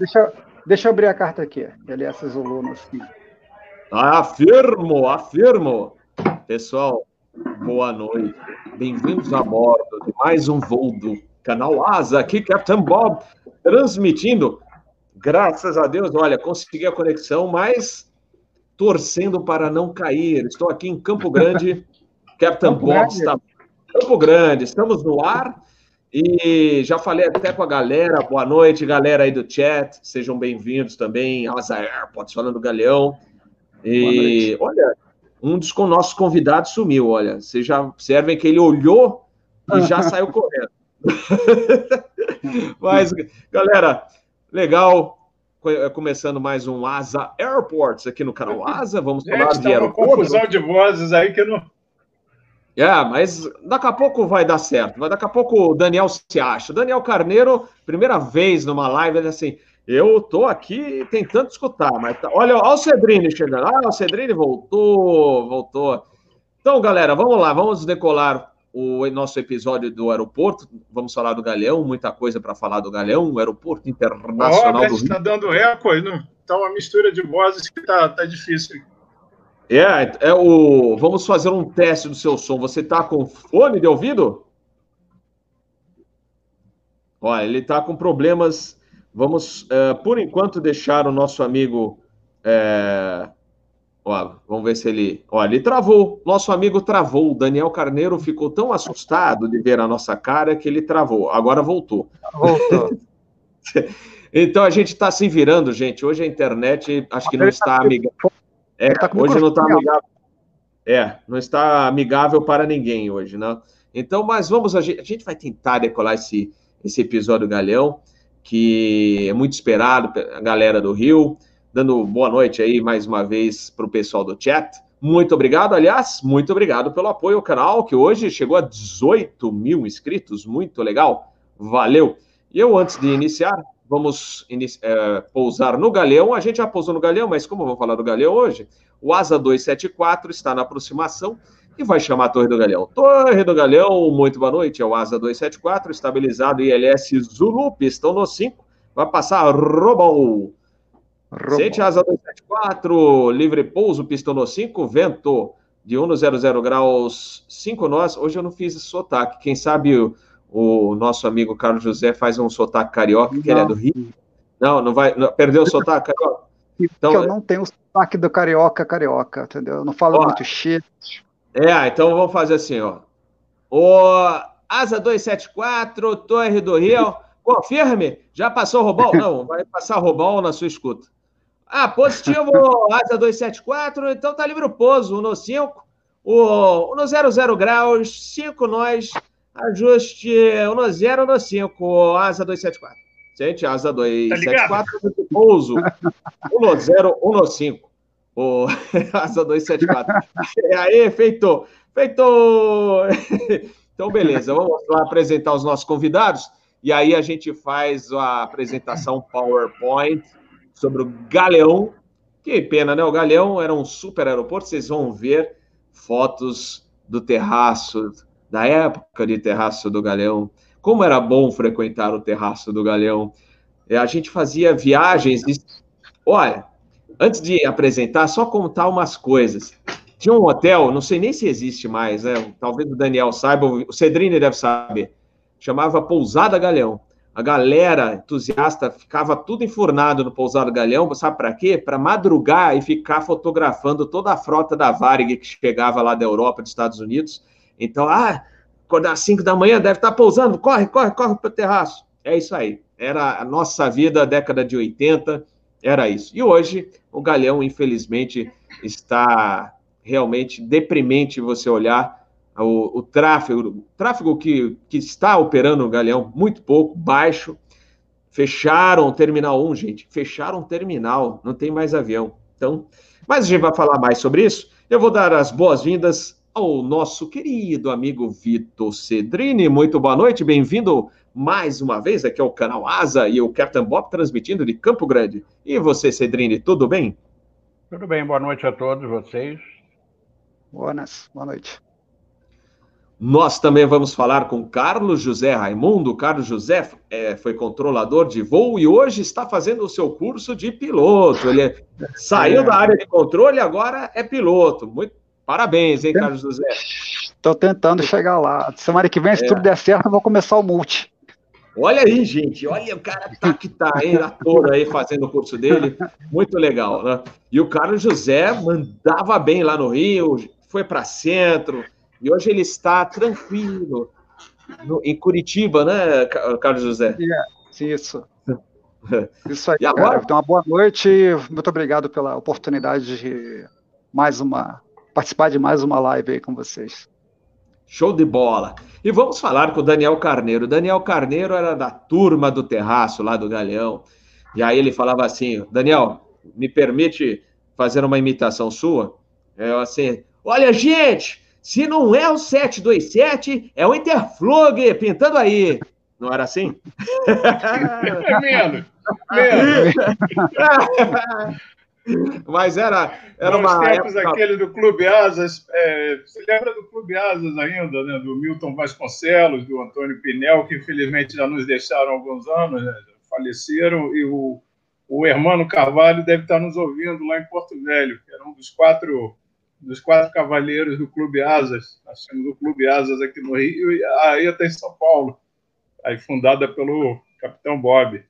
Deixa, deixa eu abrir a carta aqui. Ele essas alunas. Afirmo, afirmo. Pessoal, boa noite. Bem-vindos a bordo de mais um voo do canal Asa. Aqui, Captain Bob, transmitindo. Graças a Deus, olha, consegui a conexão, mas torcendo para não cair. Estou aqui em Campo Grande. Captain Campo Bob Grande. está Campo Grande. Estamos no ar e já falei até com a galera. Boa noite, galera aí do chat. Sejam bem-vindos também. Asa Airpods falando do Galeão. E olha, um dos nossos convidados sumiu. Olha, vocês já observem que ele olhou e já saiu correndo. Mas, galera, legal. Começando mais um Asa Airports aqui no canal Asa. Vamos falar Gente, de tá confusão de vozes aí que não. É, mas daqui a pouco vai dar certo. Mas daqui a pouco o Daniel se acha. Daniel Carneiro, primeira vez numa live, ele assim, eu tô aqui tentando escutar, mas tá... olha, olha o Cedrini chegando. Ah, o Cedrini voltou, voltou. Então, galera, vamos lá, vamos decolar o nosso episódio do aeroporto. Vamos falar do Galeão, muita coisa para falar do Galeão, o aeroporto internacional oh, do Rio. Está dando eco aí, não? Tá uma mistura de vozes que tá, tá difícil. É, é o. Vamos fazer um teste do seu som. Você tá com fone de ouvido? Olha, ele tá com problemas. Vamos, uh, por enquanto, deixar o nosso amigo. É... Ó, vamos ver se ele. Olha, ele travou. Nosso amigo travou. O Daniel Carneiro ficou tão assustado de ver a nossa cara que ele travou. Agora voltou. Voltou. então a gente está se virando, gente. Hoje a internet acho que não está amigável. É, tá hoje não está amigável. É, não está amigável para ninguém hoje, né? Então, mas vamos, a gente, a gente vai tentar decolar esse, esse episódio Galeão, que é muito esperado pela galera do Rio. Dando boa noite aí mais uma vez para o pessoal do chat. Muito obrigado, aliás, muito obrigado pelo apoio ao canal, que hoje chegou a 18 mil inscritos, muito legal, valeu. E eu, antes de iniciar, vamos é, pousar no Galeão. A gente já pousou no Galeão, mas como eu vou falar do Galeão hoje, o Asa 274 está na aproximação e vai chamar a Torre do Galeão. Torre do Galeão, muito boa noite, é o Asa 274, estabilizado ILS Zulu, pistão no 5, vai passar Robol. Sente Asa 274, livre pouso, pistão no 5, vento de 1,00 graus, 5 nós. Hoje eu não fiz esse sotaque, quem sabe o nosso amigo Carlos José faz um sotaque carioca, não. que ele é do Rio. Não, não vai. Não, perdeu o sotaque carioca? Então, eu não tenho o sotaque do carioca carioca, entendeu? Eu não falo ó, muito cheio. É, então vamos fazer assim, ó. O Asa 274, Torre do Rio, confirme, já passou o Robão? Não, vai passar o Robão na sua escuta. Ah, positivo, Asa 274, então tá livre o pouso, 1 no 5, o, no 00 graus, 5 nós, Ajuste 1 no 0 no 5, asa 274. Gente, asa 274, tá pouso. 1 no 0, 1 no 5. O asa 274. E aí, feito. Feito. Então, beleza. Vamos lá apresentar os nossos convidados. E aí a gente faz a apresentação PowerPoint sobre o Galeão. Que pena, né? O Galeão era um super aeroporto. Vocês vão ver fotos do terraço, da época de Terraço do Galeão. Como era bom frequentar o Terraço do Galeão. É, a gente fazia viagens. E... Olha, antes de apresentar, só contar umas coisas. Tinha um hotel, não sei nem se existe mais, né? Talvez o Daniel saiba, o Cedrini deve saber. Chamava Pousada Galeão. A galera entusiasta ficava tudo enfurnado no Pousada Galeão, sabe para quê? Para madrugar e ficar fotografando toda a frota da Varig que chegava lá da Europa, dos Estados Unidos, então, ah, acordar às 5 da manhã, deve estar pousando, corre, corre, corre para o terraço. É isso aí. Era a nossa vida, década de 80, era isso. E hoje, o Galeão, infelizmente, está realmente deprimente você olhar o, o tráfego, o tráfego que, que está operando o Galeão, muito pouco, baixo. Fecharam o Terminal 1, gente. Fecharam o terminal, não tem mais avião. Então, mas a gente vai falar mais sobre isso. Eu vou dar as boas-vindas ao nosso querido amigo Vitor Cedrini. Muito boa noite, bem-vindo mais uma vez aqui ao canal Asa e o Captain Bob transmitindo de Campo Grande. E você, Cedrini, tudo bem? Tudo bem, boa noite a todos vocês. Boas, boa noite. Nós também vamos falar com Carlos José Raimundo. Carlos José é, foi controlador de voo e hoje está fazendo o seu curso de piloto. Ele é, saiu é. da área de controle e agora é piloto. Muito parabéns, hein, Carlos José? Estou tentando chegar lá. Semana que vem, se é. tudo der certo, eu vou começar o multi. Olha aí, gente, olha o cara tá que tá aí, ator aí fazendo o curso dele, muito legal, né? E o Carlos José mandava bem lá no Rio, foi para centro, e hoje ele está tranquilo no, em Curitiba, né, Carlos José? É, isso. Isso aí, e agora? Cara. Então, uma boa noite, muito obrigado pela oportunidade de mais uma participar de mais uma live aí com vocês. Show de bola. E vamos falar com o Daniel Carneiro. O Daniel Carneiro era da turma do terraço lá do Galeão. E aí ele falava assim: Daniel, me permite fazer uma imitação sua? Eu assim: olha, gente, se não é o 727, é o Interflug pintando aí. Não era assim? É menos. Menos. Mas era, era Nos uma. tempos época... aquele do Clube Asas. É, você lembra do Clube Asas ainda, né? Do Milton Vasconcelos, do Antônio Pinel, que infelizmente já nos deixaram há alguns anos, né? faleceram, e o, o Hermano Carvalho deve estar nos ouvindo lá em Porto Velho, que era um dos quatro dos quatro cavaleiros do Clube Asas. Nós temos o Clube Asas aqui no Rio e aí até em São Paulo, aí fundada pelo Capitão Bob.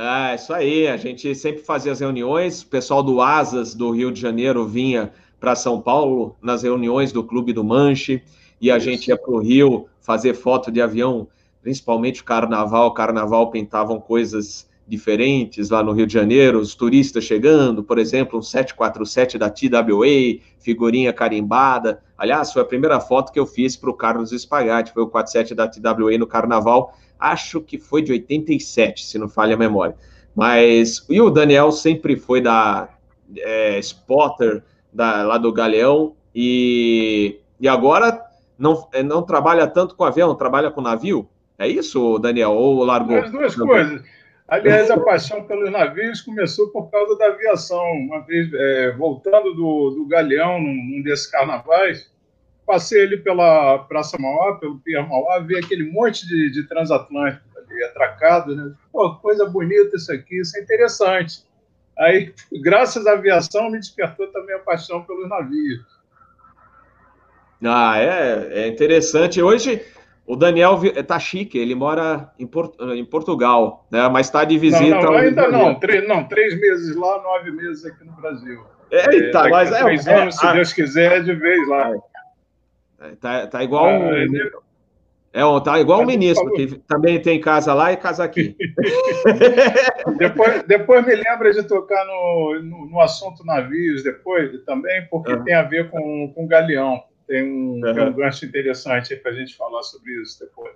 Ah, isso aí. A gente sempre fazia as reuniões. O pessoal do Asas do Rio de Janeiro vinha para São Paulo nas reuniões do Clube do Manche e a isso. gente ia para o Rio fazer foto de avião, principalmente carnaval. Carnaval pintavam coisas diferentes lá no Rio de Janeiro, os turistas chegando, por exemplo, um 747 da TWA, figurinha carimbada. Aliás, foi a primeira foto que eu fiz para o Carlos Spagatti, foi o 47 da TWA no Carnaval acho que foi de 87, se não falha a memória. Mas e o Daniel sempre foi da é, spotter da, lá do Galeão e, e agora não, é, não trabalha tanto com avião, trabalha com navio? É isso, Daniel? Ou largou? As duas coisas. Aliás, a paixão pelos navios começou por causa da aviação. Uma vez, é, voltando do, do Galeão, num, num desses carnavais, passei ali pela Praça Mauá, pelo Pier Mauá, vi aquele monte de, de transatlânticos ali atracados, né? Pô, coisa bonita isso aqui, isso é interessante. Aí, graças à aviação, me despertou também a paixão pelos navios. Ah, é, é interessante. Hoje, o Daniel tá chique, ele mora em, em Portugal, né? mas está de visita. Não, não ainda não. Três, não, três meses lá, nove meses aqui no Brasil. Eita, é, mas é. Três é, anos, é, se. Deus quiser, de vez lá. É, tá, tá igual ah, um, é, tá igual o ministro, que também tem casa lá e casa aqui. depois, depois me lembra de tocar no, no, no assunto navios depois também, porque uhum. tem a ver com, com galeão. Tem um, uhum. tem um gancho interessante para a gente falar sobre isso depois.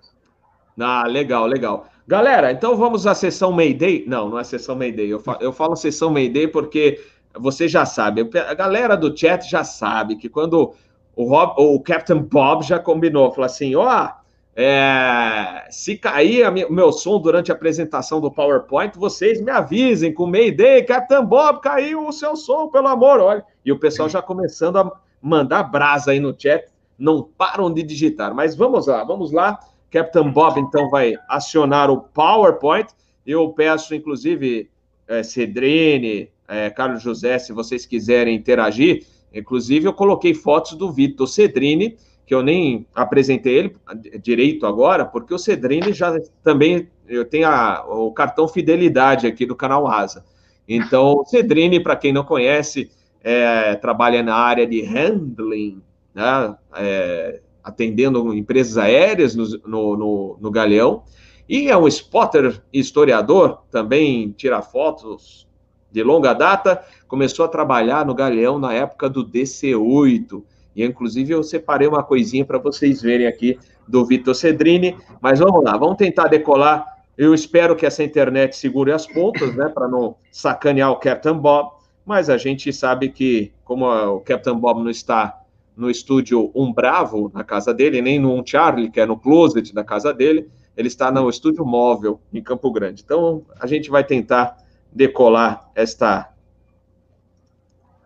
Ah, legal, legal. Galera, então vamos à sessão Mayday. Não, não é sessão Mayday. Eu falo, eu falo sessão Mayday porque você já sabe, a galera do chat já sabe que quando o, Rob, o Captain Bob já combinou, falou assim: ó, oh, é, se cair o meu som durante a apresentação do PowerPoint, vocês me avisem com Mayday, Captain Bob, caiu o seu som, pelo amor, olha. E o pessoal já começando a mandar brasa aí no chat, não param de digitar. Mas vamos lá, vamos lá. Captain Bob, então, vai acionar o PowerPoint. Eu peço, inclusive, é, Cedrine, é, Carlos José, se vocês quiserem interagir, Inclusive, eu coloquei fotos do Vitor Cedrini, que eu nem apresentei ele direito agora, porque o Cedrini já também eu tenho a, o cartão fidelidade aqui do canal Asa. Então, o Cedrini, para quem não conhece, é, trabalha na área de handling, né, é, atendendo empresas aéreas no, no, no, no Galeão, e é um spotter historiador, também tira fotos de longa data, começou a trabalhar no Galeão na época do DC-8. E, inclusive, eu separei uma coisinha para vocês verem aqui do Vitor Cedrini. Mas vamos lá, vamos tentar decolar. Eu espero que essa internet segure as pontas, né, para não sacanear o Captain Bob. Mas a gente sabe que, como o Captain Bob não está no estúdio Um Bravo, na casa dele, nem no Um Charlie, que é no closet da casa dele, ele está no estúdio móvel em Campo Grande. Então, a gente vai tentar decolar esta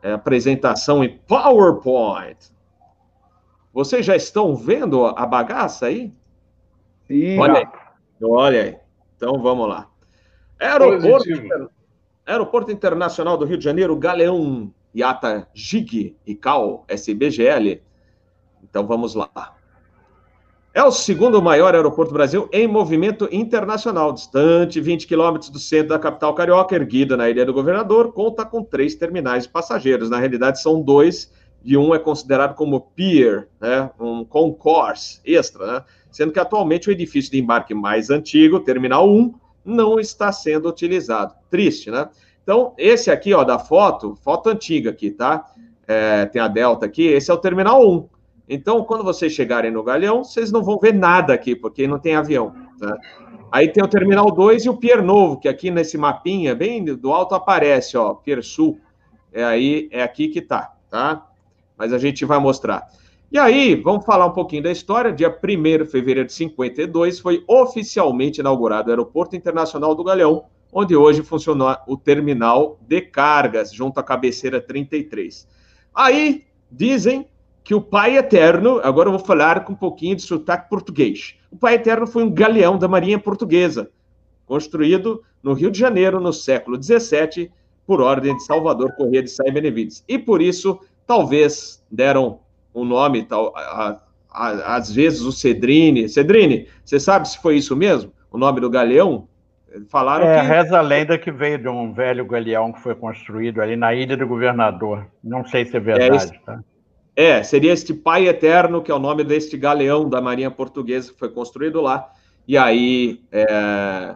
é, apresentação em PowerPoint. Vocês já estão vendo a bagaça aí? Sim. Olha aí. Olha aí. Então vamos lá. Aeroporto, Aeroporto Internacional do Rio de Janeiro, Galeão Yata Gig e Cal SBGL. Então vamos lá. É o segundo maior aeroporto do Brasil em movimento internacional, distante 20 quilômetros do centro da capital carioca, erguida na Ilha do Governador, conta com três terminais de passageiros. Na realidade, são dois, e um é considerado como pier, né, um concourse extra, né, sendo que atualmente o edifício de embarque mais antigo, Terminal 1, não está sendo utilizado. Triste, né? Então, esse aqui, ó, da foto, foto antiga aqui, tá? É, tem a Delta aqui, esse é o Terminal 1. Então, quando vocês chegarem no Galeão, vocês não vão ver nada aqui, porque não tem avião. Tá? Aí tem o Terminal 2 e o Pier Novo, que aqui nesse mapinha, bem do alto, aparece, ó, Pier Sul. É aí, é aqui que tá, tá? Mas a gente vai mostrar. E aí, vamos falar um pouquinho da história. Dia 1 de fevereiro de 52 foi oficialmente inaugurado o Aeroporto Internacional do Galeão, onde hoje funciona o terminal de cargas, junto à cabeceira 33. Aí, dizem que o Pai Eterno, agora eu vou falar com um pouquinho de sotaque português. O Pai Eterno foi um galeão da Marinha Portuguesa, construído no Rio de Janeiro no século XVII, por ordem de Salvador Corrêa de Sá e Benevides. E por isso, talvez deram o um nome, tal, a, a, às vezes o Cedrine. Cedrine, você sabe se foi isso mesmo? O nome do galeão? Falaram é, que... reza a lenda que veio de um velho galeão que foi construído ali na Ilha do Governador. Não sei se é verdade, é, tá? É, seria este Pai Eterno, que é o nome deste galeão da Marinha Portuguesa que foi construído lá, e aí é,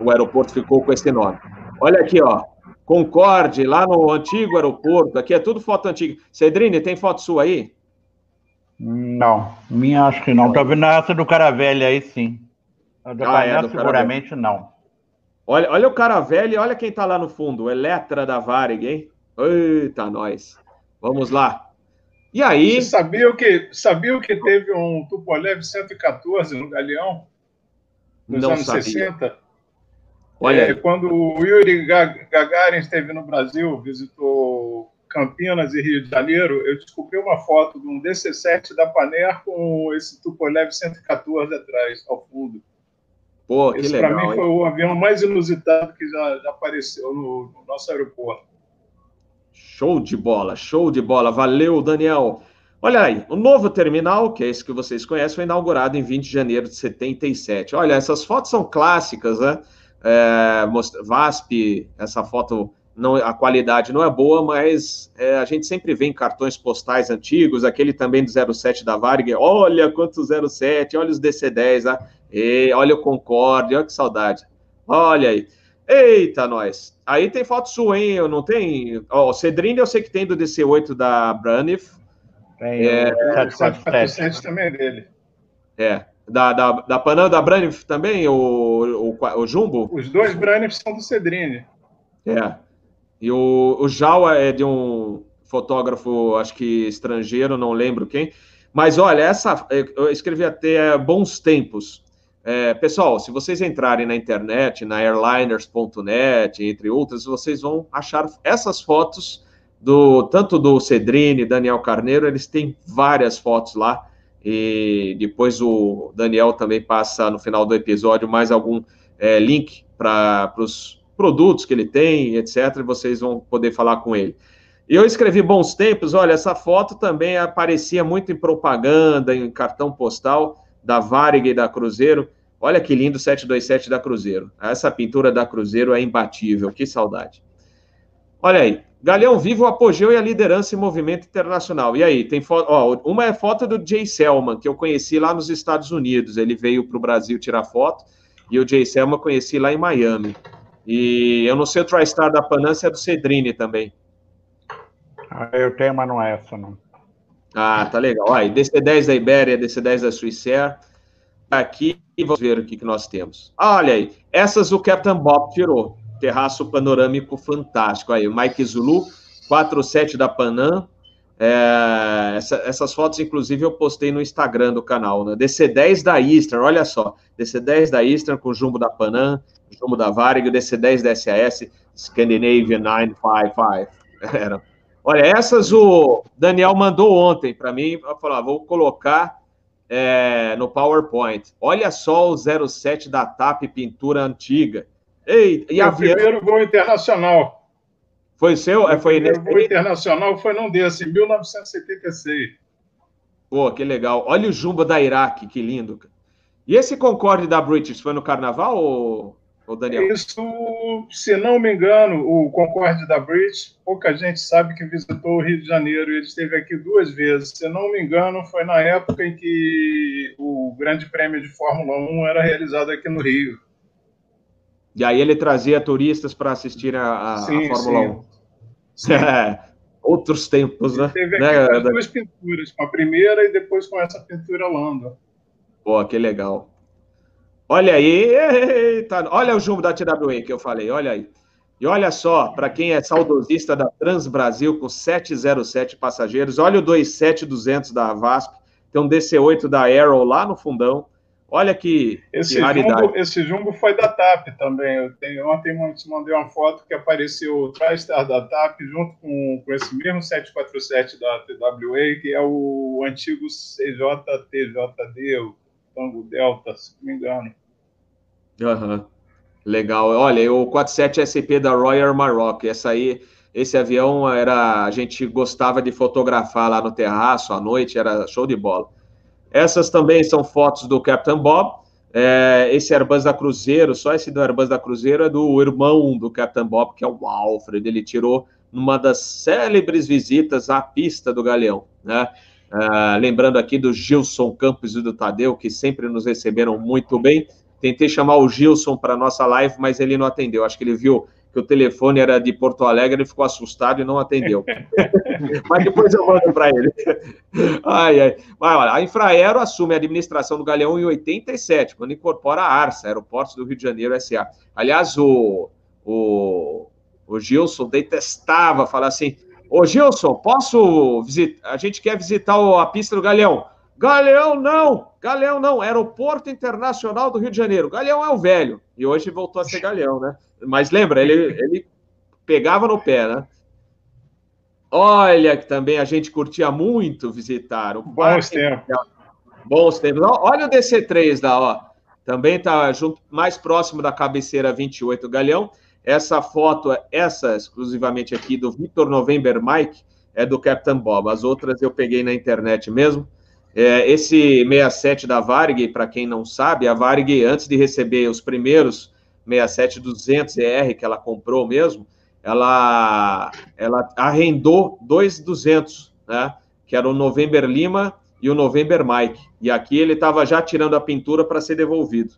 o aeroporto ficou com esse nome. Olha aqui, ó, Concorde, lá no antigo aeroporto, aqui é tudo foto antiga. Cedrine, tem foto sua aí? Não, minha acho que não. Tá vendo essa do Caravelli aí, sim. A do ah, é, do seguramente não. Olha, olha o Caravelli, olha quem tá lá no fundo, Eletra da Varig, hein? Eita, nós. Vamos lá. E aí. Você sabia que, sabia que teve um Tupolev 114 no Galeão? Nos Não anos sabia. 60? Olha. É, quando o Yuri Gagarin esteve no Brasil, visitou Campinas e Rio de Janeiro, eu descobri uma foto de um DC-7 da Paner com esse Tupolev 114 atrás, ao fundo. Pô, que esse, para mim, foi o avião mais inusitado que já, já apareceu no, no nosso aeroporto. Show de bola, show de bola. Valeu, Daniel. Olha aí, o novo terminal, que é esse que vocês conhecem, foi inaugurado em 20 de janeiro de 77. Olha, essas fotos são clássicas, né? É, VASP, essa foto, não, a qualidade não é boa, mas é, a gente sempre vê em cartões postais antigos, aquele também do 07 da Varg, olha quanto 07, olha os DC10, ah, e, olha o Concorde, olha que saudade. Olha aí. Eita, nós. Aí tem foto sua, hein? Eu não tem. Ó, o Cedrine eu sei que tem do DC8 da Braniff. Tem, é, o 747 também é dele. É. Da, da, da Panam, da Braniff também, o, o, o Jumbo? Os dois Braniff são do Cedrine. É. E o, o Jawa é de um fotógrafo, acho que estrangeiro, não lembro quem. Mas olha, essa eu escrevi até Bons Tempos. É, pessoal, se vocês entrarem na internet, na airliners.net, entre outras, vocês vão achar essas fotos do tanto do Cedrine, Daniel Carneiro, eles têm várias fotos lá. E depois o Daniel também passa no final do episódio mais algum é, link para os produtos que ele tem, etc. E vocês vão poder falar com ele. E eu escrevi bons tempos. Olha, essa foto também aparecia muito em propaganda, em cartão postal da Varig e da Cruzeiro. Olha que lindo 727 da Cruzeiro. Essa pintura da Cruzeiro é imbatível, que saudade. Olha aí, Galeão Vivo, apogeu e a liderança em movimento internacional. E aí, tem foto, ó, uma é foto do Jay Selman, que eu conheci lá nos Estados Unidos. Ele veio para o Brasil tirar foto, e o Jay Selman eu conheci lá em Miami. E eu não sei o TriStar da se é do Cedrini também. Ah, eu tenho, mas não é essa, não. Ah, tá legal. Aí, DC-10 da Ibéria, DC-10 da Swissair. Aqui, e vamos ver o que, que nós temos. Olha aí, essas o Captain Bob tirou. Terraço panorâmico fantástico. Aí, o Mike Zulu, 47 da Panam. É, essa, essas fotos, inclusive, eu postei no Instagram do canal. Né? DC-10 da Eastern, olha só. DC-10 da Eastern com o jumbo da Panam, jumbo da Varig, DC-10 da SAS, Scandinavian 955. Era Olha, essas o Daniel mandou ontem para mim, falar, ah, vou colocar é, no PowerPoint. Olha só o 07 da TAP pintura antiga. Ei, e o primeiro gol internacional. Foi seu? É, foi nesse... gol internacional foi num desse, em 1976. Pô, que legal. Olha o jumbo da Iraque, que lindo. E esse Concorde da British foi no Carnaval ou, ou Daniel? Isso, se não me engano, o Concorde da British, pouca gente sabe que visitou o Rio de Janeiro. Ele esteve aqui duas vezes. Se não me engano, foi na época em que o Grande Prêmio de Fórmula 1 era realizado aqui no Rio. E aí ele trazia turistas para assistir a, a, sim, a Fórmula sim. 1. Sim. outros tempos, né? Teve né? duas pinturas, com a primeira e depois com essa pintura Landa. Pô, que legal. Olha aí, eita, olha o jumbo da TWA que eu falei, olha aí. E olha só, para quem é saudosista da Transbrasil com 707 passageiros, olha o 27200 da VASP, tem um DC8 da Arrow lá no fundão, Olha que, esse que raridade. Jumbo, esse jumbo foi da TAP também. Eu tenho, ontem te mandei uma foto que apareceu o TriStar da TAP junto com, com esse mesmo 747 da TWA, que é o antigo CJTJD, o Tango Delta, se não me engano. Uhum. Legal. Olha, o 47 SP da Royal Maroc, essa aí, esse avião era, a gente gostava de fotografar lá no terraço à noite, era show de bola. Essas também são fotos do Captain Bob. É, esse Airbus da Cruzeiro, só esse do Airbus da Cruzeiro é do irmão do Captain Bob, que é o Alfred. Ele tirou numa das célebres visitas à pista do Galeão, né? É, lembrando aqui do Gilson Campos e do Tadeu, que sempre nos receberam muito bem. Tentei chamar o Gilson para nossa live, mas ele não atendeu. Acho que ele viu que o telefone era de Porto Alegre, ele ficou assustado e não atendeu. Mas depois eu mando para ele. Ai, ai. Mas, olha, a Infraero assume a administração do Galeão em 87, quando incorpora a Arsa, Aeroportos do Rio de Janeiro SA. Aliás, o, o, o Gilson detestava falar assim: Ô Gilson, posso visitar? A gente quer visitar a pista do Galeão. Galeão não, Galeão não, Aeroporto Internacional do Rio de Janeiro. Galeão é o velho, e hoje voltou a ser Galeão, né? Mas lembra, ele, ele pegava no pé, né? Olha, que também a gente curtia muito visitar. O Bons tempos. Bons tempos. Olha o DC3 da, ó. Também está junto, mais próximo da cabeceira 28 Galeão. Essa foto, essa exclusivamente aqui do Victor November Mike, é do Captain Bob. As outras eu peguei na internet mesmo. É, esse 67 da Varig, para quem não sabe, a Varig, antes de receber os primeiros 67-200ER que ela comprou mesmo, ela, ela arrendou dois 200, né? Que era o November Lima e o November Mike. E aqui ele estava já tirando a pintura para ser devolvido.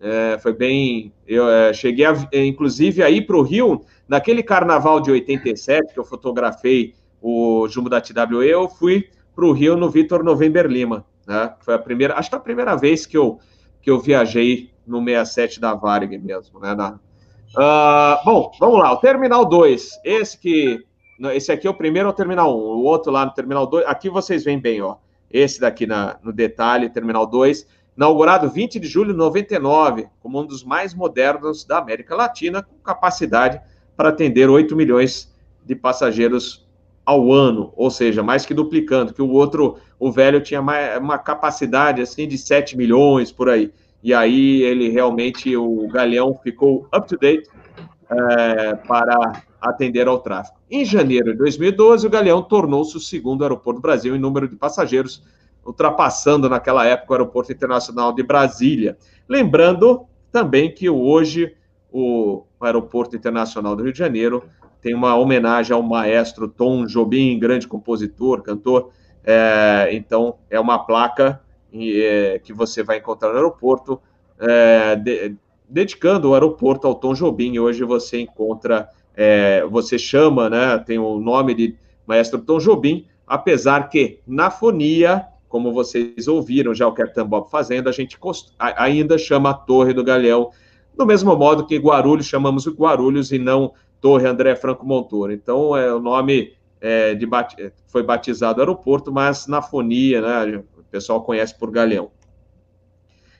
É, foi bem. Eu é, cheguei, a, inclusive, aí para o Rio, naquele carnaval de 87, que eu fotografei o Jumbo da TWE, eu fui para o Rio no Vitor November Lima. Né? Foi a primeira, acho que a primeira vez que eu, que eu viajei no 67 da Varig mesmo, né? Na... Uh, bom, vamos lá, o Terminal 2, esse que, esse aqui é o primeiro o Terminal 1, o outro lá no Terminal 2, aqui vocês veem bem, ó, esse daqui na, no detalhe, Terminal 2, inaugurado 20 de julho de 99, como um dos mais modernos da América Latina, com capacidade para atender 8 milhões de passageiros ao ano, ou seja, mais que duplicando, que o outro, o velho tinha mais, uma capacidade assim de 7 milhões por aí e aí ele realmente, o Galeão ficou up to date é, para atender ao tráfego. Em janeiro de 2012, o Galeão tornou-se o segundo aeroporto do Brasil em número de passageiros, ultrapassando naquela época o Aeroporto Internacional de Brasília. Lembrando também que hoje o Aeroporto Internacional do Rio de Janeiro tem uma homenagem ao maestro Tom Jobim, grande compositor, cantor. É, então, é uma placa é, que você vai encontrar no aeroporto, é, de, dedicando o aeroporto ao Tom Jobim. Hoje você encontra, é, você chama, né, tem o nome de Maestro Tom Jobim, apesar que na fonia, como vocês ouviram já o Capitão Bob fazendo, a gente ainda chama a Torre do Galeão, do mesmo modo que Guarulhos chamamos o Guarulhos e não Torre André Franco Montoro. Então, é o nome é, de, foi batizado aeroporto, mas na fonia, né, pessoal conhece por Galeão.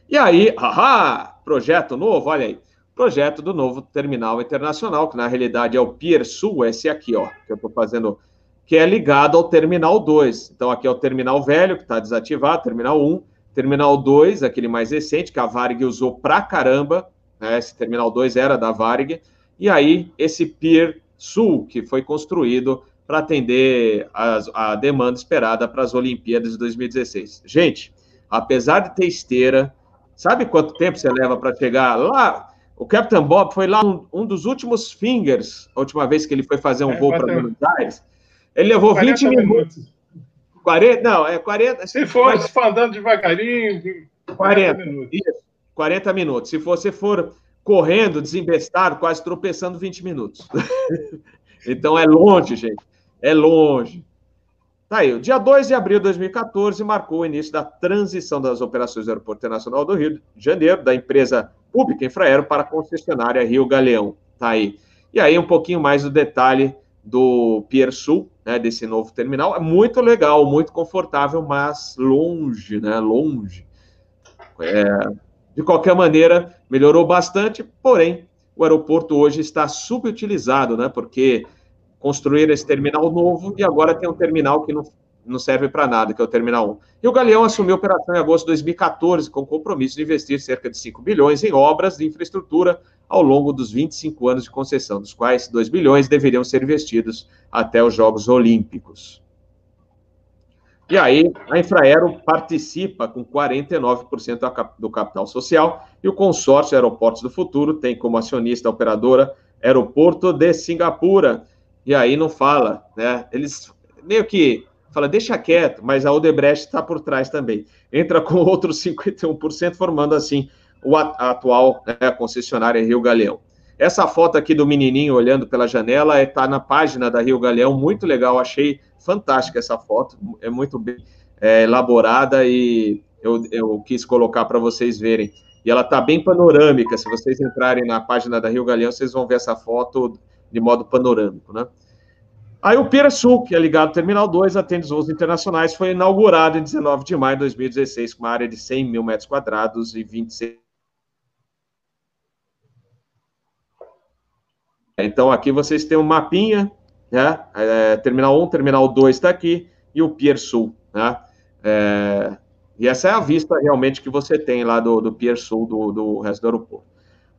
E aí, haha, projeto novo, olha aí. Projeto do novo terminal internacional, que na realidade é o Pier Sul, esse aqui, ó, que eu estou fazendo, que é ligado ao Terminal 2. Então, aqui é o Terminal velho, que está desativado, Terminal 1. Terminal 2, aquele mais recente, que a Varig usou pra caramba, né? esse Terminal 2 era da Varig. E aí, esse Pier Sul, que foi construído para atender as, a demanda esperada para as Olimpíadas de 2016. Gente, apesar de ter esteira, sabe quanto tempo você leva para chegar lá? O Captain Bob foi lá um, um, dos últimos fingers, a última vez que ele foi fazer um é, voo para Buenos Aires. Ele levou 20 minutos. minutos. 40, não, é 40. Se for, se for andando devagarinho, 40, 40 minutos. Isso, 40 minutos. Se você for correndo, desembestado, quase tropeçando 20 minutos. então é longe, gente. É longe. Tá aí, o dia 2 de abril de 2014 marcou o início da transição das operações do Aeroporto Internacional do Rio de Janeiro, da empresa pública Infraero para a concessionária Rio Galeão. Tá aí. E aí um pouquinho mais do detalhe do Pier Sul, né, desse novo terminal. É muito legal, muito confortável, mas longe, né? Longe. É, de qualquer maneira, melhorou bastante, porém, o aeroporto hoje está subutilizado, né? Porque construíram esse terminal novo e agora tem um terminal que não, não serve para nada, que é o Terminal 1. E o Galeão assumiu a operação em agosto de 2014 com o compromisso de investir cerca de 5 bilhões em obras de infraestrutura ao longo dos 25 anos de concessão, dos quais 2 bilhões deveriam ser investidos até os Jogos Olímpicos. E aí, a Infraero participa com 49% do capital social e o consórcio Aeroportos do Futuro tem como acionista operadora Aeroporto de Singapura. E aí não fala, né? Eles meio que fala, deixa quieto, mas a Odebrecht está por trás também. Entra com outros 51%, formando assim o atual né, concessionária Rio Galeão. Essa foto aqui do menininho olhando pela janela está é, na página da Rio Galeão, muito legal, achei fantástica essa foto, é muito bem é, elaborada e eu, eu quis colocar para vocês verem. E ela está bem panorâmica, se vocês entrarem na página da Rio Galeão, vocês vão ver essa foto de modo panorâmico, né? Aí o Pira Sul, que é ligado ao Terminal 2, atende os voos internacionais, foi inaugurado em 19 de maio de 2016, com uma área de 100 mil metros quadrados e 26 Então, aqui vocês têm um mapinha, né? É, terminal 1, terminal 2 está aqui, e o Pier Sul, né? É, e essa é a vista realmente que você tem lá do, do Pier Sul do, do resto do aeroporto.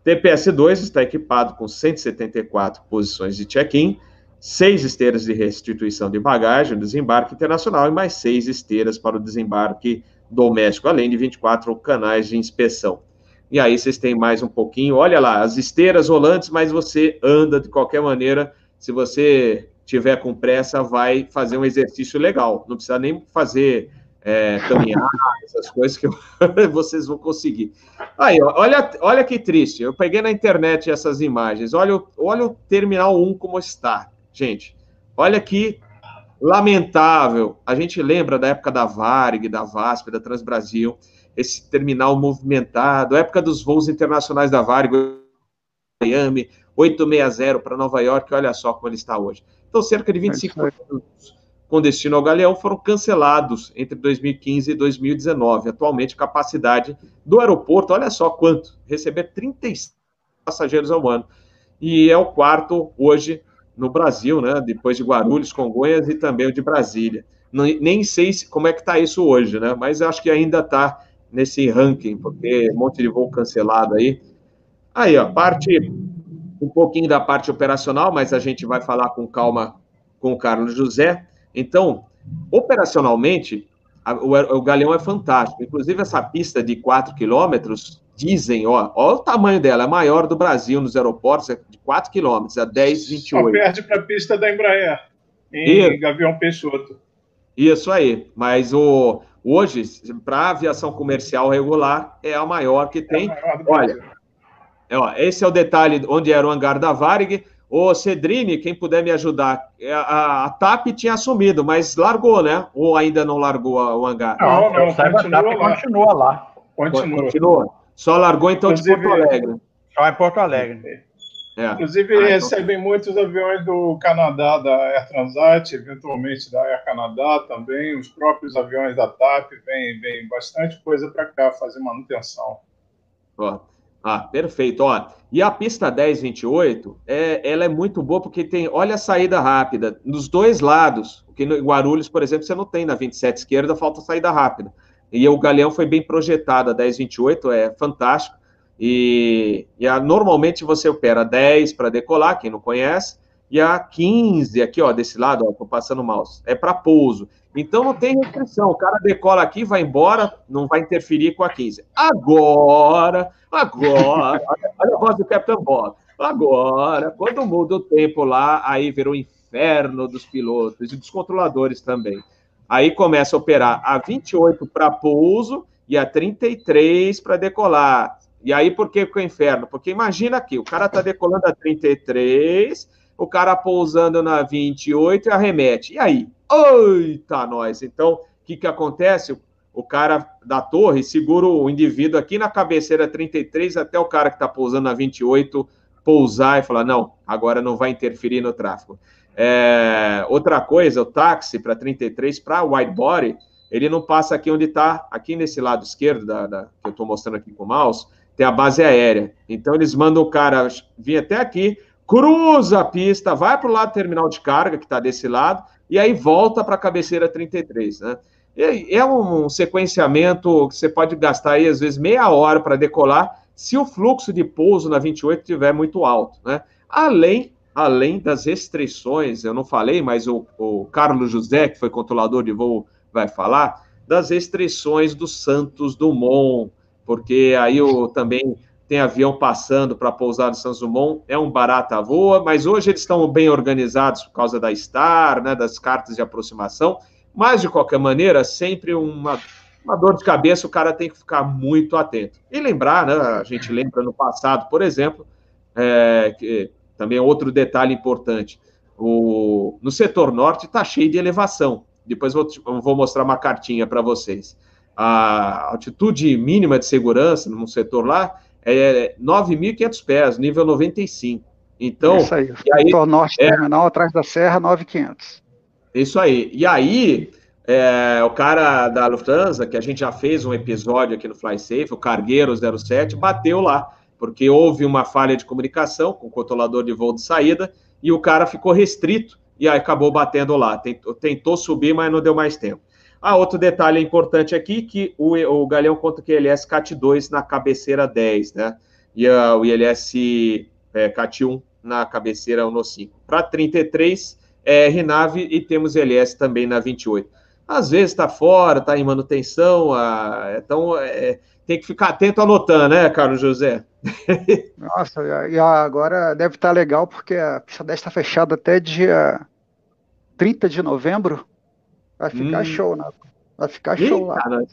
TPS-2 está equipado com 174 posições de check-in, seis esteiras de restituição de bagagem, desembarque internacional e mais seis esteiras para o desembarque doméstico, além de 24 canais de inspeção. E aí vocês têm mais um pouquinho, olha lá, as esteiras rolantes, mas você anda de qualquer maneira, se você tiver com pressa, vai fazer um exercício legal, não precisa nem fazer é, caminhar, essas coisas que vocês vão conseguir. Aí, olha, olha que triste, eu peguei na internet essas imagens, olha, olha o Terminal 1 como está, gente, olha que lamentável. A gente lembra da época da Varig, da VASP, da Transbrasil, esse terminal movimentado, época dos voos internacionais da Varig, Miami, 860 para Nova York, olha só como ele está hoje. Então, cerca de 25 minutos com destino ao Galeão foram cancelados entre 2015 e 2019. Atualmente, capacidade do aeroporto, olha só quanto, receber 36 passageiros ao ano. E é o quarto hoje no Brasil, né? Depois de Guarulhos, Congonhas e também o de Brasília. nem sei como é que está isso hoje, né? Mas acho que ainda está nesse ranking, porque um monte de voo cancelado aí. Aí, ó, parte um pouquinho da parte operacional, mas a gente vai falar com calma com o Carlos José. Então, operacionalmente, a, o, o Galeão é fantástico. Inclusive, essa pista de 4 quilômetros, dizem, ó, ó o tamanho dela, é maior do Brasil nos aeroportos, é de 4 quilômetros, é 10, 28. Só perde para a pista da Embraer, em e... Gavião Peixoto. Isso aí, mas o, hoje, para a aviação comercial regular, é a maior que tem. É Olha, é, ó, esse é o detalhe onde era o hangar da Varig. Ô, Cedrini, quem puder me ajudar, é, a, a, TAP tinha assumido, mas largou, né? Ou ainda não largou o hangar? Não, não, não continua, lá. continua lá. Continua. continua. Só largou então Inclusive, de Porto Alegre. Só em Porto Alegre. É. Inclusive, ah, então... recebem muitos aviões do Canadá, da Air Transat, eventualmente da Air Canadá também, os próprios aviões da TAP, vem, vem bastante coisa para cá fazer manutenção. Ó, Ah, perfeito. Ó, e a pista 1028, é, ela é muito boa porque tem, olha a saída rápida, nos dois lados. Porque no Guarulhos, por exemplo, você não tem na 27 esquerda, falta saída rápida. E o Galeão foi bem projetado, a 1028 é fantástico. E, e a, normalmente você opera 10 para decolar, quem não conhece, e a 15 aqui, ó, desse lado, ó, tô passando o mouse, é para pouso. Então não tem restrição, o cara decola aqui, vai embora, não vai interferir com a 15. Agora, agora, olha a voz do Capitão Bob. Agora, quando muda o tempo lá, aí vira o inferno dos pilotos e dos controladores também. Aí começa a operar a 28 para pouso e a 33 para decolar. E aí por que o inferno? Porque imagina aqui, o cara está decolando a 33, o cara pousando na 28 e arremete. E aí? Eita, nós! Então, o que, que acontece? O cara da torre segura o indivíduo aqui na cabeceira 33 até o cara que está pousando na 28 pousar e falar: não, agora não vai interferir no tráfego. É, outra coisa, o táxi para 33 para wide body, ele não passa aqui onde está, aqui nesse lado esquerdo da, da que eu estou mostrando aqui com o mouse, tem a base aérea. Então eles mandam o cara vir até aqui, cruza a pista, vai para o lado do terminal de carga, que está desse lado, e aí volta para a cabeceira 33, né? É um sequenciamento que você pode gastar aí, às vezes, meia hora para decolar, se o fluxo de pouso na 28 estiver muito alto, né? Além, além das restrições, eu não falei, mas o, o Carlos José, que foi controlador de voo, vai falar, das restrições do Santos Dumont, porque aí o, também tem avião passando para pousar no Santos Dumont, é um barata voa, mas hoje eles estão bem organizados por causa da STAR, né, das cartas de aproximação, mas de qualquer maneira, sempre uma, uma dor de cabeça, o cara tem que ficar muito atento. E lembrar, né, a gente lembra no passado, por exemplo, é, que também é outro detalhe importante, o, no setor norte está cheio de elevação, depois vou, vou mostrar uma cartinha para vocês. A altitude mínima de segurança no setor lá é 9.500 pés, nível 95. Então, isso aí, e aí norte é, terminal atrás da serra 9.500. Isso aí. E aí, é, o cara da Lufthansa, que a gente já fez um episódio aqui no FlySafe, o Cargueiro 07, bateu lá, porque houve uma falha de comunicação com o controlador de voo de saída e o cara ficou restrito e aí acabou batendo lá. Tentou, tentou subir, mas não deu mais tempo. Ah, outro detalhe importante aqui, que o, o Galeão conta que ILS CAT 2 na cabeceira 10, né? E uh, o ILS é, CAT 1 na cabeceira 1 no 5. Para 33, é RNAV e temos ILS também na 28. Às vezes está fora, está em manutenção, uh, então é, tem que ficar atento anotando, né, Carlos José? Nossa, e agora deve estar tá legal, porque a pista 10 está fechada até dia 30 de novembro. Vai ficar hum. show, né? Vai ficar Ih, show lá. Cara.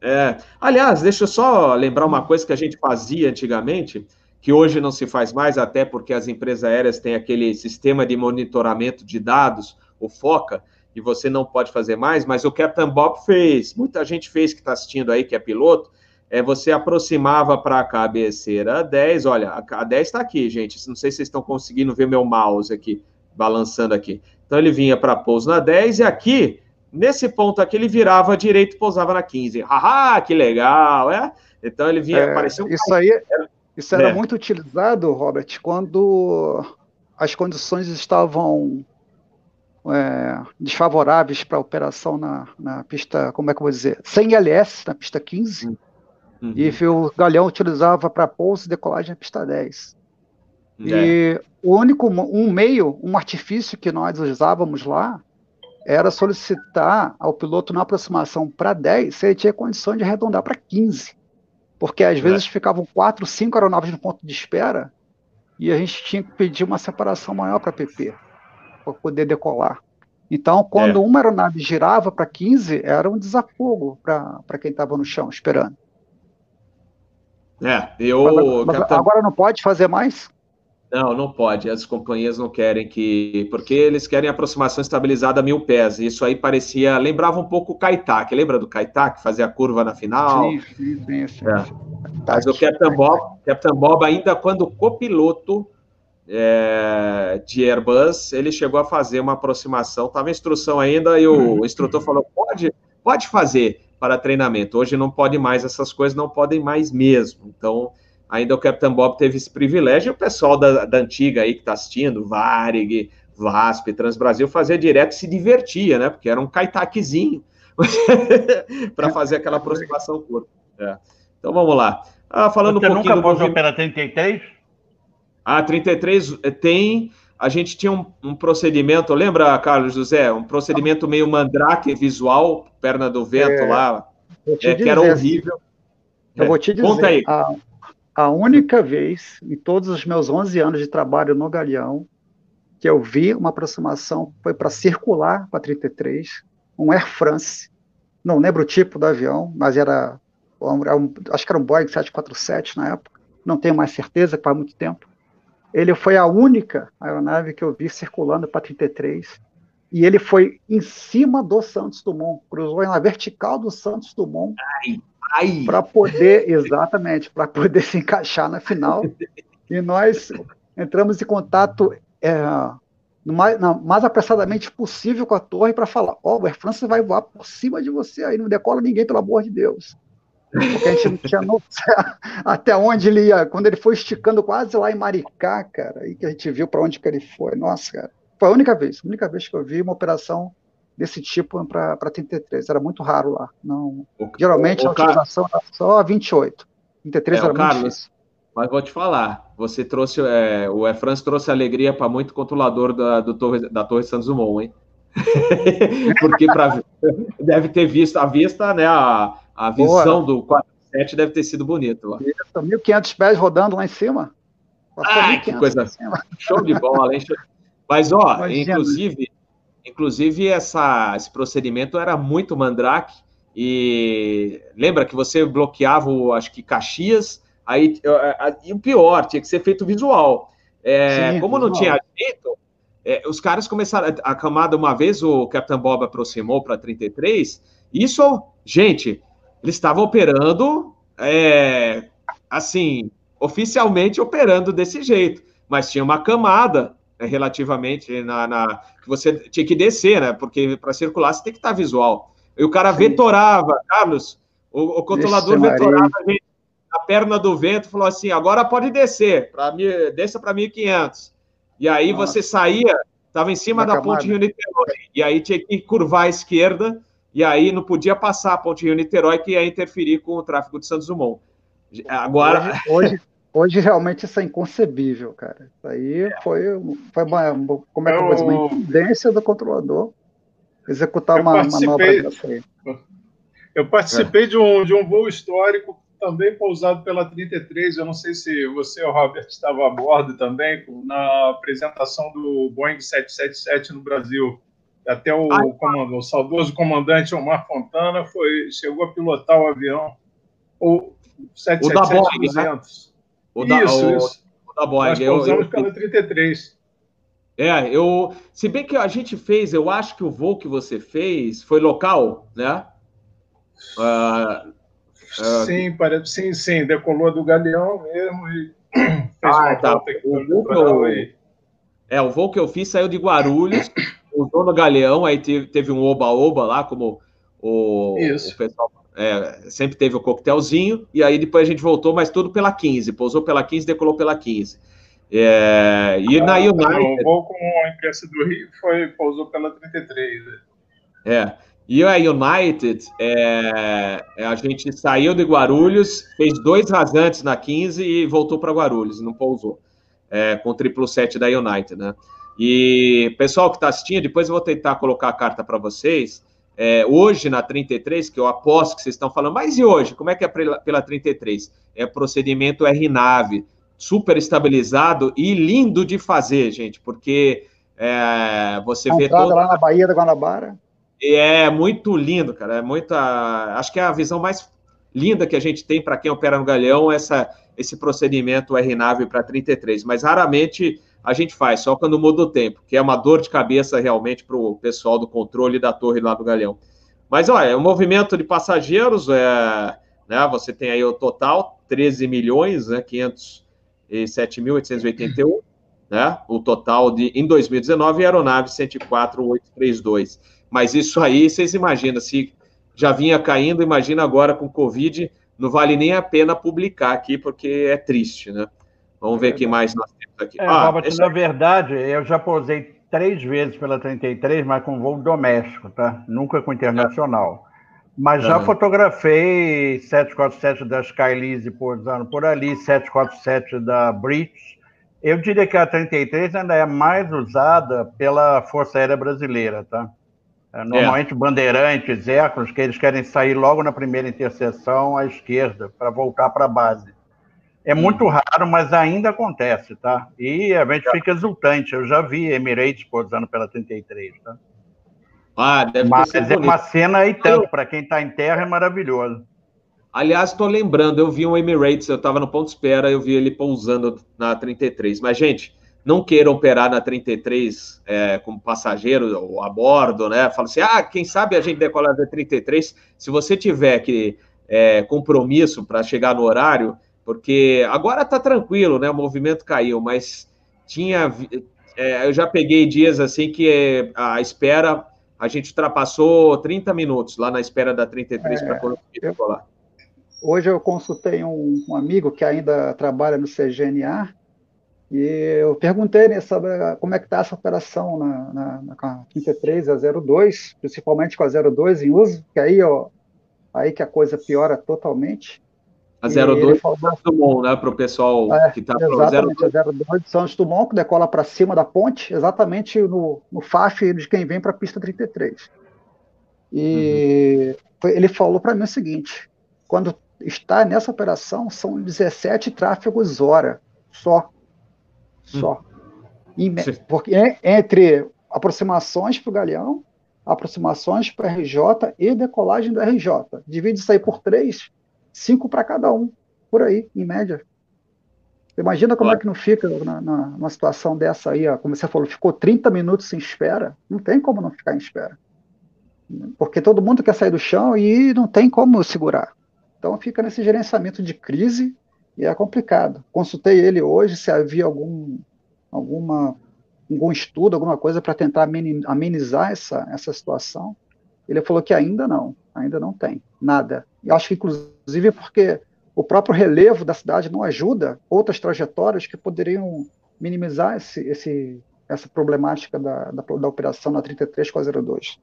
É. Aliás, deixa eu só lembrar uma coisa que a gente fazia antigamente, que hoje não se faz mais, até porque as empresas aéreas têm aquele sistema de monitoramento de dados, o FOCA, e você não pode fazer mais, mas o Captain Bob fez, muita gente fez que está assistindo aí, que é piloto, é você aproximava para a cabeceira 10, olha, a 10 está aqui, gente, não sei se vocês estão conseguindo ver meu mouse aqui, balançando aqui. Então ele vinha para pouso na 10, e aqui Nesse ponto aqui, ele virava direito e pousava na 15. Haha, que legal, é? Então ele vinha, é, parecia um... Isso aí, isso era é. muito utilizado, Robert, quando as condições estavam é, desfavoráveis para a operação na, na pista, como é que eu vou dizer, sem LS, na pista 15, uhum. e o Galeão utilizava para pouso e decolagem na pista 10. É. E o único, um meio, um artifício que nós usávamos lá, era solicitar ao piloto na aproximação para 10 se ele tinha condição de arredondar para 15. Porque às é. vezes ficavam 4, 5 aeronaves no ponto de espera e a gente tinha que pedir uma separação maior para PP, para poder decolar. Então, quando é. uma aeronave girava para 15, era um desafogo para quem estava no chão esperando. É, eu. Mas, mas agora não pode fazer mais? Não, não pode. As companhias não querem que. Porque eles querem aproximação estabilizada a mil pés. Isso aí parecia. Lembrava um pouco o Kaitak. Lembra do Kaitak, fazia a curva na final? Sim, sim, sim. É. Mas o Captain Bob, Captain Bob, ainda quando copiloto é, de Airbus, ele chegou a fazer uma aproximação. Estava em instrução ainda e o uhum. instrutor falou: pode, pode fazer para treinamento. Hoje não pode mais, essas coisas não podem mais mesmo. Então ainda o Capitão Bob teve esse privilégio, e o pessoal da, da antiga aí que está assistindo, Varig, VASP, Transbrasil, fazia direto e se divertia, né? Porque era um caitaquezinho para fazer aquela aproximação curta. É. Então vamos lá. Ah, falando Você um pouquinho nunca pôs Opera 33? Ah, 33 eh, tem. A gente tinha um, um, procedimento, lembra, Carlos José? Um procedimento meio mandrake visual, perna do vento é, lá, é, que era horrível. Eu vou te dizer, Conta aí. A, a única vez em todos os meus 11 anos de trabalho no Galeão que eu vi uma aproximação foi para circular com a 33, um Air France. Não lembro o tipo do avião, mas era, um, acho que era um Boeing 747 na época. Não tenho mais certeza, faz muito tempo. Ele foi a única aeronave que eu vi circulando para 33. E ele foi em cima do Santos Dumont, cruzou na vertical do Santos Dumont para poder, exatamente, para poder se encaixar na final. E nós entramos em contato é, mais, mais apressadamente possível com a torre para falar: Ó, oh, o Air France vai voar por cima de você aí, não decola ninguém, pelo amor de Deus. Porque a gente não tinha noção até onde ele ia. Quando ele foi esticando quase lá em Maricá, cara, aí que a gente viu para onde que ele foi. Nossa, cara. Foi a única vez, a única vez que eu vi uma operação desse tipo para 33. Era muito raro lá. Não, o, geralmente o, o a utilização era só 28. 33 é, era muito Carlos, difícil. Mas vou te falar, você trouxe, é, o Air France trouxe alegria para muito controlador da, do torre, da Torre Santos Dumont, hein? Porque pra, deve ter visto a vista, né? A, a visão Boa. do 47 deve ter sido bonito lá. 1.500 pés rodando lá em cima. Ah, que coisa. Show de bola, hein? Mas, ó, Imagina. inclusive, inclusive essa, esse procedimento era muito mandrake. E lembra que você bloqueava, o, acho que Caxias, aí e o pior, tinha que ser feito visual. É, Sim, como visual. não tinha jeito, é, os caras começaram a camada uma vez, o Capitão Bob aproximou para 33. Isso, gente, eles estavam operando, é, assim, oficialmente operando desse jeito, mas tinha uma camada relativamente na, na, que você tinha que descer, né? Porque para circular você tem que estar visual. E o cara Sim. vetorava, Carlos, o, o controlador Vixe, vetorava a gente a perna do vento, falou assim: agora pode descer, para mim, desça para 1.500. E aí Nossa. você saía, estava em cima da ponte Rio-Niterói, e aí tinha que curvar à esquerda, e aí não podia passar a ponte Rio-Niterói, que ia interferir com o tráfego de Santos Dumont. Agora. Hoje, hoje, hoje realmente isso é inconcebível, cara. Isso aí foi, foi uma, como é que eu... uma imprudência do controlador executar uma manobra dessa aí. Eu participei é. de, um, de um voo histórico também pousado pela 33. Eu não sei se você ou o Robert estava a bordo também na apresentação do Boeing 777 no Brasil. Até o, comando, o saudoso comandante Omar Fontana foi, chegou a pilotar o avião. O 777-200. Né? O da, isso, o, isso. O da Boeing. Nós pousamos eu, eu, pela 33. É, eu. Se bem que a gente fez, eu acho que o voo que você fez foi local, né? Uh, uh, sim, parece, sim, sim, decolou do Galeão mesmo e fez ah, tá. o voo que eu, É, o voo que eu fiz saiu de Guarulhos, usou no Galeão, aí teve, teve um oba-oba lá, como o, o pessoal é, sempre teve o coquetelzinho, e aí depois a gente voltou, mas tudo pela 15, pousou pela 15, decolou pela 15. É, e ah, na United. O voo com a imprensa do Rio foi, pousou pela 33. Né? É. E a United, é, é, a gente saiu de Guarulhos, fez dois rasantes na 15 e voltou para Guarulhos, não pousou, é, com o 777 da United, né? E pessoal que está assistindo, depois eu vou tentar colocar a carta para vocês. É, hoje, na 33, que eu aposto que vocês estão falando, mas e hoje? Como é que é pela 33? É procedimento RNAV, super estabilizado e lindo de fazer, gente, porque é, você a vê. Toda... lá na Bahia da Guanabara. É muito lindo, cara. É muita. Acho que é a visão mais linda que a gente tem para quem opera no Galeão, essa, esse procedimento RNAV para 33. Mas raramente a gente faz, só quando muda o tempo, que é uma dor de cabeça realmente para o pessoal do controle da torre lá do Galeão. Mas olha, é um movimento de passageiros, é, né, você tem aí o total, 13 milhões, né, 507.881, né, o total de, em 2019, aeronave 104.832. Mas isso aí, vocês imaginam, se já vinha caindo, imagina agora com Covid, não vale nem a pena publicar aqui, porque é triste, né? Vamos ver o que mais nós temos aqui. É, ah, Robert, esse... na verdade, eu já pousei três vezes pela 33, mas com voo doméstico, tá? Nunca com internacional. Mas já uhum. fotografei 747 da Skylise pousando por ali, 747 da British. Eu diria que a 33 ainda é mais usada pela Força Aérea Brasileira, tá? É, normalmente é. bandeirantes, Hércules, que eles querem sair logo na primeira interseção à esquerda para voltar para a base. É muito raro, mas ainda acontece, tá? E a gente fica exultante. Eu já vi Emirates pousando pela 33, tá? Ah, deve mas ter é uma cena e tanto. Para quem está em terra é maravilhoso. Aliás, estou lembrando, eu vi um Emirates, eu estava no ponto de espera, eu vi ele pousando na 33. Mas, gente, não queiram operar na 33 é, como passageiro ou a bordo, né? Fala assim, ah, quem sabe a gente decolar da 33. Se você tiver que é, compromisso para chegar no horário, porque agora está tranquilo, né? O movimento caiu, mas tinha. É, eu já peguei dias assim que a espera, a gente ultrapassou 30 minutos lá na espera da 33 é, para conseguir colar. Hoje eu consultei um, um, amigo que ainda trabalha no CGNA e eu perguntei né, sobre como é que está essa operação na, na, na 33 a 02, principalmente com a 02 em uso, que aí, ó, aí que a coisa piora totalmente. A 02 falou, Santos Dumont, né? Para o pessoal é, que está Exatamente, 02. a 02 de Santos Dumont, que decola para cima da ponte, exatamente no, no FAF de quem vem para a pista 33. E uhum. ele falou para mim o seguinte: quando está nessa operação, são 17 tráfegos hora só. Só. Hum. Porque é, entre aproximações para o Galeão, aproximações para RJ e decolagem da RJ. Divide isso aí por três, cinco para cada um, por aí, em média. Imagina como é que não fica na, na, numa situação dessa aí, ó, como você falou, ficou 30 minutos em espera, não tem como não ficar em espera. Porque todo mundo quer sair do chão e não tem como segurar. Então fica nesse gerenciamento de crise e é complicado. Consultei ele hoje se havia algum, alguma, algum estudo, alguma coisa para tentar amenizar essa, essa situação. Ele falou que ainda não, ainda não tem nada. E acho que, inclusive, porque o próprio relevo da cidade não ajuda outras trajetórias que poderiam minimizar esse, esse, essa problemática da, da, da operação na 33 com a 02.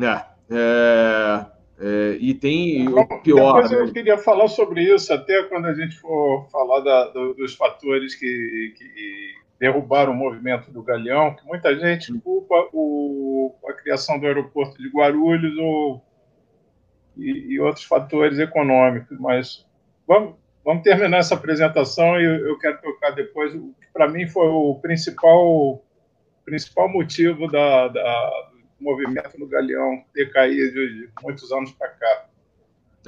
É, é, é, e tem o pior. Depois eu queria falar sobre isso, até quando a gente for falar da, do, dos fatores que, que derrubaram o movimento do Galeão, que muita gente culpa o, a criação do aeroporto de Guarulhos ou, e, e outros fatores econômicos. Mas vamos, vamos terminar essa apresentação e eu, eu quero tocar depois o que para mim foi o principal, principal motivo da, da, do movimento do Galeão ter caído de muitos anos para cá.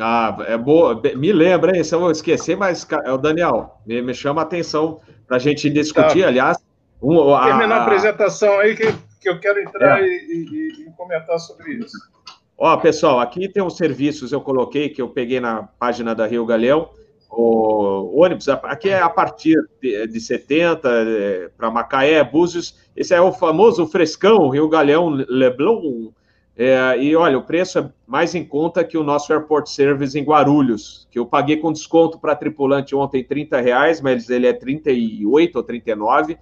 Ah, é boa. Me lembra, hein? Se eu esquecer, mas, o Daniel, me, me chama a atenção para a gente discutir, tá. aliás. Um, a, Terminar a apresentação aí que, que eu quero entrar é. e, e, e, comentar sobre isso. Ó, pessoal, aqui tem os serviços eu coloquei, que eu peguei na página da Rio Galeão. O ônibus, aqui é a partir de, de 70 é, para Macaé, Búzios. Esse é o famoso frescão, Rio Galeão Leblon, é, e olha, o preço é mais em conta que o nosso Airport Service em Guarulhos, que eu paguei com desconto para tripulante ontem 30 reais, mas ele é 38 ou 39,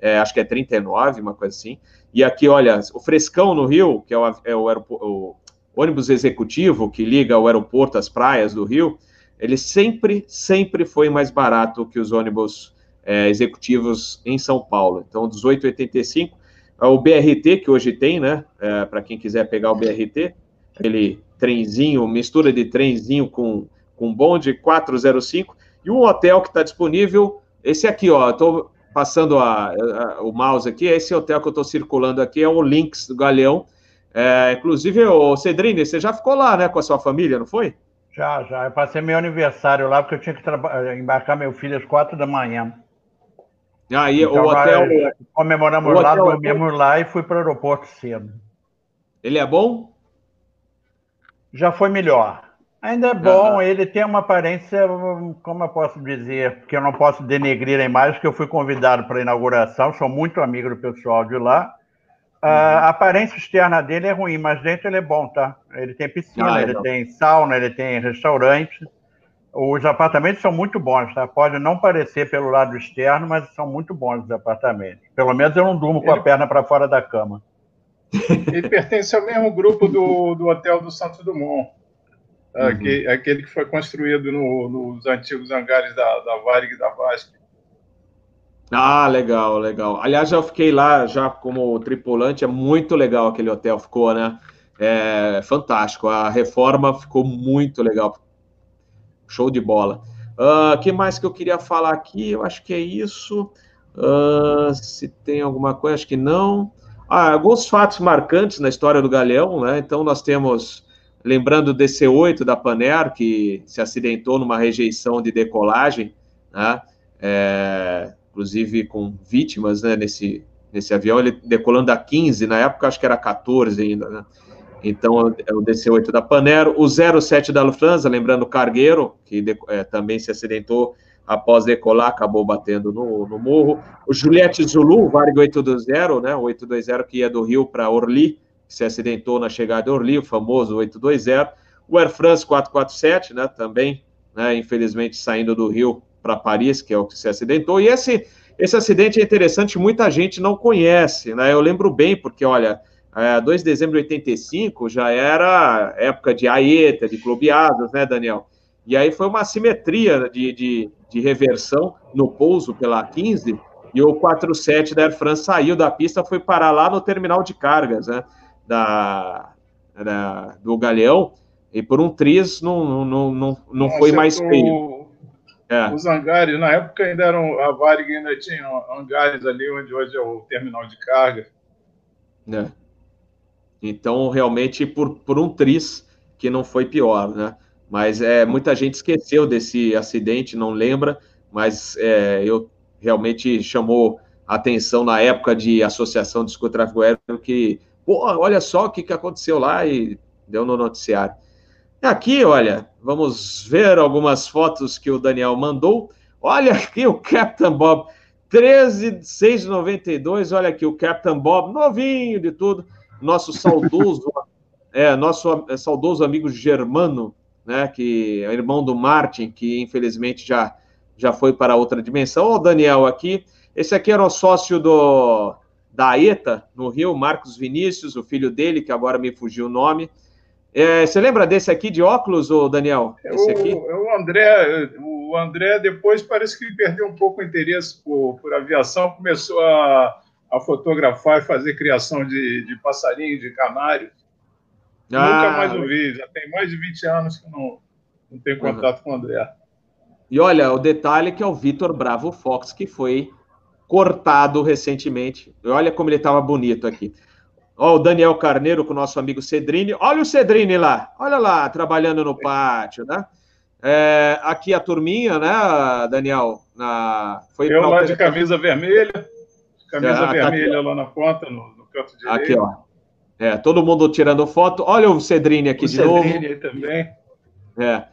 é, acho que é 39, uma coisa assim. E aqui, olha, o Frescão no Rio, que é o, é o, o ônibus executivo que liga o aeroporto às praias do Rio, ele sempre, sempre foi mais barato que os ônibus é, executivos em São Paulo. Então, 18,85 é o BRT que hoje tem, né? É, para quem quiser pegar o BRT, aquele trenzinho, mistura de trenzinho com, com bonde 405, e um hotel que está disponível, esse aqui, ó, estou passando a, a, o mouse aqui, esse hotel que eu estou circulando aqui é o Lynx do Galeão. É, inclusive, o Cedrini, você já ficou lá, né, com a sua família, não foi? Já, já. Eu passei meu aniversário lá porque eu tinha que embarcar meu filho às quatro da manhã. Aí então, o hotel. Comemoramos o lá, dormimos lá e fui para o aeroporto cedo. Ele é bom? Já foi melhor. Ainda é bom, uhum. ele tem uma aparência, como eu posso dizer, porque eu não posso denegrir a imagem, que eu fui convidado para a inauguração, sou muito amigo do pessoal de lá, A aparência externa dele é ruim, mas dentro ele é bom, tá? Ele tem piscina, ah, ele tem sauna, ele tem restaurante. Os apartamentos são muito bons, tá? Pode não parecer pelo lado externo, mas são muito bons os apartamentos. Pelo menos eu não durmo com a perna para fora da cama. Ele pertence ao mesmo grupo do, do Hotel do Santos Dumont, uhum. aquele, aquele, que foi construído no, nos antigos hangares da, da Varig e da Vasco. Ah, legal, legal. Aliás, já fiquei lá já como tripulante, é muito legal aquele hotel, ficou, né? É fantástico. A reforma ficou muito legal. Show de bola. O uh, ah, que mais que eu queria falar aqui? Eu acho que é isso. Uh, se tem alguma coisa, acho que não. Ah, alguns fatos marcantes na história do Galeão, né? Então nós temos, lembrando o DC-8 da Paner, que se acidentou numa rejeição de decolagem, né? É, inclusive com vítimas né, nesse, nesse avião, ele decolando a 15, na época acho que era 14 ainda, né? Então, é o DC-8 da Panero, o 07 da Lufthansa, lembrando o Cargueiro, que é, também se acidentou após decolar, acabou batendo no, no morro. O Juliette Zulu, Varg 820, né, o 820 que ia do Rio para Orly, se acidentou na chegada de Orly, o famoso 820. O Air France 447, né, também, né, infelizmente saindo do Rio para Paris, que é o que se acidentou. E esse, esse acidente é interessante, muita gente não conhece, né? Eu lembro bem, porque, olha, é, 2 de dezembro de 85 já era época de AETA, de clubeadas, né, Daniel? E aí foi uma simetria de, de, de reversão no pouso pela 15, e o 47 da Air France saiu da pista, foi parar lá no terminal de cargas, né, da, da do Galeão, e por um triz não, não, não, não foi mais feio. É. Os hangares, na época ainda eram, a Varig ainda tinha hangares ali onde hoje é o terminal de carga. É. Então, realmente, por, por um tris que não foi pior, né? Mas é, muita gente esqueceu desse acidente, não lembra, mas é, eu realmente chamou atenção na época de associação de tráfego aéreo que, pô, olha só o que, que aconteceu lá e deu no noticiário. Aqui, olha, vamos ver algumas fotos que o Daniel mandou. Olha aqui o Captain Bob, 13,692. Olha aqui o Captain Bob, novinho de tudo. Nosso saudoso, é, nosso é, saudoso amigo Germano, né, que é irmão do Martin, que infelizmente já, já foi para outra dimensão. Olha o Daniel aqui. Esse aqui era o sócio do, da ETA, no Rio, Marcos Vinícius, o filho dele, que agora me fugiu o nome. É, você lembra desse aqui de óculos, ô Daniel? Esse aqui? O, o, André, o André depois parece que perdeu um pouco o interesse por, por aviação, começou a, a fotografar e fazer criação de, de passarinhos, de canários. Ah, Nunca mais ouvi, já tem mais de 20 anos que não, não tenho contato uhum. com o André. E olha, o detalhe é que é o Vitor Bravo Fox, que foi cortado recentemente. Olha como ele estava bonito aqui. Ó, o Daniel Carneiro com o nosso amigo Cedrini. Olha o Cedrini lá, olha lá, trabalhando no pátio, né? É, aqui a turminha, né, Daniel? Na, foi Eu lá de camisa vermelha, camisa é, vermelha aqui, lá na ponta, no, no canto direito. Aqui, ó. É, todo mundo tirando foto. Olha o Cedrini aqui o de Cedrini novo. Cedrini também. É.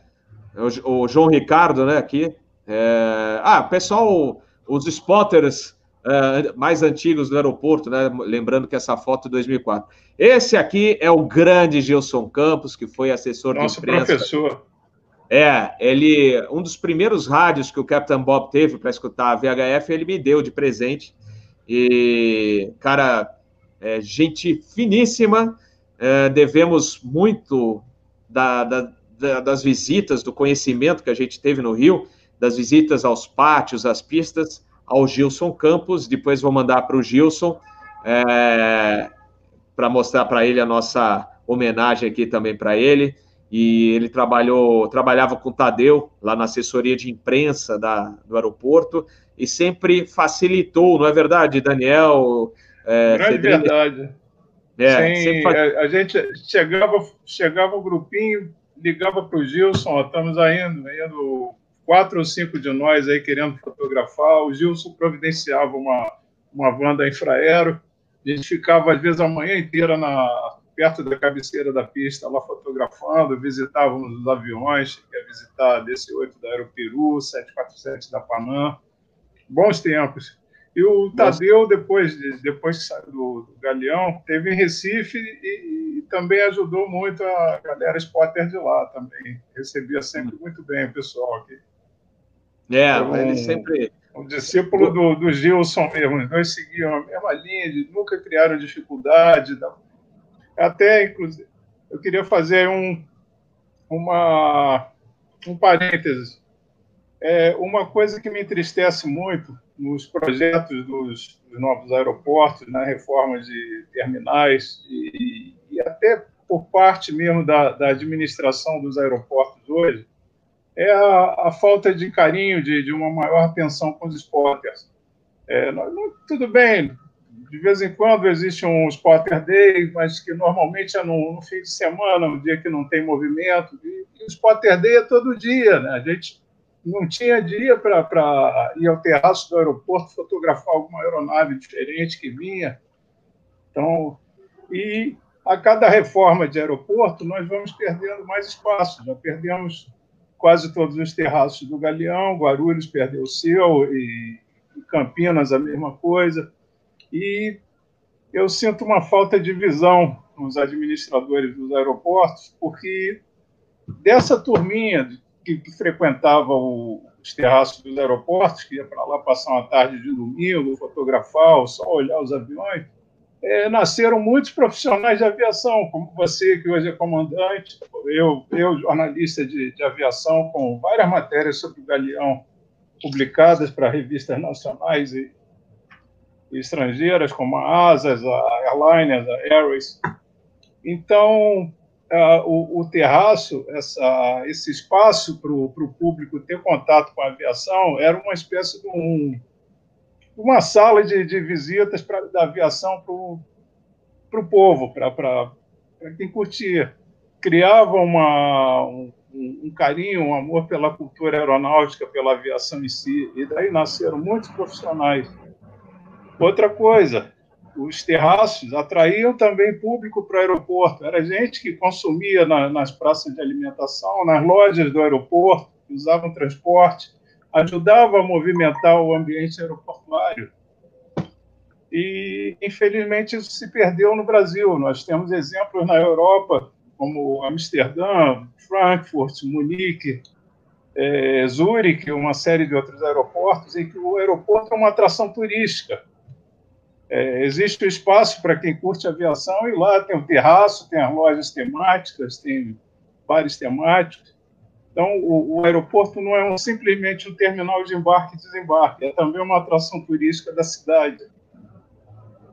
O, o, João Ricardo, né, aqui. É... Ah, pessoal, os spotters uh, mais antigos do aeroporto, né? Lembrando que essa foto é 2004. Esse aqui é o grande Gilson Campos, que foi assessor Nosso de imprensa. professor. É, ele, um dos primeiros rádios que o Captain Bob teve para escutar a VHF, ele me deu de presente. E, cara, é, gente finíssima, é, devemos muito da, da, da, das visitas, do conhecimento que a gente teve no Rio, das visitas aos pátios, às pistas, ao Gilson Campos. Depois vou mandar para o Gilson é, para mostrar para ele a nossa homenagem aqui também para ele. E ele trabalhou, trabalhava com o Tadeu lá na assessoria de imprensa da, do aeroporto e sempre facilitou, não é verdade, Daniel? É, Grande verdade. É, Sim, faz... a gente chegava, chegava o um grupinho, ligava para o Gilson, ó, estamos indo, indo quatro ou cinco de nós aí querendo fotografar. O Gilson providenciava uma, uma van da Infraero. A gente ficava, às vezes, a manhã inteira na, perto da cabeceira da pista, lá fotografando, visitávamos os aviões, cheguei a visitar DC-8 da Aeroperu, 747 da Panam. Bons tempos. E o Tadeu, depois, depois que saiu do, Galeão, teve em Recife e, e, também ajudou muito a galera spotter de lá também. Recebia sempre muito bem o pessoal aqui. É, então, ele sempre. Um discípulo do, do Gilson mesmo. Os dois seguiam a mesma linha, de, nunca criaram dificuldade. Até, inclusive, eu queria fazer um, uma, um parênteses. É, uma coisa que me entristece muito nos projetos dos, dos novos aeroportos, na reforma de terminais e, e até por parte mesmo da, da, administração dos aeroportos hoje, é a, a falta de carinho, de, de, uma maior atenção com os spotters. É, tudo bem, de vez em quando existe um spotter day, mas que normalmente é no, no fim de semana, um dia que não tem movimento, e, e o spotter day é todo dia, né? A gente não tinha dia para ir ao terraço do aeroporto fotografar alguma aeronave diferente que vinha. Então, e a cada reforma de aeroporto, nós vamos perdendo mais espaço. Já perdemos quase todos os terraços do Galeão, Guarulhos perdeu o seu, e Campinas a mesma coisa. E eu sinto uma falta de visão nos administradores dos aeroportos, porque dessa turminha que, que frequentava o, os terraços dos aeroportos, que ia para lá passar uma tarde de domingo, fotografar, só olhar os aviões, é, nasceram muitos profissionais de aviação, como você, que hoje é comandante, eu, eu jornalista de, de aviação, com várias matérias sobre o Galeão publicadas para revistas nacionais e estrangeiras, como a Asas, a Airlines, a Airways. Então, uh, o, o, terraço, essa, esse espaço para o público ter contato com a aviação, era uma espécie de um, uma sala de, de visitas pra, da aviação para o povo, para quem curtia. Criava uma, um, um, carinho, um amor pela cultura aeronáutica, pela aviação em si, e daí nasceram muitos profissionais. Outra coisa, os terraços atraíam também público para o aeroporto. Era gente que consumia na, nas praças de alimentação, nas lojas do aeroporto, que usavam transporte, ajudava a movimentar o ambiente aeroportuário. E, infelizmente, isso se perdeu no Brasil. Nós temos exemplos na Europa, como Amsterdã, Frankfurt, Munique, é, Zurique, uma série de outros aeroportos, em que o aeroporto é uma atração turística é, existe o espaço para quem curte aviação e lá tem o terraço, tem as lojas temáticas, tem bares temáticos. Então, o, o aeroporto não é um, simplesmente um terminal de embarque e desembarque, é também uma atração turística da cidade.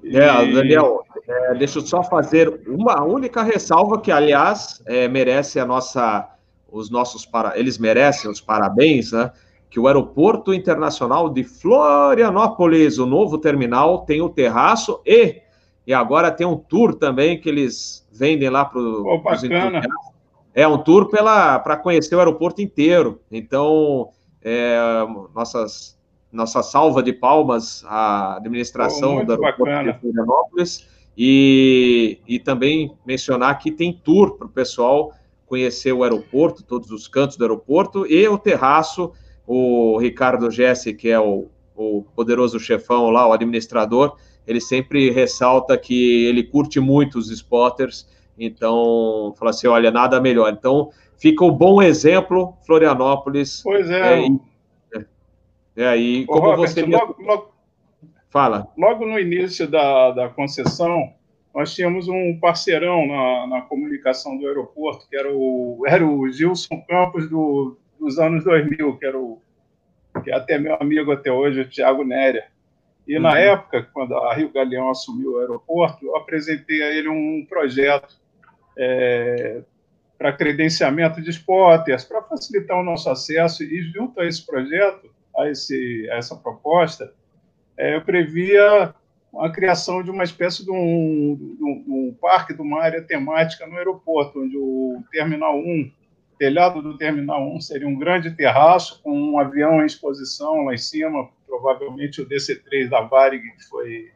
E... É, Daniel, é, deixa eu só fazer uma única ressalva que, aliás, é, merece a nossa, os nossos para, eles merecem os parabéns, né? Que o Aeroporto Internacional de Florianópolis, o novo terminal, tem o terraço e, e agora tem um tour também que eles vendem lá para os É um tour para conhecer o aeroporto inteiro. Então, é, nossas, nossa salva de palmas à administração oh, do aeroporto bacana. de Florianópolis e, e também mencionar que tem tour para o pessoal conhecer o aeroporto, todos os cantos do aeroporto e o terraço o Ricardo Jesse, que é o, o poderoso chefão lá, o administrador, ele sempre ressalta que ele curte muito os spotters, então fala assim, olha, nada melhor. Então fica o um bom exemplo, Florianópolis. Pois é. É, é aí, como Robert, você... Logo, logo, Fala. Logo no início da, da concessão, nós tínhamos um parceirão na, na comunicação do aeroporto, que era o, era o Gilson Campos, do, dos anos 2000, que era o que é até meu amigo até hoje, o Tiago Néria. E uhum. na época, quando a Rio Galeão assumiu o aeroporto, eu apresentei a ele um projeto é, para credenciamento de spotters, para facilitar o nosso acesso. E junto a esse projeto, a, esse, a essa proposta, é, eu previa a criação de uma espécie de um, de um, de um parque, de uma área temática no aeroporto, onde o Terminal 1 telhado do Terminal 1 seria um grande terraço com um avião em exposição lá em cima, provavelmente o DC-3 da Varig, que foi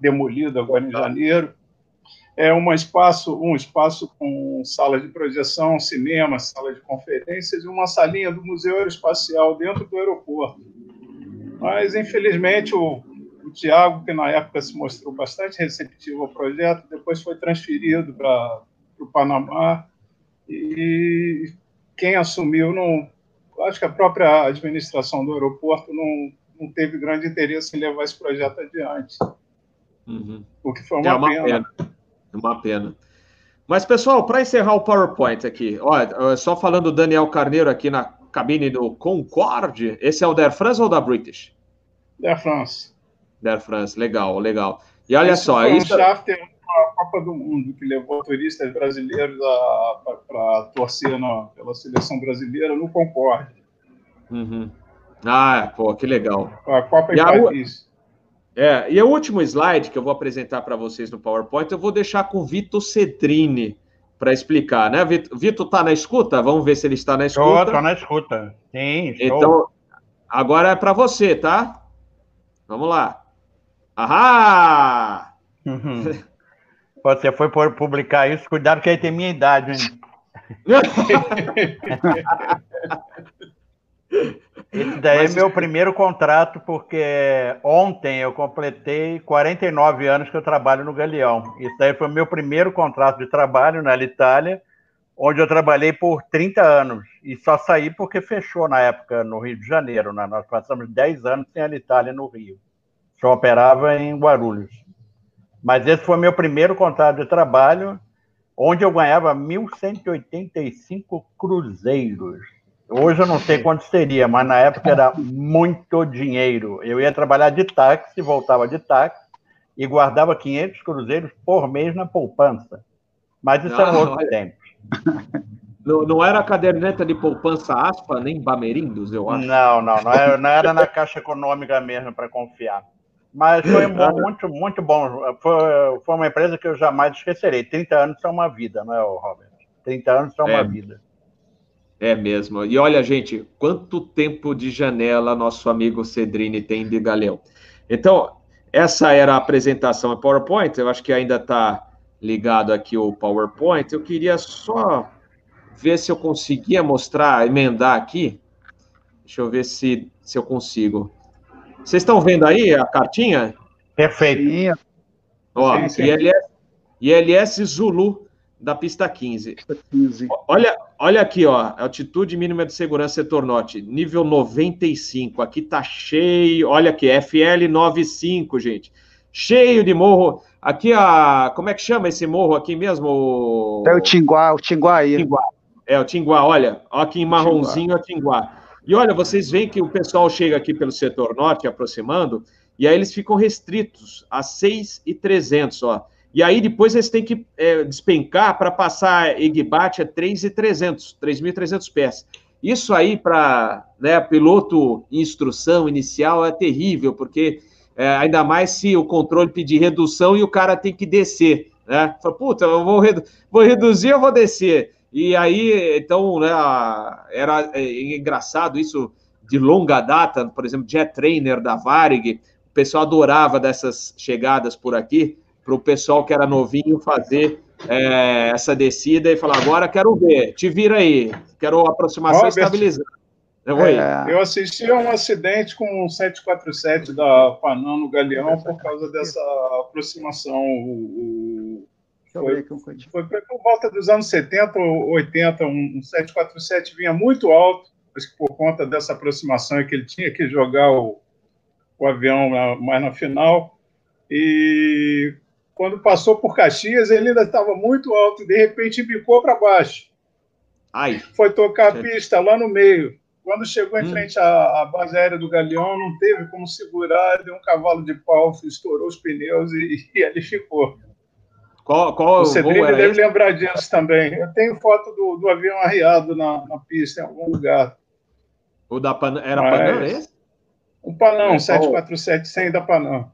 demolido agora em janeiro. É um espaço, um espaço com sala de projeção, cinema, sala de conferências e uma salinha do Museu Aeroespacial dentro do aeroporto. Mas, infelizmente, o o Tiago, que na época se mostrou bastante receptivo ao projeto, depois foi transferido para o Panamá e quem assumiu não, acho que a própria administração do aeroporto não, não teve grande interesse em levar esse projeto adiante. Uhum. O que foi uma, é uma pena. pena. Uma pena. Mas, pessoal, para encerrar o PowerPoint aqui, ó, só falando do Daniel Carneiro aqui na cabine do Concorde, esse é o da Air France ou da British? Da Air France. Da Air France, legal, legal. E olha Esse só... Isso... um Copa do Mundo, que levou turistas brasileiros para torcer na, pela seleção brasileira no Concorde. Uhum. Ah, pô, que legal. A Copa em Paris. É, e o último slide que eu vou apresentar para vocês no PowerPoint, eu vou deixar com o Vitor Cedrini para explicar, né? Vitor está na escuta? Vamos ver se ele está na escuta. Estou na escuta. Sim, estou. Então, agora é para você, tá? Vamos lá. Ahá! Uhum. Você foi por publicar isso, cuidado que aí tem minha idade, hein? Esse daí Mas... é meu primeiro contrato, porque ontem eu completei 49 anos que eu trabalho no Galeão. Isso daí foi meu primeiro contrato de trabalho na Itália, onde eu trabalhei por 30 anos. E só saí porque fechou na época no Rio de Janeiro. Né? Nós passamos 10 anos sem a Itália no Rio. Só operava em Guarulhos. Mas esse foi meu primeiro contrato de trabalho, onde eu ganhava 1.185 cruzeiros. Hoje eu não sei quanto seria, mas na época era muito dinheiro. Eu ia trabalhar de táxi, voltava de táxi e guardava 500 cruzeiros por mês na poupança. Mas isso ah, era outro olha... tempo. Não, não, era a caderneta de poupança aspa, nem Bamerindos, eu acho. Não, não, não era, não era na Caixa Econômica mesmo para confiar. Mas foi muito, muito bom. Foi, foi uma empresa que eu jamais esquecerei. 30 anos são uma vida, não é, Robert? 30 anos são é. uma vida. É mesmo. E olha, gente, quanto tempo de janela nosso amigo Cedrini tem de Galeão. Então, essa era a apresentação em PowerPoint. Eu acho que ainda está ligado aqui o PowerPoint. Eu queria só ver se eu conseguia mostrar, emendar aqui. Deixa eu ver se, se eu consigo. Vocês estão vendo aí a cartinha? Perfeito. Ó. ILS, ILS Zulu da pista 15. 15. Olha, olha aqui, ó, altitude mínima de segurança setor norte, nível 95. Aqui tá cheio, olha aqui, FL 95, gente. Cheio de morro. Aqui a, como é que chama esse morro aqui mesmo? É o Tinguá, o Tinguá aí. Tinguá. É o Tinguá, olha, aqui em marronzinho é o Tinguá. E olha, vocês veem que o pessoal chega aqui pelo setor norte, aproximando, e aí eles ficam restritos a 6,300, ó. E aí depois eles têm que é, despencar para passar Egbat a 3,300, 3.300 pés. Isso aí para né, piloto instrução inicial é terrível, porque é, ainda mais se o controle pedir redução e o cara tem que descer, né? Fala, puta, eu vou, redu vou reduzir, eu vou descer. E aí, então, né, era é, engraçado isso de longa data, por exemplo, Jet Trainer da Varig, o pessoal adorava dessas chegadas por aqui, para o pessoal que era novinho fazer é, essa descida e falar: agora quero ver, te vira aí, quero aproximação Robert, estabilizada. Eu, é, eu assisti a um acidente com um 747 da Panam no Galeão por causa dessa aproximação. O, foi, foi por volta dos anos 70 ou 80, um, um 747 vinha muito alto, que por conta dessa aproximação que ele tinha que jogar o, o avião mais na final. E quando passou por Caxias, ele ainda estava muito alto e de repente bicou para baixo. Ai. Foi tocar a pista lá no meio. Quando chegou em hum. frente à, à, base aérea do Galeão, não teve como segurar, deu um cavalo de pau, estourou os pneus e, e ali ficou. Qual, qual o Cedrilho deve lembrar disso também. Eu tenho foto do, do avião arriado na, na, pista em algum lugar. O da Pan... Era Mas... Panam esse? Um Panam, é, 747 100 da Panam.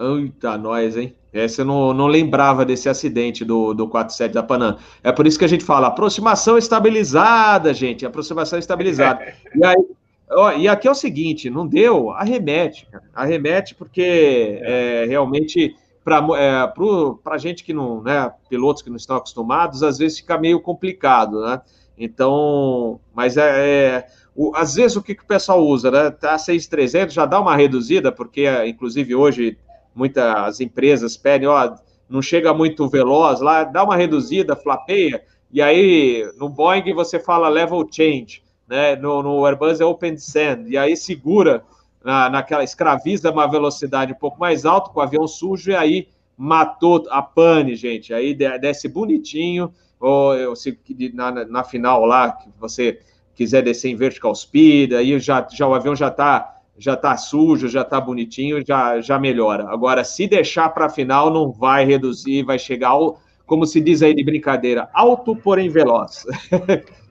Eita, nós, hein? Essa eu não, não lembrava desse acidente do, do 47 da Panam. É por isso que a gente fala aproximação estabilizada, gente. Aproximação estabilizada. e, aí, ó, e aqui é o seguinte: não deu, arremete. Arremete, porque é, realmente, para é, a gente que não, né, pilotos que não estão acostumados, às vezes fica meio complicado, né? Então, mas é, é o, às vezes o que, que o pessoal usa, né? Tá 6,300, já dá uma reduzida, porque inclusive hoje muitas empresas pedem, ó, não chega muito veloz lá, dá uma reduzida, flapeia, e aí no Boeing você fala level change, né? No, no Airbus é open descend, e aí segura na, naquela escraviza uma velocidade um pouco mais alta com o avião sujo, e aí matou a pane, gente. Aí desce bonitinho, ou se na, na final lá, que você quiser descer em vertical speed, aí já, já o avião já está já tá sujo, já está bonitinho, já, já melhora. Agora, se deixar para a final, não vai reduzir, vai chegar ao, como se diz aí de brincadeira, alto, porém veloz.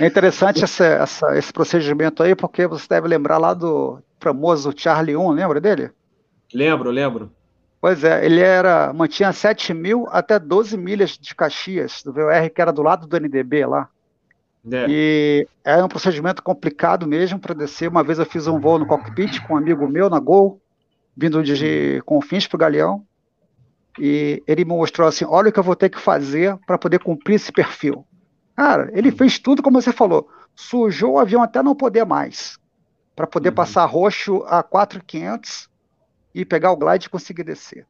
é interessante essa, essa, esse procedimento aí, porque você deve lembrar lá do famoso Charlie 1, lembra dele? Lembro, lembro. Pois é, ele era mantinha 7 mil até 12 milhas de Caxias, do VOR, que era do lado do NDB lá. É. E é um procedimento complicado mesmo para descer. Uma vez eu fiz um voo no cockpit com um amigo meu na Gol, vindo de Confins para o Galeão, e ele me mostrou assim: olha o que eu vou ter que fazer para poder cumprir esse perfil. Cara, ele fez tudo como você falou, sujou o avião até não poder mais, para poder uhum. passar roxo a 4,500 e pegar o glide e conseguir descer.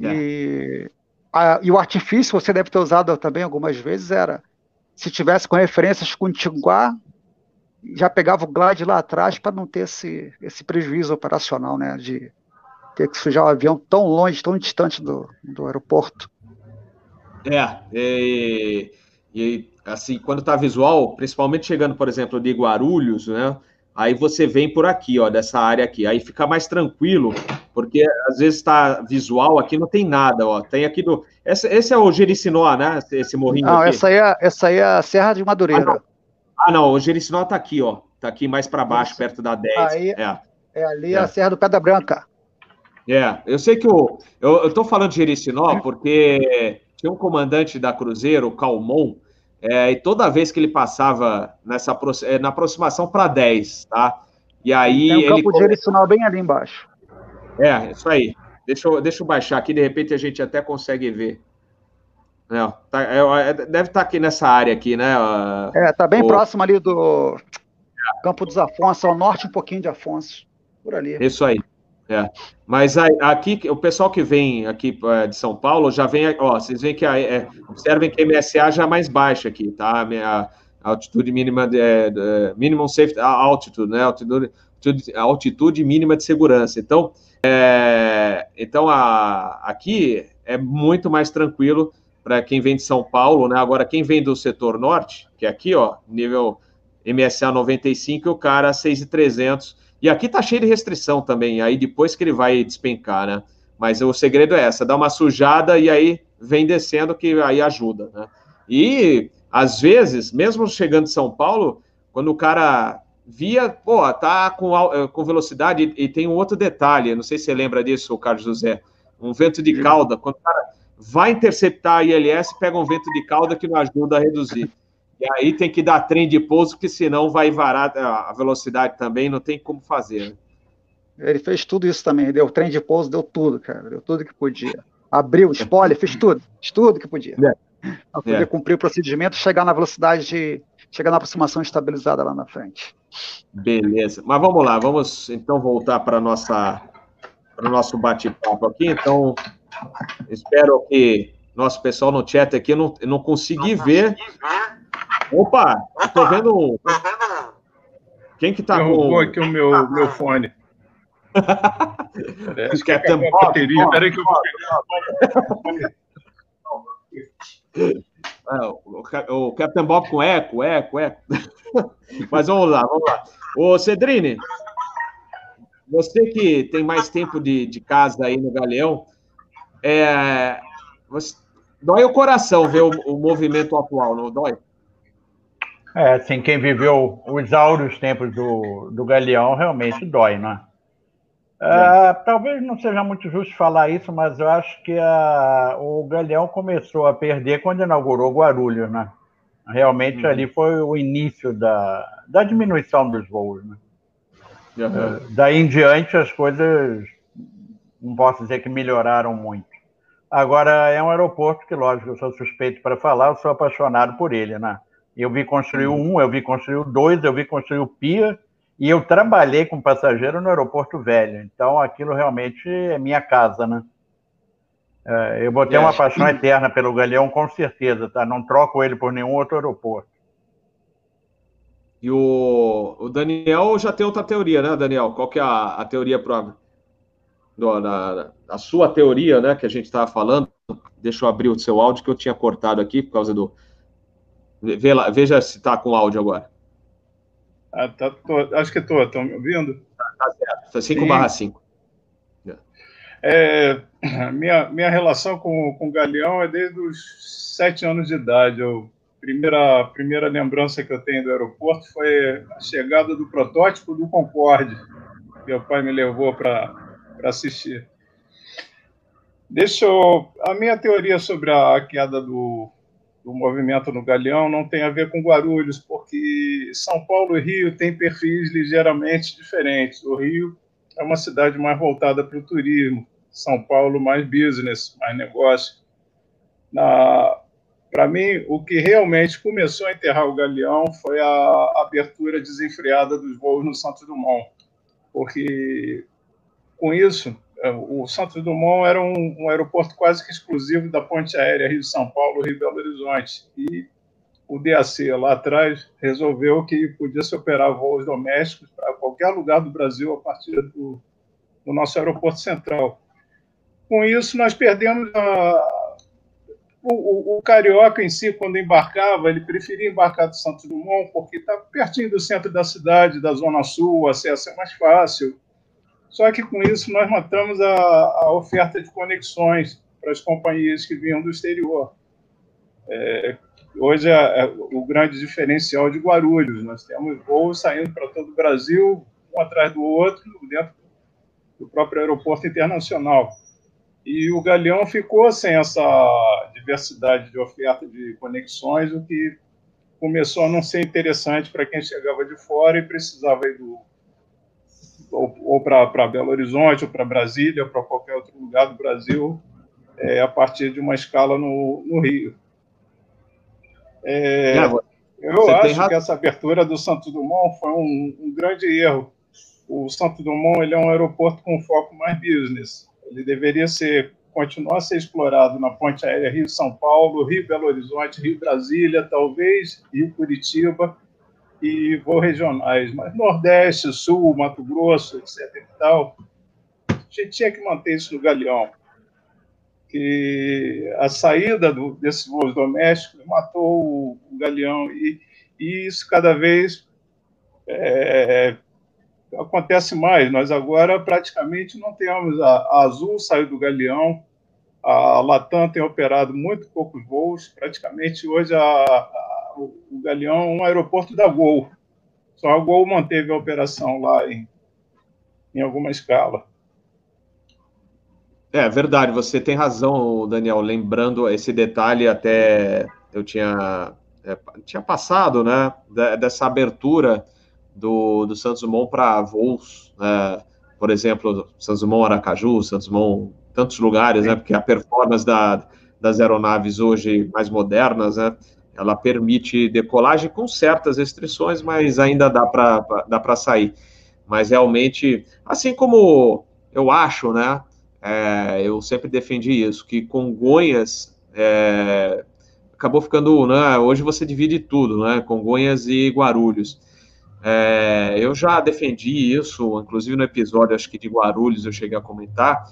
É. E, a, e o artifício, você deve ter usado também algumas vezes, era se tivesse com referências com Tinguá, já pegava o glide lá atrás para não ter esse, esse prejuízo operacional, né? De ter que sujar o avião tão longe, tão distante do, do aeroporto. É, e, e assim, quando está visual, principalmente chegando, por exemplo, de Guarulhos, né? Aí você vem por aqui, ó, dessa área aqui. Aí fica mais tranquilo, porque às vezes está visual, aqui não tem nada, ó. Tem aqui do. Esse, esse é o Jericinó, né? Esse morrinho não, aqui. Essa aí, é, essa aí é a Serra de Madureira. Ah, não, ah, não o Jericinó está aqui, ó. Está aqui mais para baixo, Isso. perto da 10. Aí, é. é ali é. a Serra do Pedra Branca. É, eu sei que o. Eu, eu tô falando de Jericinó porque tinha um comandante da Cruzeiro, o Calmon, é, e toda vez que ele passava nessa é, na aproximação para 10, tá? E aí. Tem um campo ele... Jericinó bem ali embaixo. É, isso aí. Deixa eu, deixa eu baixar aqui, de repente a gente até consegue ver. É, tá, é, é deve estar tá aqui nessa área aqui, né? É, tá bem o... próximo ali do Campo dos Afonso, ao norte um pouquinho de Afonso, por ali. Isso aí. É. Mas aqui, o pessoal que vem aqui é, de São Paulo já vem, ó, vocês veem que a, é, observem que a MSA já é mais baixa aqui, tá? A, altitude mínima, de, é, minimum safety altitude, né? Altitude, altitude mínima de segurança. Então, é, então a, aqui é muito mais tranquilo para quem vem de São Paulo, né? Agora, quem vem do setor norte, que é aqui, ó, nível MSA 95, e o cara 6,300. E aqui tá cheio de restrição também, aí depois que ele vai despencar, né? Mas o segredo é essa, dá uma sujada e aí vem descendo que aí ajuda, né? E às vezes, mesmo chegando de São Paulo, quando o cara via, pô, tá com, eh, com velocidade, e tem um outro detalhe, não sei se você lembra disso, Carlos José, um vento de cauda, quando o cara vai interceptar a ILS, pega um vento de cauda que não ajuda a reduzir. E aí tem que dar trem de pouso, que senão vai varar a velocidade também, não tem como fazer. Né? Ele fez tudo isso também, deu trem de pouso, deu tudo, cara, deu tudo que podia. Abriu, spoiler, fez tudo, fez tudo que podia. É. Para poder é. cumprir o procedimento, chegar na velocidade de, chegar na aproximação estabilizada lá na frente. Beleza. Mas vamos lá, vamos então voltar para nossa para o nosso bate-papo aqui. Então, espero que nosso pessoal no chat aqui, não, não consegui ver. Opa, estou vendo. Quem que está com. aqui o meu, meu fone. Parece que é a bateria. Peraí que eu vou ah, o, Captain Bob com eco, eco, eco. Mas vamos lá, vamos lá. Ô, Cedrine, você que tem mais tempo de, de casa aí no Galeão, é, você, dói o coração ver o, o, movimento atual, não dói? É, assim, quem viveu os áureos tempos do, do Galeão realmente dói, né? Uh, talvez não seja muito justo falar isso, mas eu acho que a, o Galeão começou a perder quando inaugurou Guarulhos, né? Realmente uhum. ali foi o início da, da diminuição dos voos, né? Uhum. Uh, daí em diante as coisas, não posso dizer que melhoraram muito. Agora, é um aeroporto que, lógico, eu sou suspeito para falar, eu sou apaixonado por ele, né? Eu vi construir um, eu vi construir o dois, eu vi construir o Pia, e eu trabalhei com passageiro no aeroporto velho. Então, aquilo realmente é minha casa, né? É, eu vou ter uma paixão eterna pelo Galeão, com certeza, tá? Não troco ele por nenhum outro aeroporto. E o, o Daniel já tem outra teoria, né, Daniel? Qual que é a, a teoria para a sua teoria, né, que a gente estava falando? Deixa eu abrir o seu áudio que eu tinha cortado aqui por causa do. Vê lá, veja se está com áudio agora. Ah, tá, tô, acho que estou. Estão me ouvindo? Tá, tá certo. 5 barra 5. É, minha, minha relação com, com o Galeão é desde os sete anos de idade. Eu, primeira, primeira lembrança que eu tenho do aeroporto foi a chegada do protótipo do Concorde. Meu pai me levou para assistir. Deixa eu, a minha teoria sobre a queda do, do movimento no Galeão não tem a ver com Guarulhos, porque São Paulo e Rio têm perfis ligeiramente diferentes. O Rio é uma cidade mais voltada para o turismo, São Paulo mais business, mais negócio. Para mim, o que realmente começou a enterrar o Galeão foi a abertura desenfreada dos voos no Santos Dumont, porque com isso o Santos Dumont era um, um aeroporto quase que exclusivo da ponte aérea Rio-São Paulo, Rio-Belo Horizonte, e o DAC lá atrás resolveu que podia se operar voos domésticos para qualquer lugar do Brasil a partir do, do nosso aeroporto central. Com isso, nós perdemos a, o, o, o, carioca em si, quando embarcava, ele preferia embarcar do Santos Dumont porque está pertinho do centro da cidade, da Zona Sul, o acesso é mais fácil. Só que com isso nós matamos a, a oferta de conexões para as companhias que vinham do exterior. É, hoje é, é, o grande diferencial de Guarulhos. Nós temos voos saindo para todo o Brasil, um atrás do outro, dentro do próprio aeroporto internacional. E o Galeão ficou sem essa diversidade de oferta de conexões, o que começou a não ser interessante para quem chegava de fora e precisava do, ou, ou para Belo Horizonte, ou para Brasília, ou para qualquer outro lugar do Brasil, é, a partir de uma escala no, no Rio. É, eu acho que essa abertura do Santos Dumont foi um, um, grande erro. O Santos Dumont ele é um aeroporto com foco mais business. Ele deveria ser continuar a ser explorado na ponte aérea Rio-São Paulo, Rio-Belo Horizonte, Rio-Brasília, talvez Rio-Curitiba e voos regionais. Mas Nordeste, Sul, Mato Grosso, etc. E tal, a gente tinha que manter isso no galeão que a saída do, desses voos domésticos matou o galeão e, e, isso cada vez é, acontece mais. Nós agora praticamente não temos a, a, Azul saiu do galeão, a Latam tem operado muito poucos voos, praticamente hoje a, a, o, galeão um aeroporto da Gol. Só a Gol manteve a operação lá em, em alguma escala. É verdade, você tem razão, Daniel. Lembrando esse detalhe, até eu tinha, é, tinha passado, né, dessa abertura do, do Santos Dumont para voos, né, por exemplo, Santos Dumont Aracaju, Santos Dumont, tantos lugares, né, porque a performance da, das aeronaves hoje mais modernas, né, ela permite decolagem com certas restrições, mas ainda dá para dá sair. Mas realmente, assim como eu acho, né, é, eu sempre defendi isso, que Congonhas é, acabou ficando, né, hoje você divide tudo, né, Congonhas e Guarulhos. É, eu já defendi isso, inclusive no episódio, acho que de Guarulhos eu cheguei a comentar,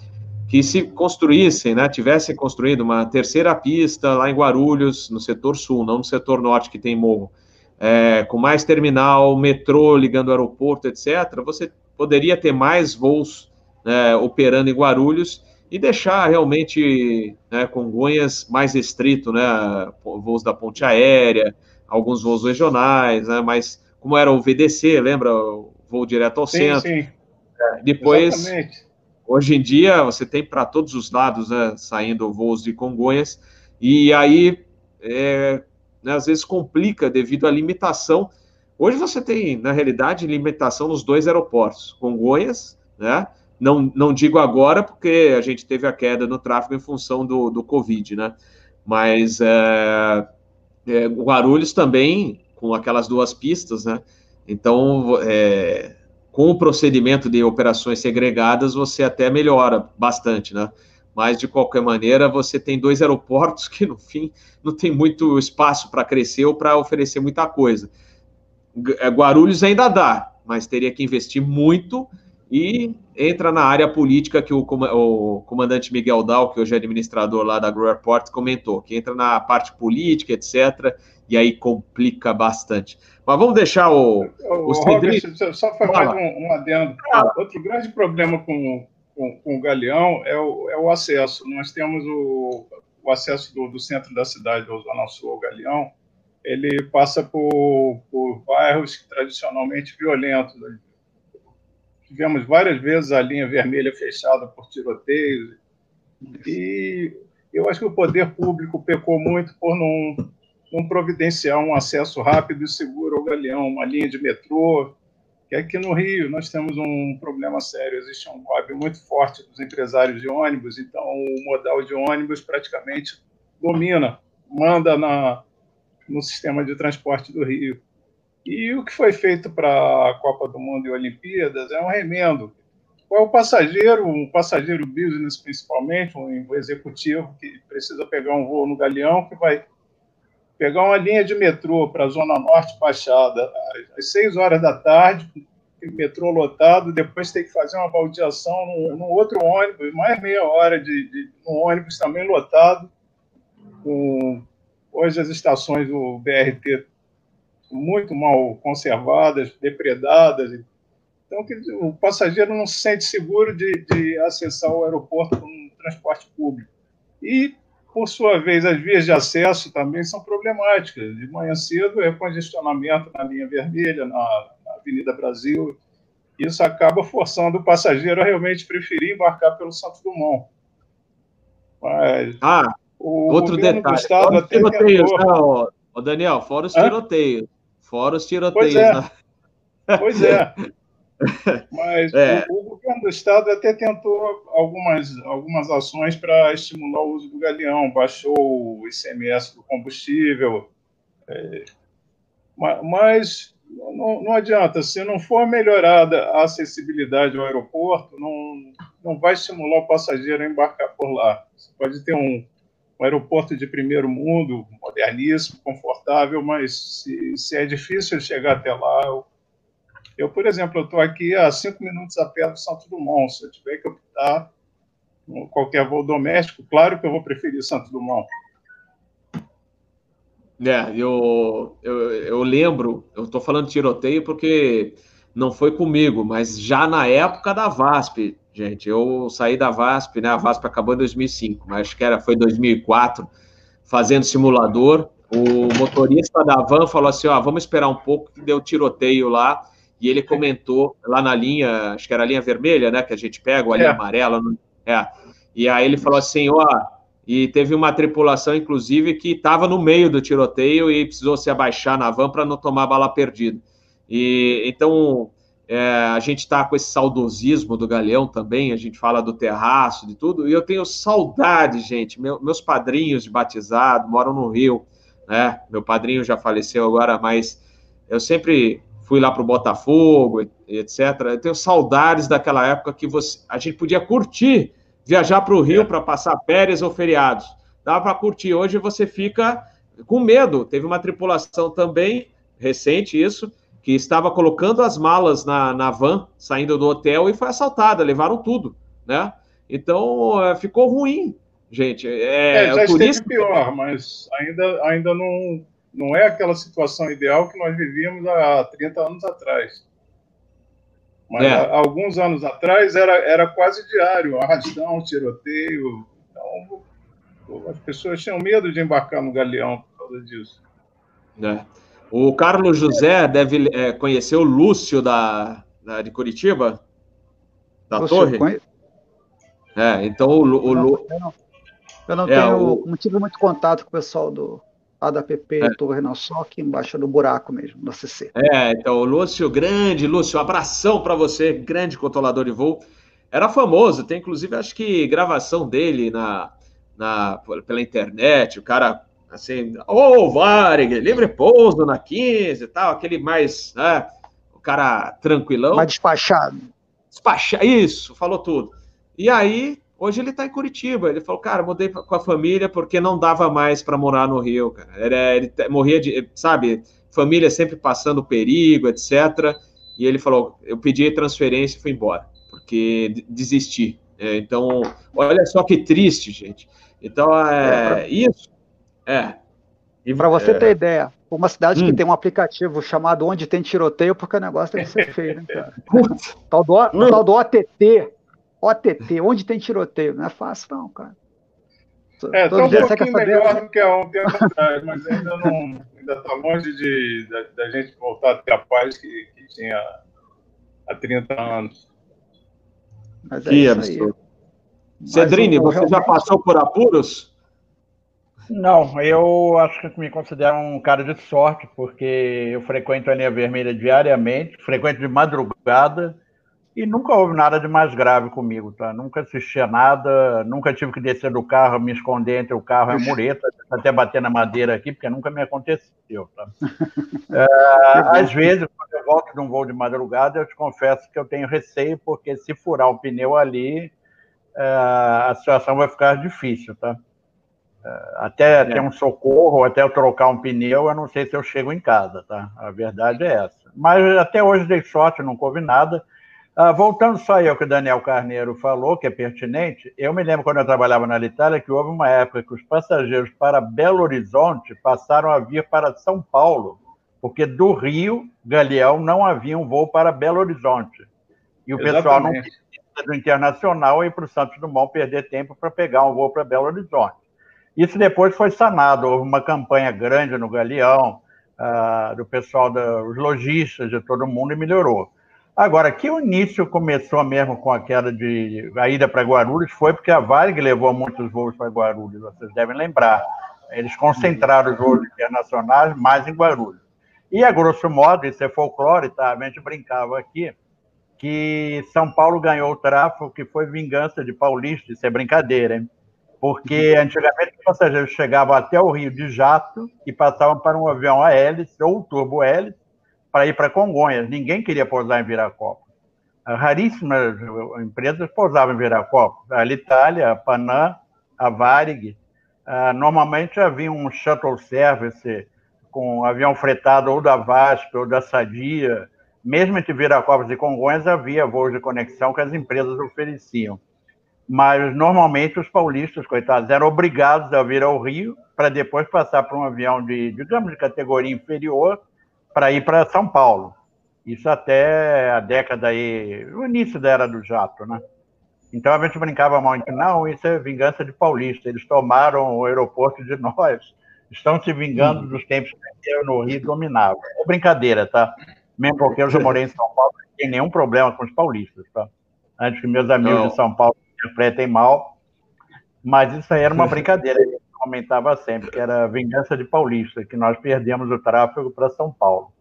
que se construíssem, né, tivessem construído uma terceira pista lá em Guarulhos, no setor sul, não no setor norte que tem morro, é, com mais terminal, metrô ligando o aeroporto, etc., você poderia ter mais voos né, operando em Guarulhos e deixar realmente né, Congonhas mais restrito, né, voos da ponte aérea, alguns voos regionais, né, mas como era o VDC, lembra, o voo direto ao sim, centro. Sim. É, depois, Exatamente. Hoje em dia, você tem para todos os lados, né, saindo voos de Congonhas, e aí, é, né, às vezes complica devido à limitação. Hoje você tem, na realidade, limitação nos dois aeroportos, Congonhas, né, não, não digo agora, porque a gente teve a queda no tráfego em função do, do Covid, né? Mas é, é, Guarulhos também, com aquelas duas pistas, né? Então, é, com o procedimento de operações segregadas, você até melhora bastante, né? Mas, de qualquer maneira, você tem dois aeroportos que, no fim, não tem muito espaço para crescer ou para oferecer muita coisa. É, Guarulhos ainda dá, mas teria que investir muito e entra na área política que o, o comandante Miguel Dal, que hoje é administrador lá da Grow Airport, comentou, que entra na parte política, etc., e aí complica bastante. Mas vamos deixar o. o, o Robert, só mais um, um adendo. Ah. Outro grande problema com, com, com, o Galeão é o, é o acesso. Nós temos o, o acesso do, do centro da cidade, do Zona Sul ao Galeão, ele passa por, por bairros tradicionalmente violentos. Tivemos várias vezes a linha vermelha fechada por tiroteios. E eu acho que o poder público pecou muito por não, não providenciar um acesso rápido e seguro ao Galeão, uma linha de metrô. Que aqui no Rio nós temos um problema sério, existe um lobby muito forte dos empresários de ônibus, então o modal de ônibus praticamente domina, manda na, no sistema de transporte do Rio. E o que foi feito para a Copa do Mundo e Olimpíadas é um remendo. Qual é o passageiro, um passageiro business principalmente, um executivo que precisa pegar um voo no Galeão, que vai pegar uma linha de metrô para a Zona Norte Baixada às 6 horas da tarde, metrô lotado, depois tem que fazer uma baldeação num outro ônibus, mais meia hora de, de um ônibus também lotado, com hoje as estações do BRT muito mal conservadas, depredadas. Então, o passageiro não se sente seguro de, de acessar o aeroporto com transporte público. E, por sua vez, as vias de acesso também são problemáticas. De manhã cedo é congestionamento na linha vermelha, na, na Avenida Brasil. Isso acaba forçando o passageiro a realmente preferir embarcar pelo Santos Dumont. Mas ah, outro detalhe. Estado até tentou... Não, né, Daniel, fora os tiroteios. Fora os tiroteios. Pois é. Né? Pois é. Mas é. O, o, governo do estado até tentou algumas, algumas ações para estimular o uso do galeão, baixou o ICMS do combustível, é, mas não, não, adianta, se não for melhorada a acessibilidade ao aeroporto, não, não vai estimular o passageiro a embarcar por lá. Você pode ter um, um aeroporto de primeiro mundo, moderníssimo, confortável, mas se, se é difícil chegar até lá, eu, por exemplo, estou aqui a cinco minutos a pé do Santo Dumont. Se eu tiver que optar qualquer voo doméstico, claro que eu vou preferir Santo Dumont. É, eu, eu, eu lembro, eu estou falando tiroteio porque não foi comigo, mas já na época da VASP, gente. Eu saí da VASP, né? A VASP acabou em 2005, mas acho que era, foi 2004, fazendo simulador. O motorista da van falou assim: ó, vamos esperar um pouco, que deu tiroteio lá. E ele comentou lá na linha, acho que era a linha vermelha, né? Que a gente pega, ou a linha é. amarela. É. E aí ele falou assim: ó, e teve uma tripulação, inclusive, que estava no meio do tiroteio e precisou se abaixar na van para não tomar bala perdida. E então é, a gente está com esse saudosismo do Galeão também, a gente fala do terraço, de tudo, e eu tenho saudade, gente. Meu, meus padrinhos de batizado moram no Rio, né? Meu padrinho já faleceu agora, mas eu sempre fui lá para o Botafogo, etc. Eu tenho saudades daquela época que você, a gente podia curtir, viajar para o Rio é. para passar férias ou feriados. Dava para curtir. Hoje você fica com medo. Teve uma tripulação também, recente isso, que estava colocando as malas na, na van, saindo do hotel, e foi assaltada, levaram tudo, né? Então, é, ficou ruim, gente. É, é já turista... esteve pior, mas ainda, ainda não, não é aquela situação ideal que nós vivíamos há 30 anos atrás. Mas é. há, alguns anos atrás era, era quase diário, arrastão, tiroteio. Então, as pessoas tinham medo de embarcar no galeão por causa disso. É. O Carlos José deve é, conhecer o Lúcio da, da, de Curitiba, da Lúcio, Torre. Conhe... É, então o, o Lu... Eu não, eu não é, tenho, o... não tive muito contato com o pessoal do ADAPP é. Torre, não, só aqui embaixo do buraco mesmo, do CC. É, então o Lúcio, grande, Lúcio, abração para você, grande controlador de voo. Era famoso, tem inclusive acho que gravação dele na, na, pela internet, o cara Assim, ô, oh, Varig, livre pouso na 15 e tal, aquele mais, né, o cara tranquilão. Mais despachado. Despachado, isso, falou tudo. E aí, hoje ele está em Curitiba. Ele falou, cara, mudei com a família porque não dava mais para morar no Rio, cara. Era, ele morria de, sabe, família sempre passando perigo, etc. E ele falou, eu pedi transferência e fui embora, porque desisti. É, então, olha só que triste, gente. Então, é, é isso. É. Para você é... ter ideia, uma cidade hum. que tem um aplicativo chamado Onde Tem Tiroteio, porque o negócio deve ser feio, né, cara? tal, do, hum. tal do OTT. OTT, onde tem tiroteio. Não é fácil, não, cara. É, tá um pouquinho melhor do que há um tempo atrás, mas ainda não ainda está longe de, da, da, gente voltar a ter a paz que, que tinha há 30 anos. Mas é que absurdo. Cedrine, você realmente... já passou por apuros? Não, eu acho que me considero um cara de sorte, porque eu frequento a linha vermelha diariamente, frequento de madrugada, e nunca houve nada de mais grave comigo, tá? Nunca assisti a nada, nunca tive que descer do carro, me esconder entre o carro e a mureta, até bater na madeira aqui, porque nunca me aconteceu, tá? É, às vezes, quando eu volto de um voo de madrugada, eu te confesso que eu tenho receio, porque se furar um pneu ali, é, a situação vai ficar difícil, tá? É, até ter um socorro, até eu trocar um pneu, eu não sei se eu chego em casa, tá? A verdade é essa. Mas até hoje dei sorte, não houve nada. Ah, voltando só aí ao que o Daniel Carneiro falou, que é pertinente, eu me lembro quando eu trabalhava na Itália que houve uma época que os passageiros para Belo Horizonte passaram a vir para São Paulo, porque do Rio, Galeão, não havia um voo para Belo Horizonte. E o Exatamente. pessoal não queria do internacional ir para o Santos Dumont perder tempo para pegar um voo para Belo Horizonte. Isso depois foi sanado, houve uma campanha grande no Galeão, uh, do pessoal, dos lojistas, de todo mundo, e melhorou. Agora, que o início começou mesmo com a queda de a ida para Guarulhos foi porque a Varig levou muitos voos para Guarulhos, vocês devem lembrar. Eles concentraram os voos internacionais mais em Guarulhos. E, a grosso modo, isso é folclore, tá? A gente brincava aqui, que São Paulo ganhou o tráfego, que foi vingança de paulista, isso é brincadeira, hein? Porque antigamente os passageiros chegavam até o Rio de jato e passavam para um avião a hélice ou turbo hélice, para ir para Congonhas. Ninguém queria pousar em Viracopos. Raríssimas empresas pousavam em Viracopos. A Alitalia, a Panam, a Varig. Ah, normalmente havia um shuttle service com avião fretado ou da VASP ou da Sadia. Mesmo entre Viracopos e Congonhas havia voos de conexão que as empresas ofereciam. Mas normalmente os paulistas, coitados, eram obrigados a vir ao Rio para depois passar para um avião de, digamos, de categoria inferior para ir para São Paulo. Isso até a década aí, o início da era do jato, né? Então a gente brincava muito, não, isso é vingança de paulista, eles tomaram o aeroporto de nós, estão se vingando hum. dos tempos que eu no Rio dominava. É brincadeira, tá? Mesmo porque eu já morei em São Paulo, não tem nenhum problema com os paulistas, tá? Antes que meus amigos não. de São Paulo interpretem mal, mas isso aí era uma brincadeira comentava sempre, que era vingança de paulista, que nós perdemos o tráfego para São Paulo.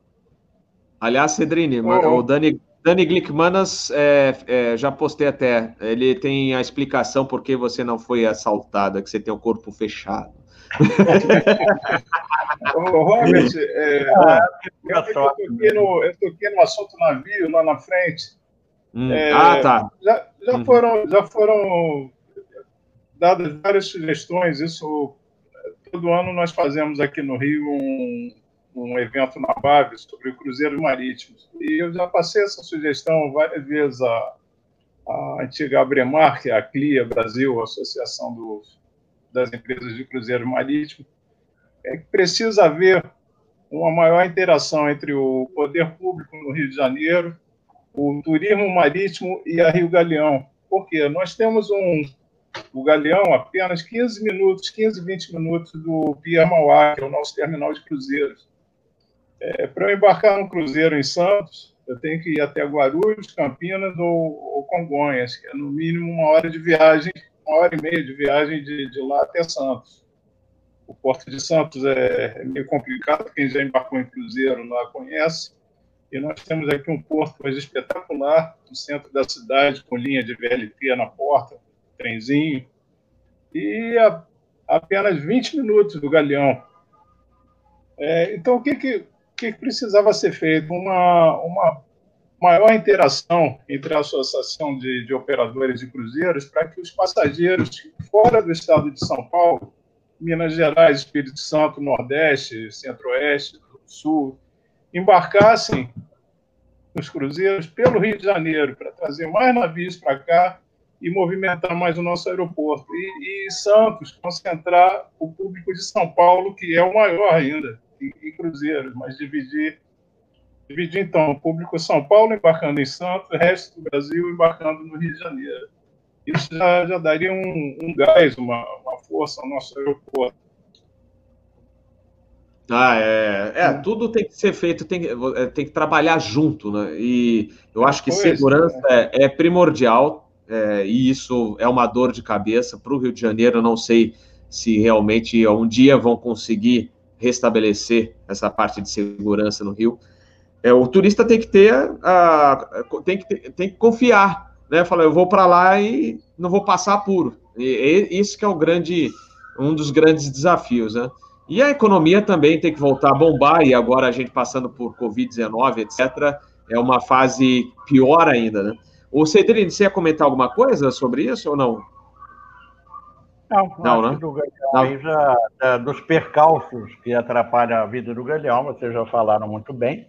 Aliás, Cedrini, oh. o Dani, Dani Glickmanas, é, é, já postei até, ele tem a explicação por que você não foi assaltada, que você tem o corpo fechado. Ô, Robert, é, ah, eu, eu, toquei no, eu toquei no assunto navio lá na frente. Hum. É, ah, tá. Já, já, hum. foram, já foram dadas várias sugestões. Isso, todo ano nós fazemos aqui no Rio um, um evento na BAV sobre cruzeiros marítimos. E eu já passei essa sugestão várias vezes à, à antiga Abremar, que é a CLIA Brasil, a Associação dos, das Empresas de Cruzeiros Marítimos, é que precisa haver uma maior interação entre o poder público no Rio de Janeiro, o turismo marítimo e a Rio Galeão. Porque nós temos um o Galeão apenas 15 minutos, 15, 20 minutos do Pia Mauá, que é o nosso terminal de cruzeiros. É, Para eu embarcar no cruzeiro em Santos, eu tenho que ir até Guarulhos, Campinas ou, ou, Congonhas, que é no mínimo uma hora de viagem, uma hora e meia de viagem de, de lá até Santos. O Porto de Santos é, é meio complicado, quem já embarcou em cruzeiro lá conhece. E nós temos aqui um porto mais espetacular, no centro da cidade, com linha de VLT na porta, trenzinho. E a, apenas 20 minutos do Galeão. É, então, o que, que, que, precisava ser feito? Uma, uma maior interação entre a Associação de, de Operadores de Cruzeiros para que os passageiros fora do estado de São Paulo, Minas Gerais, Espírito Santo, Nordeste, Centro-Oeste, Sul, embarcassem nos cruzeiros pelo Rio de Janeiro para trazer mais navios para cá e movimentar mais o nosso aeroporto. E, e, Santos concentrar o público de São Paulo, que é o maior ainda, em, em cruzeiros, mas dividir, dividir então o público São Paulo embarcando em Santos, o resto do Brasil embarcando no Rio de Janeiro. Isso já, já daria um, um gás, uma, uma força ao nosso aeroporto. Ah, é, é, tudo tem que ser feito, tem, é, tem que trabalhar junto, né? E eu acho que pois segurança é, é primordial, é, e isso é uma dor de cabeça para o Rio de Janeiro. Não sei se realmente um dia vão conseguir restabelecer essa parte de segurança no Rio. É, o turista tem que ter, a, tem, que ter, tem que confiar, né? Falar, eu vou para lá e não vou passar apuro. E, e, isso que é o grande, um dos grandes desafios, né? E a economia também tem que voltar a bombar, e agora a gente passando por Covid-19, etc., é uma fase pior ainda, né? O Cedrine, você ia comentar alguma coisa sobre isso ou não? Não, não, né? Do. Já, é, dos percalços que atrapalham a vida do Galeão, vocês já falaram muito bem.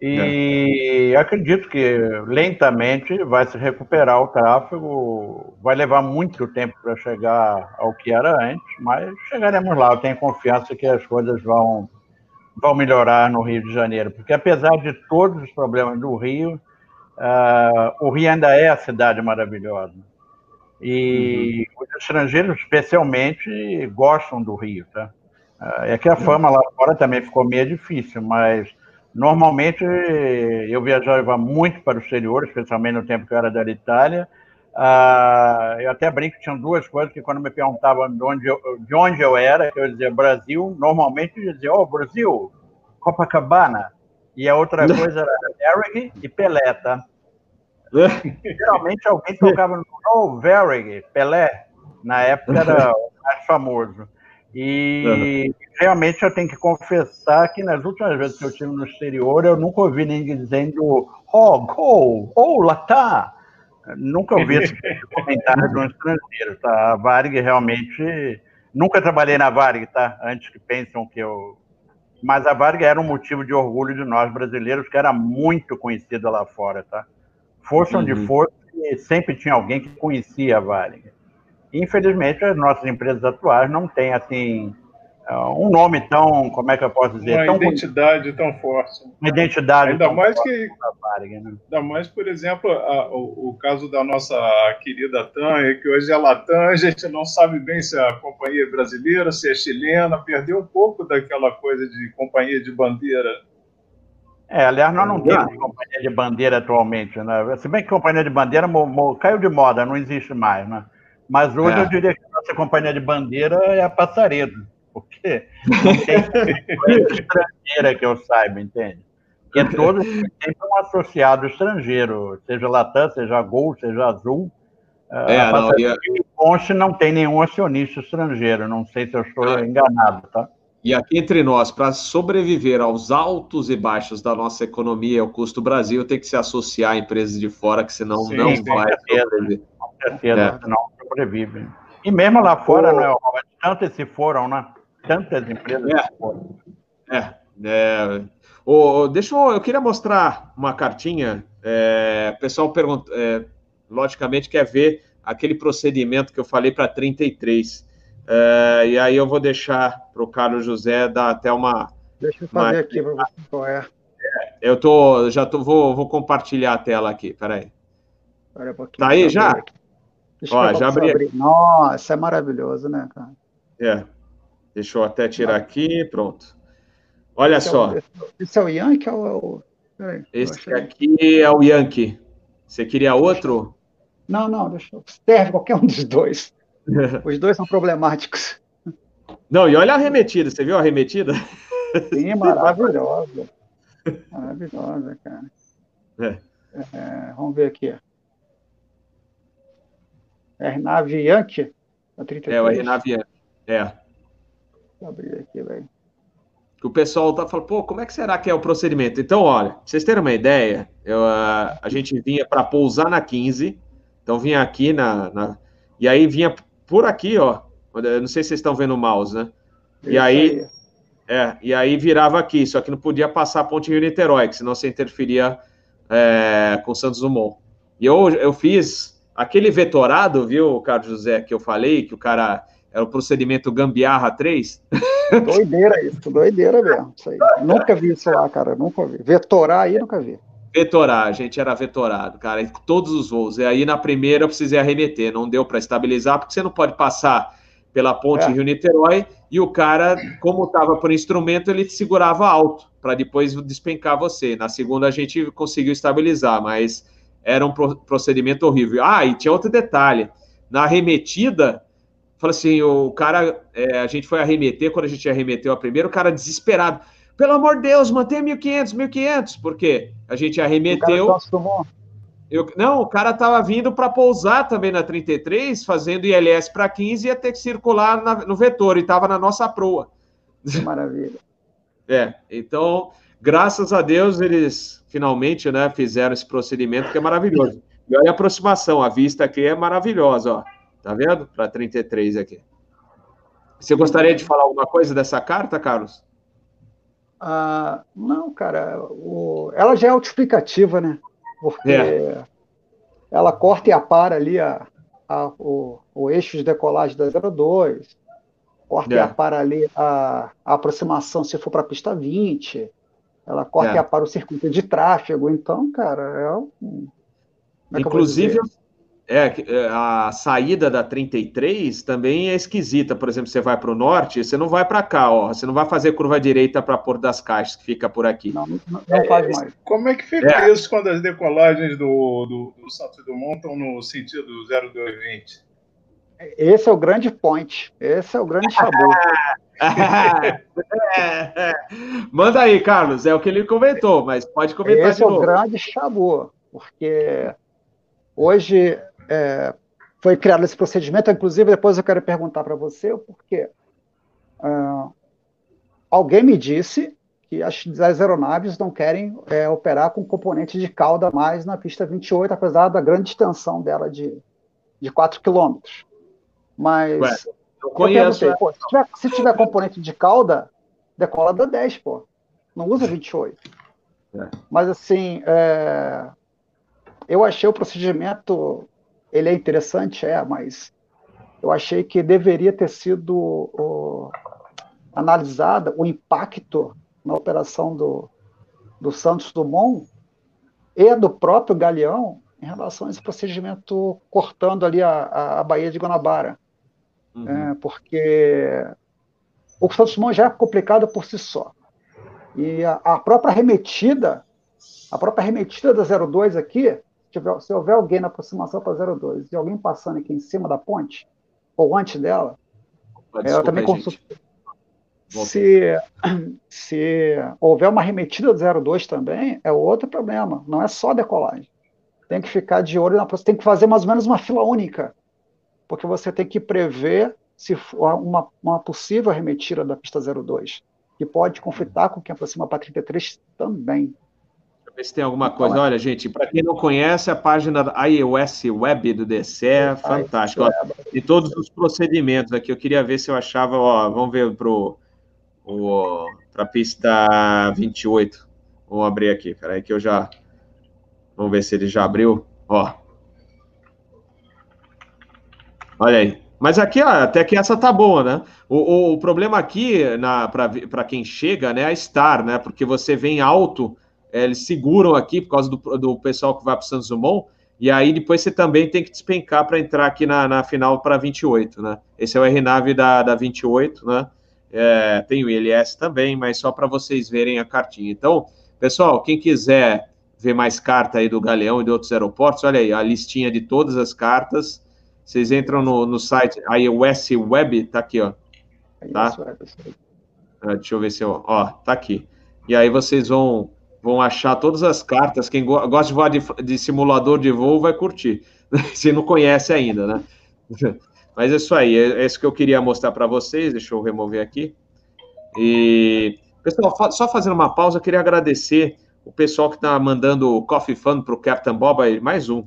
E é. acredito que lentamente vai se recuperar o tráfego. Vai levar muito tempo para chegar ao que era antes, mas chegaremos lá. Eu tenho confiança que as coisas vão, vão melhorar no Rio de Janeiro, porque apesar de todos os problemas do Rio, Uh, o Rio ainda é a cidade maravilhosa. E uhum. os estrangeiros, especialmente, gostam do Rio. Tá? Uh, é que a fama lá fora também ficou meio difícil, mas normalmente eu viajava muito para o exterior, especialmente no tempo que eu era da Itália. Uh, eu até brinco que tinham duas coisas que quando me perguntavam de onde eu, de onde eu era, eu dizia Brasil, normalmente eu dizia, oh, Brasil, Copacabana. E a outra coisa era Varig e Pelé, tá? Geralmente alguém tocava no oh, Varig, Pelé. Na época era o mais famoso. E uhum. realmente eu tenho que confessar que nas últimas vezes que eu estive no exterior, eu nunca ouvi ninguém dizendo oh, gol, oh, lá tá. Nunca ouvi esse comentário de um estrangeiro, tá? A Varig realmente. Nunca trabalhei na Varig, tá? Antes que pensem que eu mas a Varga era um motivo de orgulho de nós brasileiros, que era muito conhecida lá fora, tá? Fosse onde uhum. fosse, sempre tinha alguém que conhecia a Varga. Infelizmente, as nossas empresas atuais não têm, assim, um nome tão, como é que eu posso dizer? Uma tão identidade tão forte. Uma identidade ainda mais que Varig, né? Ainda mais, por exemplo, a, o, o, caso da nossa querida TAM, que hoje é Latam, a gente não sabe bem se a companhia é brasileira, se é chilena, perdeu um pouco daquela coisa de companhia de bandeira. É, aliás, nós não temos companhia de bandeira atualmente, né? Se bem que companhia de bandeira caiu de moda, não existe mais, né? Mas hoje é. eu diria que a nossa companhia de bandeira é a Passaredo porque não tem estrangeira que eu saiba, entende? Porque todos têm um associado estrangeiro, seja Latam, seja Gol, seja Azul. É, a não, e a... Conste não tem nenhum acionista estrangeiro, não sei se eu estou ah, enganado, tá? E aqui entre nós, para sobreviver aos altos e baixos da nossa economia, o custo Brasil tem que se associar a empresas de fora, que senão sim, não vai sobreviver. Com certeza, é. senão sobrevive. E mesmo lá fora, oh. né, tanto se foram, né? Tantas empresas. É, é, é. O, deixa eu, eu queria mostrar uma cartinha. É, o pessoal pergunta, é, logicamente quer ver aquele procedimento que eu falei para 33. É, e aí eu vou deixar para o Carlos José dar até uma. Deixa eu fazer uma, aqui para você qual é. é. Eu tô, já tô, vou, vou compartilhar a tela aqui, peraí. Um tá aí já? Ó, já abri. abrir. Nossa, é maravilhoso, né, cara? É. Deixa eu até tirar aqui, pronto. Olha esse só. É o, esse é o Yankee ou é o. Peraí, esse aqui é o Yankee. Você queria outro? Não, não, deixa eu. Serve qualquer um dos dois. Os dois são problemáticos. Não, e olha a arremetida, você viu a arremetida? Sim, maravilhosa. Maravilhosa, cara. É. É, vamos ver aqui. É Nave Yankee? É, o Nave Yankee. É. Vou abrir aqui, velho. Que o pessoal tá falando, pô, como é que será que é o procedimento? Então, olha, pra vocês terem uma ideia, eu, a, a gente vinha para pousar na 15, então vinha aqui na, na, E aí vinha por aqui, ó. Não sei se vocês estão vendo o mouse, né? E aí, aí, É, e aí virava aqui, só que não podia passar a ponte Rio-Niterói, que senão você interferia é, com Santos Dumont. E eu, eu fiz aquele vetorado, viu, Carlos José, que eu falei, que o cara era o procedimento Gambiarra 3. Doideira isso, doideira mesmo. Isso aí. Nunca vi isso lá, cara, nunca vi. Vetorar aí, nunca vi. Vetorar, a gente era vetorado, cara, todos os voos. E aí na primeira eu precisei arremeter, não deu para estabilizar, porque você não pode passar pela ponte é. Rio-Niterói e o cara, como estava por instrumento, ele segurava alto para depois despencar você. Na segunda a gente conseguiu estabilizar, mas era um procedimento horrível. Ah, e tinha outro detalhe. Na arremetida, falou assim, o cara, é, a gente foi arremeter, quando a gente arremeteu a primeira, o cara desesperado. Pelo amor de Deus, mantém 1.500, 1.500. Por quê? A gente arremeteu... O eu, não, o cara estava vindo para pousar também na 33, fazendo ILS para 15 e ia ter que circular na, no vetor, e estava na nossa proa. Maravilha. é, então, graças a Deus, eles finalmente né, fizeram esse procedimento que é maravilhoso. E olha a aproximação, a vista aqui é maravilhosa, ó. Tá vendo? Para 33 aqui. Você gostaria de falar alguma coisa dessa carta, Carlos? Ah, não, cara. O... Ela já é autoexplicativa, né? porque é. ela corta e apara ali a, a, o, o, eixo de decolagem da 02, corta é. e apara ali a, a, aproximação se for para a pista 20, ela corta é. e apara o circuito de tráfego, então, cara, é um. É Inclusive, é, é, a saída da 33 também é esquisita. Por exemplo, você vai para o norte, você não vai para cá, ó. Você não vai fazer curva direita para Porto das Caixas, que fica por aqui. Não, não, não é, faz mais. Como é que fica é. isso quando as decolagens do, do, do Santos Dumont estão no sentido 0220? Esse é o grande point. Esse é o grande chabu. Manda aí, Carlos. É o que ele comentou, mas pode comentar Esse é o grande chabu, porque hoje é, foi criado esse procedimento. Inclusive, depois eu quero perguntar para você o porquê. Uh, alguém me disse que as, as aeronaves não querem é, operar com componente de cauda mais na pista 28, apesar da grande extensão dela de, de 4 km. Mas Ué, eu conheço. Eu pô, se, tiver, se tiver componente de cauda, decola da 10, pô. Não usa 28. É. Mas assim, é, eu achei o procedimento ele é interessante, é, mas eu achei que deveria ter sido o, analisada o impacto na operação do, do Santos Dumont e do próprio Galeão em relação a esse procedimento cortando ali a, a Baía de Guanabara. Uhum. É, porque o Santos Dumont já é complicado por si só. E a, a própria remetida, a própria remetida da 02 aqui, tiver, se houver alguém na aproximação para 02 e alguém passando aqui em cima da ponte, ou antes dela, Desculpa, ela também. Se, se houver uma remetida do 02 também, é outro problema. Não é só decolagem. Tem que ficar de olho na tem que fazer mais ou menos uma fila única, porque você tem que prever se for uma, uma possível remetida da pista 02, que pode conflitar com quem aproxima para 33 também ver se tem alguma coisa. Olha, gente, para quem não conhece, a página da iOS Web do DC é fantástica. E todos os procedimentos aqui, eu queria ver se eu achava, ó, vamos ver para a pista 28. Vamos abrir aqui, peraí que eu já... Vamos ver se ele já abriu. Ó. Olha aí. Mas aqui, ó, até que essa tá boa, né? O, o, o problema aqui, para quem chega, né, é a Star, né? Porque você vem alto é, eles seguram aqui por causa do, do pessoal que vai para o Santos Dumont, e aí depois você também tem que despencar para entrar aqui na, na final para 28, né? Esse é o RNAV da, da 28, né? É, tem o ILS também, mas só para vocês verem a cartinha. Então, pessoal, quem quiser ver mais carta aí do Galeão e de outros aeroportos, olha aí, a listinha de todas as cartas. Vocês entram no, no site iOS Web, tá aqui, ó. Tá? Ah, deixa eu ver se eu. Ó, tá aqui. E aí vocês vão vão achar todas as cartas. Quem go gosta de voar de, de, simulador de voo vai curtir. Se não conhece ainda, né? Mas é isso aí, é, é isso que eu queria mostrar para vocês. Deixa eu remover aqui. E, pessoal, só fazendo uma pausa, eu queria agradecer o pessoal que está mandando o Coffee Fund para o Captain Bob, mais um.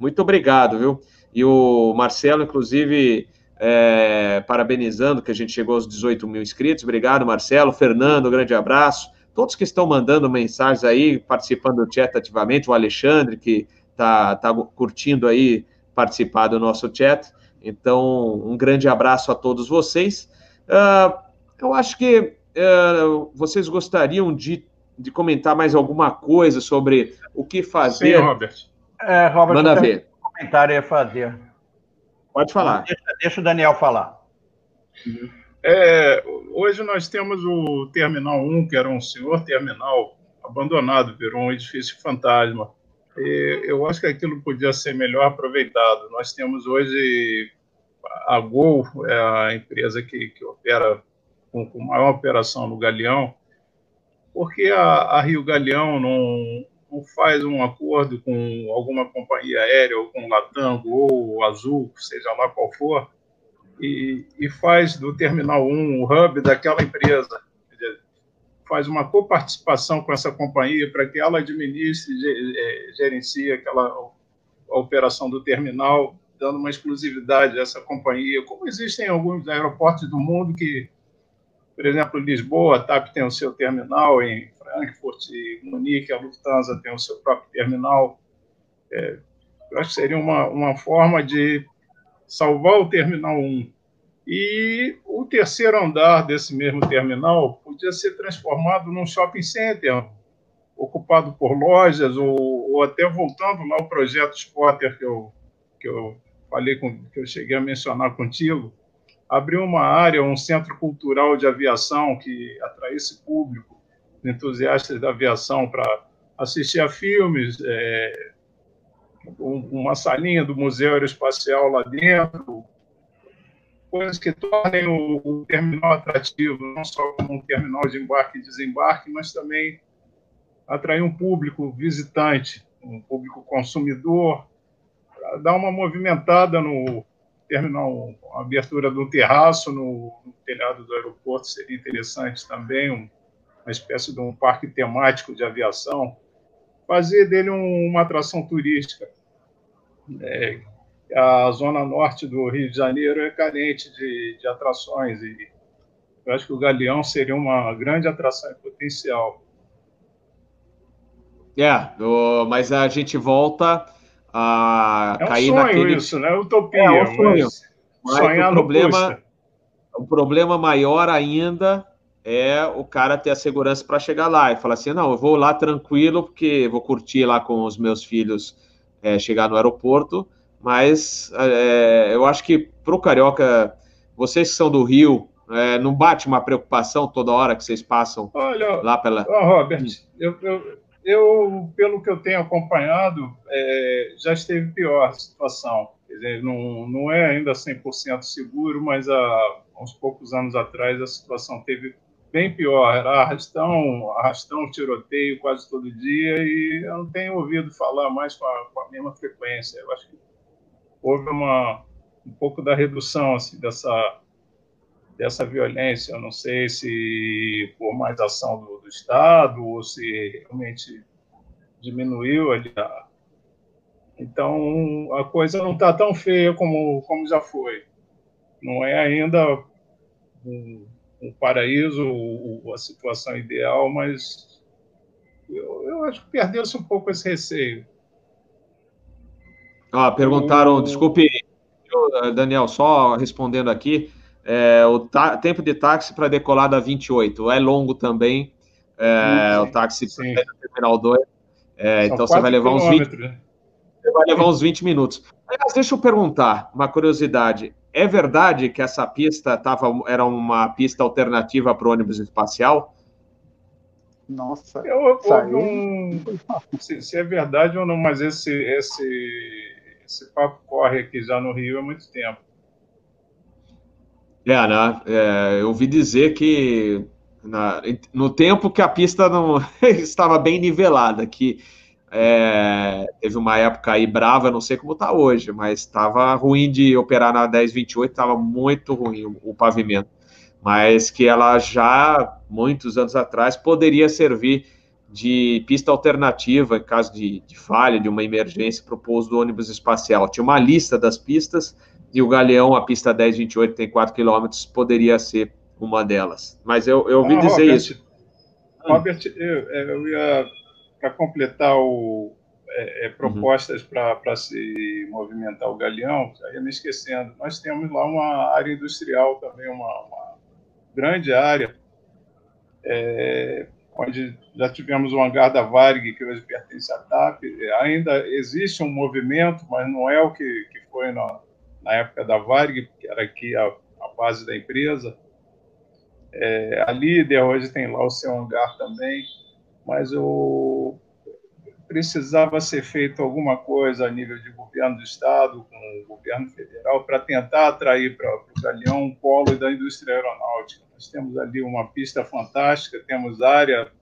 Muito obrigado, viu? E o Marcelo, inclusive, é, parabenizando que a gente chegou aos 18 mil inscritos. Obrigado, Marcelo. Fernando, grande abraço. Todos que estão mandando mensagens aí, participando do chat ativamente, o Alexandre, que está tá curtindo aí participar do nosso chat. Então, um grande abraço a todos vocês. Uh, eu acho que uh, vocês gostariam de, de comentar mais alguma coisa sobre o que fazer. Sim, Robert. É, Robert, Manda ver. Um comentário a fazer. Pode falar. Deixa, deixa o Daniel falar. É, hoje nós temos o Terminal 1, que era um senhor terminal abandonado, virou um edifício fantasma. E eu acho que aquilo podia ser melhor aproveitado. Nós temos hoje a Gol, é a empresa que, que opera com, com maior operação no Galeão, porque a, a Rio Galeão não, não faz um acordo com alguma companhia aérea, ou com Latam, ou Azul, seja lá qual for, e, e faz do Terminal 1 o hub daquela empresa. Faz uma coparticipação com essa companhia para que ela administre, é, gerencie aquela operação do terminal, dando uma exclusividade a essa companhia, como existem alguns aeroportos do mundo que, por exemplo, Lisboa, a TAP tem o seu terminal em Frankfurt e Munique, a Lufthansa tem o seu próprio terminal. É, eu acho que seria uma, uma forma de salvar o Terminal 1. E o terceiro andar desse mesmo terminal podia ser transformado num shopping center, ocupado por lojas, ou, ou até voltando lá ao projeto Spotter que eu, que eu falei, com, que eu cheguei a mencionar contigo, abrir uma área, um centro cultural de aviação que atraísse público, entusiastas da aviação para assistir a filmes, é, uma salinha do Museu Aeroespacial lá dentro, coisas que tornem o, o, terminal atrativo, não só como um terminal de embarque e desembarque, mas também atrair um público visitante, um público consumidor, dar uma movimentada no terminal, a abertura do terraço no, no telhado do aeroporto seria interessante também, um, uma espécie de um parque temático de aviação, fazer dele um, uma atração turística. É, a zona norte do Rio de Janeiro é carente de, de atrações e eu acho que o Galeão seria uma grande atração em potencial. É, mas a gente volta a é um cair sonho naquele... isso, né? Utopia, é, é um sonho. Mas, mas o problema, o problema maior ainda é o cara ter a segurança para chegar lá e falar assim, não, eu vou lá tranquilo porque vou curtir lá com os meus filhos é, chegar no aeroporto, mas é, eu acho que para o carioca, vocês que são do Rio, é, não bate uma preocupação toda hora que vocês passam Olha, lá pela. Ó, Robert, eu, eu, eu, pelo que eu tenho acompanhado, é, já esteve pior a situação. Quer dizer, não, não é ainda 100% seguro, mas há uns poucos anos atrás a situação teve bem pior. Era arrastão, arrastão, tiroteio quase todo dia e eu não tenho ouvido falar mais com a, com a mesma frequência. Eu acho que houve uma, um pouco da redução assim, dessa, dessa violência. Eu não sei se por mais ação do, do Estado ou se realmente diminuiu ali a... Então, a coisa não está tão feia como, como já foi. Não é ainda um, um paraíso, a situação ideal, mas eu, eu acho que perdeu-se um pouco esse receio. Ah, perguntaram, o... desculpe, Daniel, só respondendo aqui, é, o tempo de táxi para decolar da 28 é longo também, é, o táxi para terminal 2, é, então você vai levar uns 20 né? você vai levar uns 20 minutos. Aliás, deixa eu perguntar, uma curiosidade, é verdade que essa pista tava, era uma pista alternativa para o ônibus espacial? Nossa, eu, eu não, se, se, é verdade ou não, mas esse, esse esse papo corre aqui já no Rio há muito tempo. É, né? É, eu ouvi dizer que na, no tempo que a pista não estava bem nivelada, que É, teve uma época aí brava, não sei como está hoje, mas estava ruim de operar na 1028, estava muito ruim o, o, pavimento. Mas que ela já, muitos anos atrás, poderia servir de pista alternativa em caso de, de falha, de uma emergência para o pouso do ônibus espacial. Tinha uma lista das pistas e o Galeão, a pista 1028, tem 4 quilômetros, poderia ser uma delas. Mas eu, eu ouvi ah, dizer Robert, isso. Robert, eu, eu ia para completar o, é, é, propostas uhum. para se movimentar o galeão, já ia me esquecendo. Nós temos lá uma área industrial também, uma, uma grande área, é, onde já tivemos o hangar da Varg, que hoje pertence à TAP. Ainda existe um movimento, mas não é o que, que foi na, na época da Varg, que era aqui a, a base da empresa. É, a líder hoje tem lá o seu hangar também mas o precisava ser feito alguma coisa a nível de governo do estado com o governo federal para tentar atrair para o Galeão um polo da indústria aeronáutica. Nós temos ali uma pista fantástica, temos área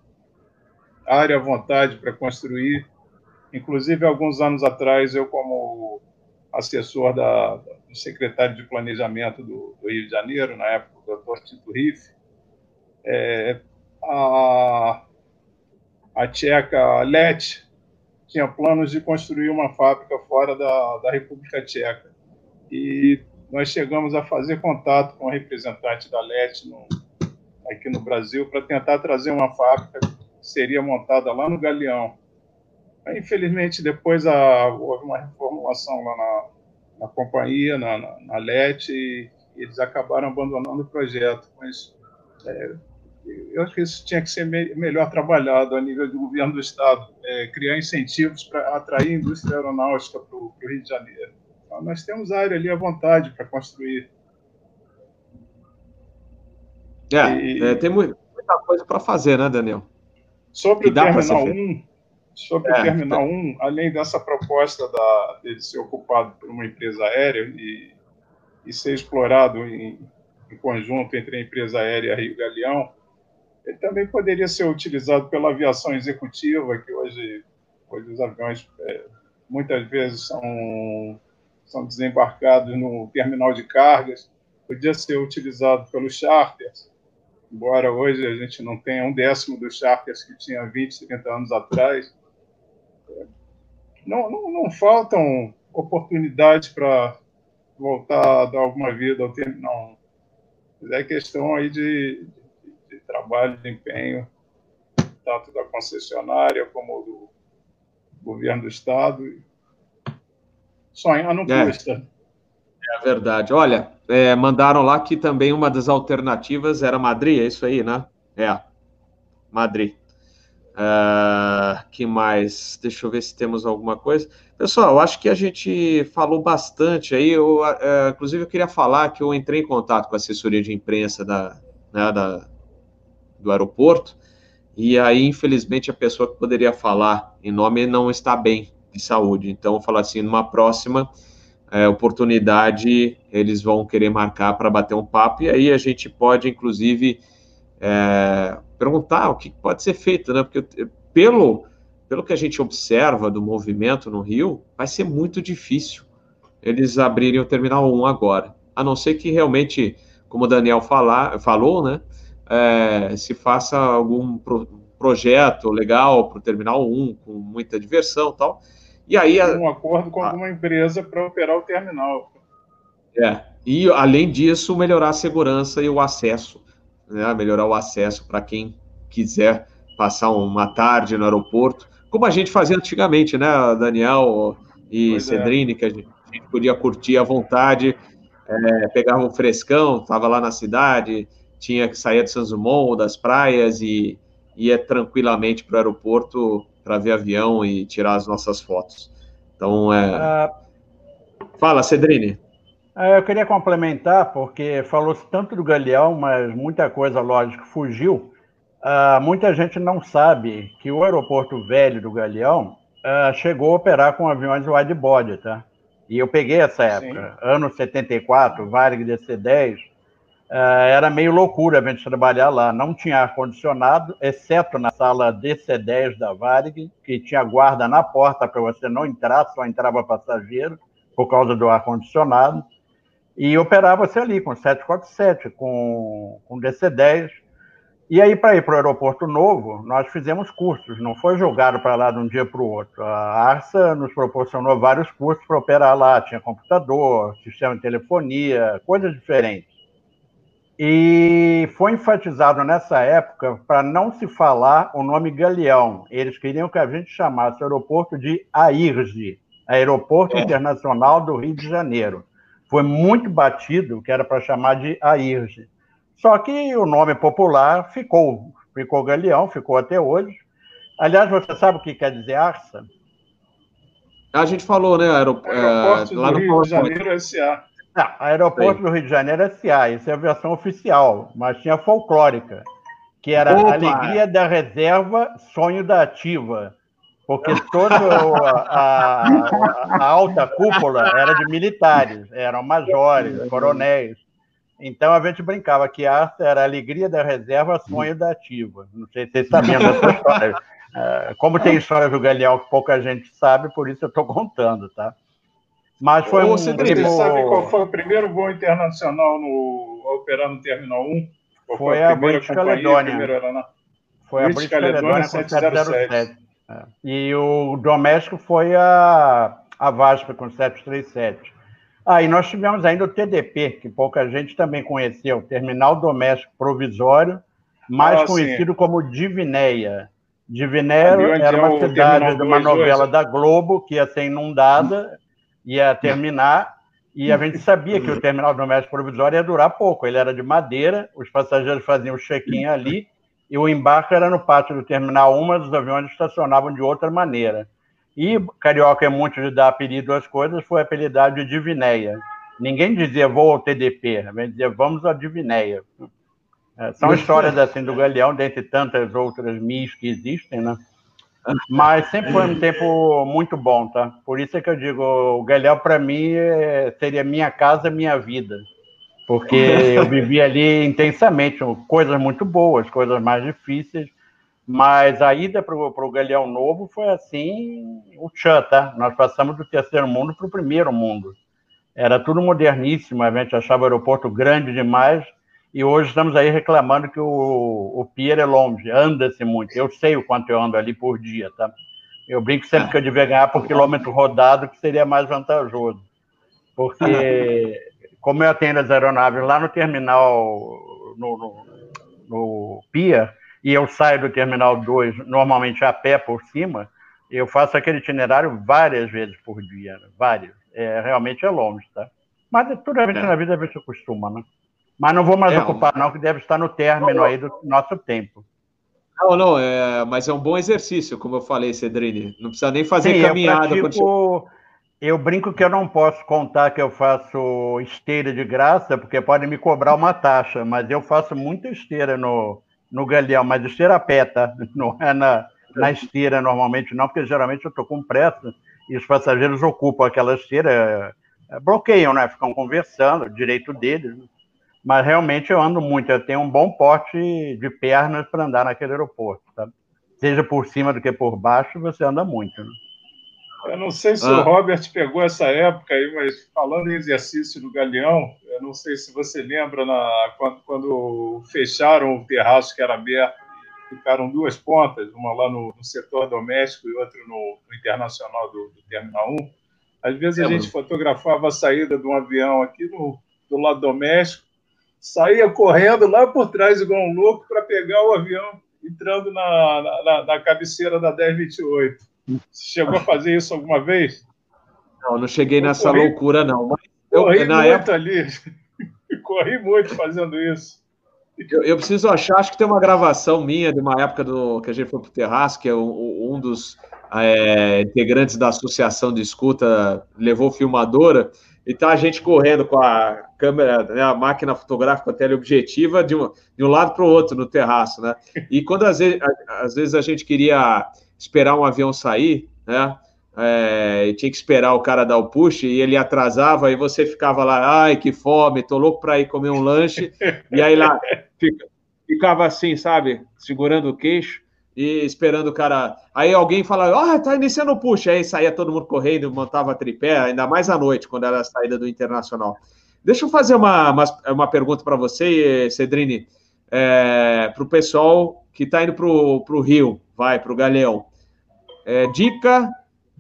área à vontade para construir. Inclusive, alguns anos atrás, eu como assessor da, do secretário de planejamento do, do Rio de Janeiro, na época, o doutor Tito Riff, é, a, a tcheca Let tinha planos de construir uma fábrica fora da, da República Tcheca. E nós chegamos a fazer contato com o representante da LET no, aqui no Brasil para tentar trazer uma fábrica que seria montada lá no Galeão. Infelizmente, depois a, houve uma reformulação lá na, na companhia, na, na, na LET, e eles acabaram abandonando o projeto. Mas é, eu acho que isso tinha que ser me melhor trabalhado a nível do governo do Estado, é, criar incentivos para atrair a indústria aeronáutica para o Rio de Janeiro. Então, nós temos área ali à vontade para construir. É, e... é, tem muita coisa para fazer, né, Daniel? Sobre o Terminal 1, sobre é, o Terminal 1, além dessa proposta da, dele ser ocupado por uma empresa aérea e, e ser explorado em, em conjunto entre a empresa aérea Rio Galeão, ele também poderia ser utilizado pela aviação executiva, que hoje, hoje os aviões é, muitas vezes são, são desembarcados no terminal de cargas. Podia ser utilizado pelos charters, embora hoje a gente não tenha um décimo dos charters que tinha 20, 30 anos atrás. Não, não, não faltam oportunidades para voltar a dar alguma vida ao terminal. É questão aí de, trabalho, de empenho, tanto da concessionária como do governo do Estado. Sonhar não é. custa. É verdade. Olha, é, mandaram lá que também uma das alternativas era Madrid, é isso aí, né? É, Madrid. Uh, que mais? Deixa eu ver se temos alguma coisa. Pessoal, acho que a gente falou bastante aí. Eu, uh, inclusive, eu queria falar que eu entrei em contato com a assessoria de imprensa da, né, da, do aeroporto, e aí, infelizmente, a pessoa que poderia falar em nome não está bem de saúde. Então, falar assim, numa próxima é, oportunidade, eles vão querer marcar para bater um papo, e aí a gente pode, inclusive, é, perguntar o que pode ser feito, né? Porque pelo, pelo que a gente observa do movimento no Rio, vai ser muito difícil eles abrirem o Terminal 1 agora. A não ser que realmente, como o Daniel falar, falou, né? É, se faça algum pro, projeto legal para o Terminal 1, com muita diversão e tal. E aí. Um acordo com a, alguma empresa para operar o terminal. É. E, além disso, melhorar a segurança e o acesso. Né, melhorar o acesso para quem quiser passar uma tarde no aeroporto, como a gente fazia antigamente, né, Daniel e pois. Cedrini, é. que a gente, a gente, podia curtir à vontade, é, pegava um frescão, estava lá na cidade, tinha que sair de Sanzumon ou das praias e ia tranquilamente para o aeroporto para ver avião e tirar as nossas fotos. Então, é... Uh... Fala, Cedrini. É, eu queria complementar, porque falou-se tanto do Galeão, mas muita coisa, lógico, fugiu. Uh, muita gente não sabe que o aeroporto velho do Galeão uh, chegou a operar com aviões widebody, tá? E eu peguei essa época, Sim. ano 74, Varig DC-10, é, era meio loucura a gente trabalhar lá. Não tinha ar-condicionado, exceto na sala DC-10 da Varig, que tinha guarda na porta para você não entrar, só entrava passageiro, por causa do ar-condicionado. E operava-se ali com 747, com, com DC-10. E aí, para ir para o aeroporto novo, nós fizemos cursos, não foi jogado para lá de um dia para o outro. A ARSA nos proporcionou vários cursos para operar lá, tinha computador, sistema de telefonia, coisas diferentes. E foi enfatizado nessa época para não se falar o nome Galeão. Eles queriam que a gente chamasse o aeroporto de AIRGE, Aeroporto é. Internacional do Rio de Janeiro. Foi muito batido que era para chamar de AIRGE. Só que o nome popular ficou, ficou Galeão, ficou até hoje. Aliás, você sabe o que quer dizer ARSA? A gente falou, né? Aerop Aeroporto é, lá do Rio de Janeiro S.A. Não, Aeroporto do Rio de Janeiro é SA, isso é a versão oficial, mas tinha folclórica, que era Opa. Alegria da Reserva, Sonho da Ativa, porque toda a, a, a, alta cúpula era de militares, eram majores, coronéis. Então a gente brincava que a era Alegria da Reserva, Sonho da Ativa. Não sei se vocês sabiam dessa história. É, como tem história do Galeão que pouca gente sabe, por isso eu estou contando, tá? Mas foi Ô, um. Você tipo... sabe qual foi o primeiro voo internacional no, no Terminal 1? Qual foi, foi a, a British Caledônia. Foi a British Caledônia 707. É. E o doméstico foi a, a Vaspa com 737. Ah, e nós tivemos ainda o TDP, que pouca gente também conheceu, Terminal Doméstico Provisório, mais ah, conhecido sim. como Divinéia. Divinéia era uma cidade de uma novela da Globo que ia ser inundada ia terminar, e a gente sabia que o terminal doméstico provisório ia durar pouco. Ele era de madeira, os passageiros faziam o check-in ali, e o embarque era no pátio do terminal 1, mas os aviões estacionavam de outra maneira. E Carioca é muito de dar apelido às coisas, foi apelidado de Divinéia. Ninguém dizia vou ao TDP, a gente dizia vamos à Divinéia. É, são histórias assim do Galeão, dentre tantas outras mis que existem, né? Mas sempre foi um tempo muito bom, tá? Por isso é que eu digo, o Galhão para mim é, seria minha casa, minha vida. Porque eu vivi ali intensamente, coisas muito boas, coisas mais difíceis, mas a ida para o Galeão Novo foi assim, o tchan, tá? Nós passamos do terceiro mundo para o primeiro mundo. Era tudo moderníssimo, a gente achava o aeroporto grande demais, e hoje estamos aí reclamando que o, o pier é longe, anda-se muito. Eu sei o quanto eu ando ali por dia, tá? Eu brinco sempre que eu devia ganhar por quilômetro rodado, que seria mais vantajoso. Porque, como eu atendo as aeronaves lá no terminal, no, no, no pier, e eu saio do terminal 2 normalmente a pé por cima, eu faço aquele itinerário várias vezes por dia, várias. É, realmente é longe, tá? Mas toda vez é. na vida a gente acostuma, né? Mas não vou mais é, ocupar, não, que deve estar no término aí do nosso tempo. Não, não, é, mas é um bom exercício, como eu falei, Cedrini. Não precisa nem fazer Sim, caminhada. Eu, pratico, eu brinco que eu não posso contar que eu faço esteira de graça, porque podem me cobrar uma taxa, mas eu faço muita esteira no, no galeão, mas esteira a pé, tá? Não é na, na esteira normalmente, não, porque geralmente eu estou com pressa e os passageiros ocupam aquela esteira, bloqueiam, né? Ficam conversando, direito deles. Mas realmente eu ando muito, eu tenho um bom porte de pernas para andar naquele aeroporto, tá? Seja por cima do que por baixo, você anda muito. Né? Eu não sei se ah. o Robert pegou essa época aí, mas falando em exercício do Galeão, eu não sei se você lembra na, quando, quando fecharam o terraço que era aberto, ficaram duas pontas, uma lá no, no setor doméstico e outra no, no internacional do, do, Terminal 1. Às vezes a gente fotografava a saída de um avião aqui no, do lado doméstico saía correndo lá por trás, igual um louco, para pegar o avião entrando na, na, na cabeceira da 1028. Você chegou a fazer isso alguma vez? Não, não cheguei eu nessa corri, loucura, não. Mas eu, corri na muito época... ali. corri muito fazendo isso. Eu, eu, preciso achar, acho que tem uma gravação minha de uma época do, que a gente foi para o terraço, que é um, um dos é, integrantes da associação de escuta levou filmadora, e tá a gente correndo com a câmera, né, a máquina fotográfica teleobjetiva de um, de um lado para o outro no terraço, né? E quando às vezes, às vezes a gente queria esperar um avião sair, né? é, tinha que esperar o cara dar o push e ele atrasava e você ficava lá, ai que fome, tô louco para ir comer um lanche e aí lá fica, ficava assim, sabe, segurando o queixo e esperando o cara. Aí alguém falava, ah, tá iniciando o push, aí saía todo mundo correndo, montava tripé, ainda mais à noite quando era a saída do internacional. Deixa eu fazer uma, uma, uma pergunta para você, Cedrini, é, para o pessoal que está indo para o Rio, vai, para o Galeão. É, dica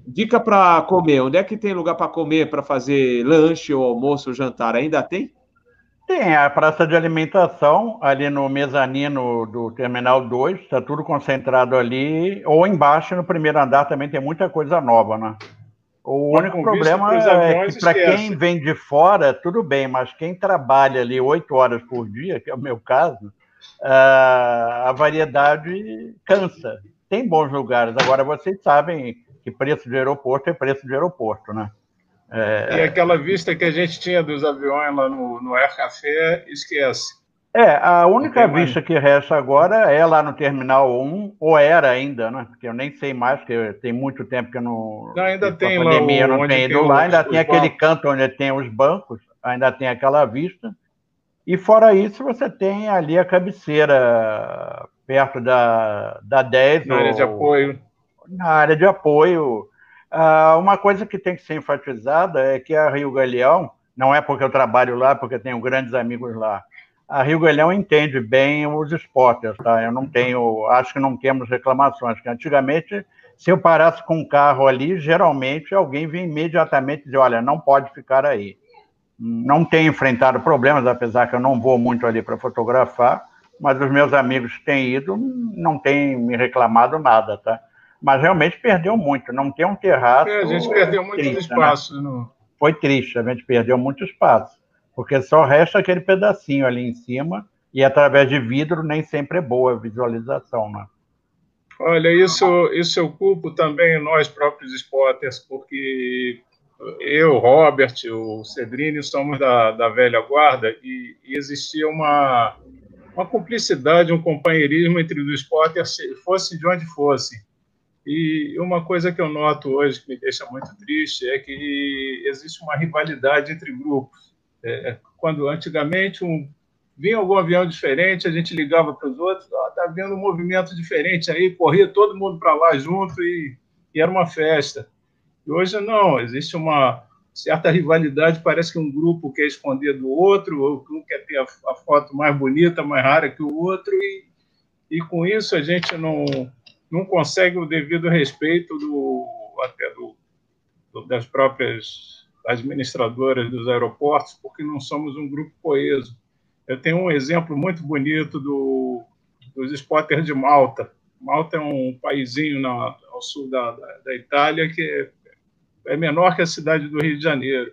Dica para comer. Onde é que tem lugar para comer, para fazer lanche ou almoço ou jantar? Ainda tem? Tem a praça de alimentação ali no mezanino do Terminal 2, está tudo concentrado ali, ou embaixo no primeiro andar também tem muita coisa nova, né? O único problema é que para quem vem de fora, tudo bem, mas quem trabalha ali oito horas por dia, que é o meu caso, a variedade cansa. Tem bons lugares. Agora, vocês sabem, que preço de aeroporto é preço de aeroporto, né? É... E aquela vista que a gente tinha dos aviões lá no, no Air Café, esquece. É, a única vista mais... que resta agora é lá no Terminal 1, ou era ainda, né? Porque eu nem sei mais, porque tem muito tempo que eu não. Não, ainda tem a pandemia, lá. O, não tem ido lá, ainda tem aquele bancos. canto onde tem os bancos, ainda tem aquela vista. E fora isso, você tem ali a cabeceira perto da, da 10. Na ou... área de apoio na área de apoio. Uh, uma coisa que tem que ser enfatizada é que a Rio Galeão, não é porque eu trabalho lá, porque tenho grandes amigos lá, a Rio Galeão entende bem os esportes, tá? Eu não tenho, acho que não temos reclamações, que antigamente, se eu parasse com um carro ali, geralmente alguém vinha imediatamente dizer, olha, não pode ficar aí. Não tenho enfrentado problemas, apesar que eu não vou muito ali para fotografar, mas os meus amigos que têm ido não têm me reclamado nada, tá? Mas realmente perdeu muito. Não tem um terraço. É, a gente perdeu muito triste, né? espaço. Né? No... Foi triste, a gente perdeu muito espaço, porque só resta aquele pedacinho ali em cima, e através de vidro nem sempre é boa a visualização, né? Olha, isso, isso eu culpo também nós próprios spotters, porque eu, Robert, o Cedrini, somos da, da velha guarda e, e existia uma, uma cumplicidade, um companheirismo entre os spotters, fosse de onde fosse. E uma coisa que eu noto hoje que me deixa muito triste é que existe uma rivalidade entre grupos. É, quando antigamente um, vinha algum avião diferente, a gente ligava para os outros, oh, vendo um movimento diferente aí, corria todo mundo para lá junto e, e, era uma festa. E hoje não, existe uma certa rivalidade, parece que um grupo quer esconder do outro, ou um quer ter a, a foto mais bonita, mais rara que o outro, e, e com isso a gente não não consegue o devido respeito do até do, do, das próprias administradoras dos aeroportos, porque não somos um grupo coeso. Eu tenho um exemplo muito bonito do, dos spotters de Malta. Malta é um paísinho na, ao sul da, da, da Itália que é, é menor que a cidade do Rio de Janeiro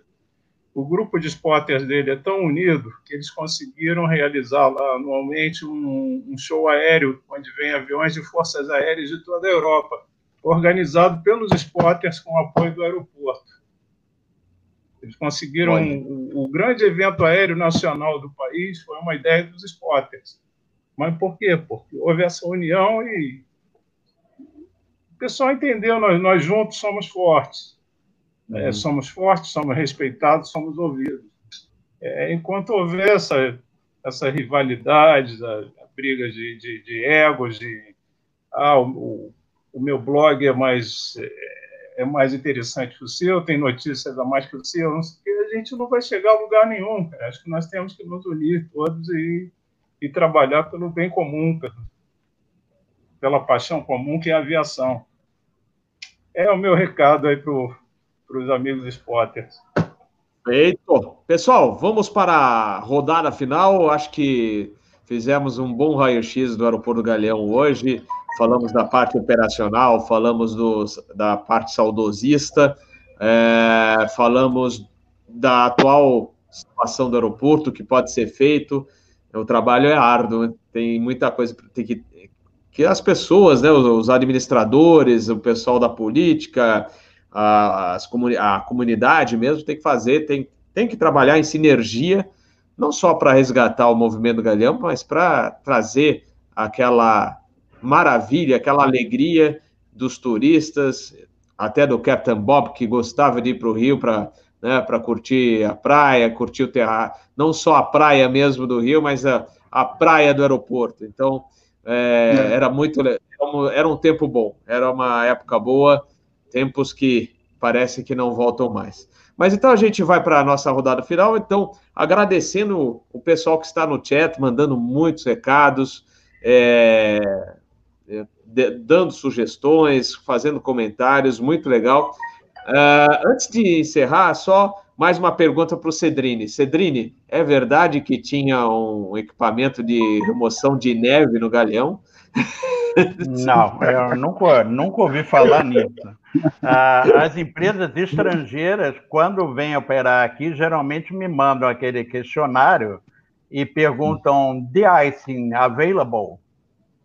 o grupo de spotters dele é tão unido que eles conseguiram realizar lá anualmente um, um, show aéreo, onde vem aviões de forças aéreas de toda a Europa, organizado pelos spotters com apoio do aeroporto. Eles conseguiram um, o, o grande evento aéreo nacional do país foi uma ideia dos spotters. Mas por quê? Porque houve essa união e o pessoal entendeu, nós, nós juntos somos fortes. É, uhum. somos fortes, somos respeitados, somos ouvidos. É, enquanto houver essa, essa rivalidade, a, a briga de, de, de, egos, de ah, o, o, meu blog é mais, é, é, mais interessante que o seu, tem notícias a mais que o seu, não sei, a gente não vai chegar a lugar nenhum. Cara. Acho que nós temos que nos unir todos e, e trabalhar pelo bem comum, pela paixão comum que é a aviação. É o meu recado aí para o para os amigos spotters. Feito. Pessoal, vamos para a rodada final. Acho que fizemos um bom raio-x do Aeroporto Galeão hoje. Falamos da parte operacional, falamos da parte saudosista, é, falamos da atual situação do aeroporto, que pode ser feito. O trabalho é árduo, tem muita coisa tem que, que as pessoas, né, os administradores, o pessoal da política, a, a comunidade mesmo tem que fazer, tem, tem que trabalhar em sinergia, não só para resgatar o movimento do Galeão, mas para trazer aquela maravilha, aquela alegria dos turistas, até do Captain Bob, que gostava de ir para o Rio para né, para curtir a praia, curtir o terra, não só a praia mesmo do Rio, mas a, a praia do aeroporto. Então, é, é. era muito era um tempo bom, era uma época boa, tempos que parece que não voltam mais. Mas então a gente vai para a nossa rodada final. Então, agradecendo o pessoal que está no chat, mandando muitos recados, é, de, dando sugestões, fazendo comentários, muito legal. Uh, antes de encerrar, só mais uma pergunta para o Cedrini. Cedrini, é verdade que tinha um equipamento de remoção de neve no Galeão? Não, eu nunca, nunca ouvi falar nisso. Ah, as empresas estrangeiras, quando vêm operar aqui, geralmente me mandam aquele questionário e perguntam: the icing available?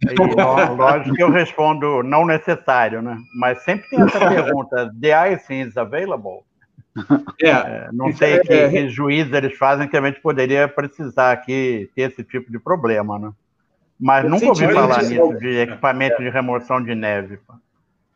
E, lógico que eu respondo não necessário, né? Mas sempre tem essa pergunta: the icing is available? É, é, não sei é, que, é, que juízes eles fazem que a gente poderia precisar aqui ter esse tipo de problema, né? Mas nunca ouvi falar nisso, de equipamento de remoção de neve.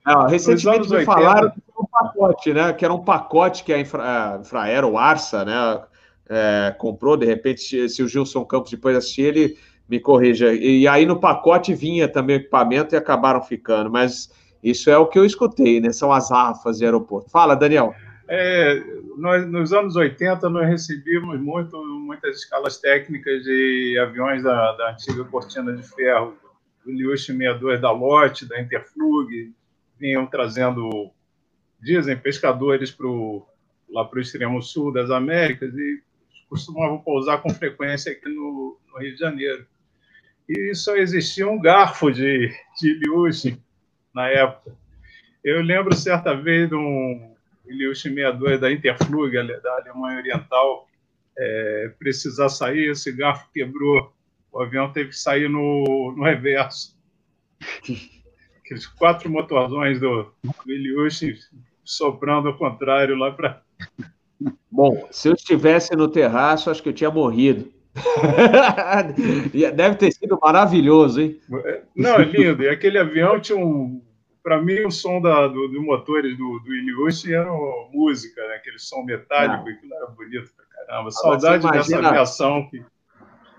Não, recentemente me falaram que era um pacote, né? Que era um pacote que a Infra, a Infraero, o Arsa, né? É, comprou, de repente, se o Gilson Campos depois assistir, ele me corrija. E aí no pacote vinha também o equipamento e acabaram ficando, mas isso é o que eu escutei, né? São as rafas de aeroporto. Fala, Daniel. É, nós, nos anos 80, nós recebíamos muito, muitas escalas técnicas de aviões da, da antiga cortina de ferro, do Liush 62 da Lotte, da Interflug, vinham trazendo, dizem, pescadores pro, lá para o extremo sul das Américas e costumavam pousar com frequência aqui no, no Rio de Janeiro. E só existia um garfo de, de Liush na época. Eu lembro certa vez de um Iliush 62 da Interflug, da Alemanha Oriental, é, precisar sair, esse garfo quebrou, o avião teve que sair no, no reverso. Aqueles quatro motorzões do, do soprando ao contrário lá para. Bom, se eu estivesse no terraço, acho que eu tinha morrido. Deve ter sido maravilhoso, hein? Não, é lindo. E aquele avião tinha um para mim, o som da, do, do motores do, do Iliushi era música, né? aquele som metálico, Não. aquilo era bonito pra caramba. Saudade imagina, dessa aviação que.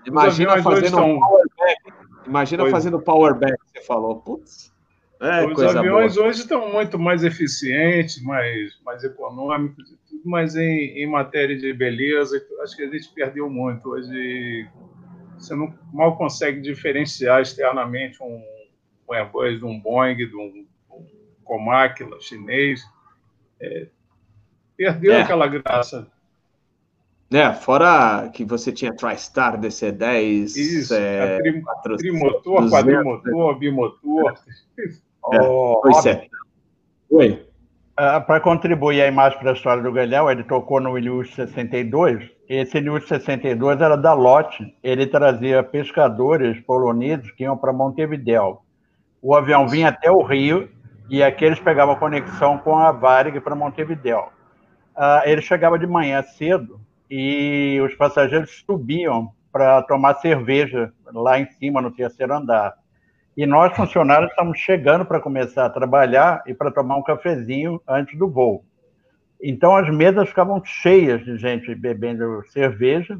Imagina fazendo estão... powerback. Imagina pois. fazendo powerback, você falou. Putz. É, Os aviões boa. hoje estão muito mais eficientes, mais, mais econômicos, tudo mais em, em matéria de beleza. Acho que a gente perdeu muito. Hoje você não mal consegue diferenciar externamente um, um Airbus de um Boeing, de um Comáquila, chinês. É, perdeu é. aquela graça. É, fora que você tinha TriStar DC-10. Isso, é, tri, trimotor, quadrimotor, bimotor. É, oh, pois é. Oi. Uh, para contribuir aí mais para a história do Galhão, ele tocou no Ilius 62. Esse Ilius 62 era da Lotte. Ele trazia pescadores poloneses que iam para Montevideo. O avião vinha até o Rio e aqui eles pegavam conexão com a Varig para Montevideo. Uh, ele chegava de manhã cedo e os passageiros subiam para tomar cerveja lá em cima, no terceiro andar. E nós, funcionários, estamos chegando para começar a trabalhar e para tomar um cafezinho antes do voo. Então, as mesas ficavam cheias de gente bebendo cerveja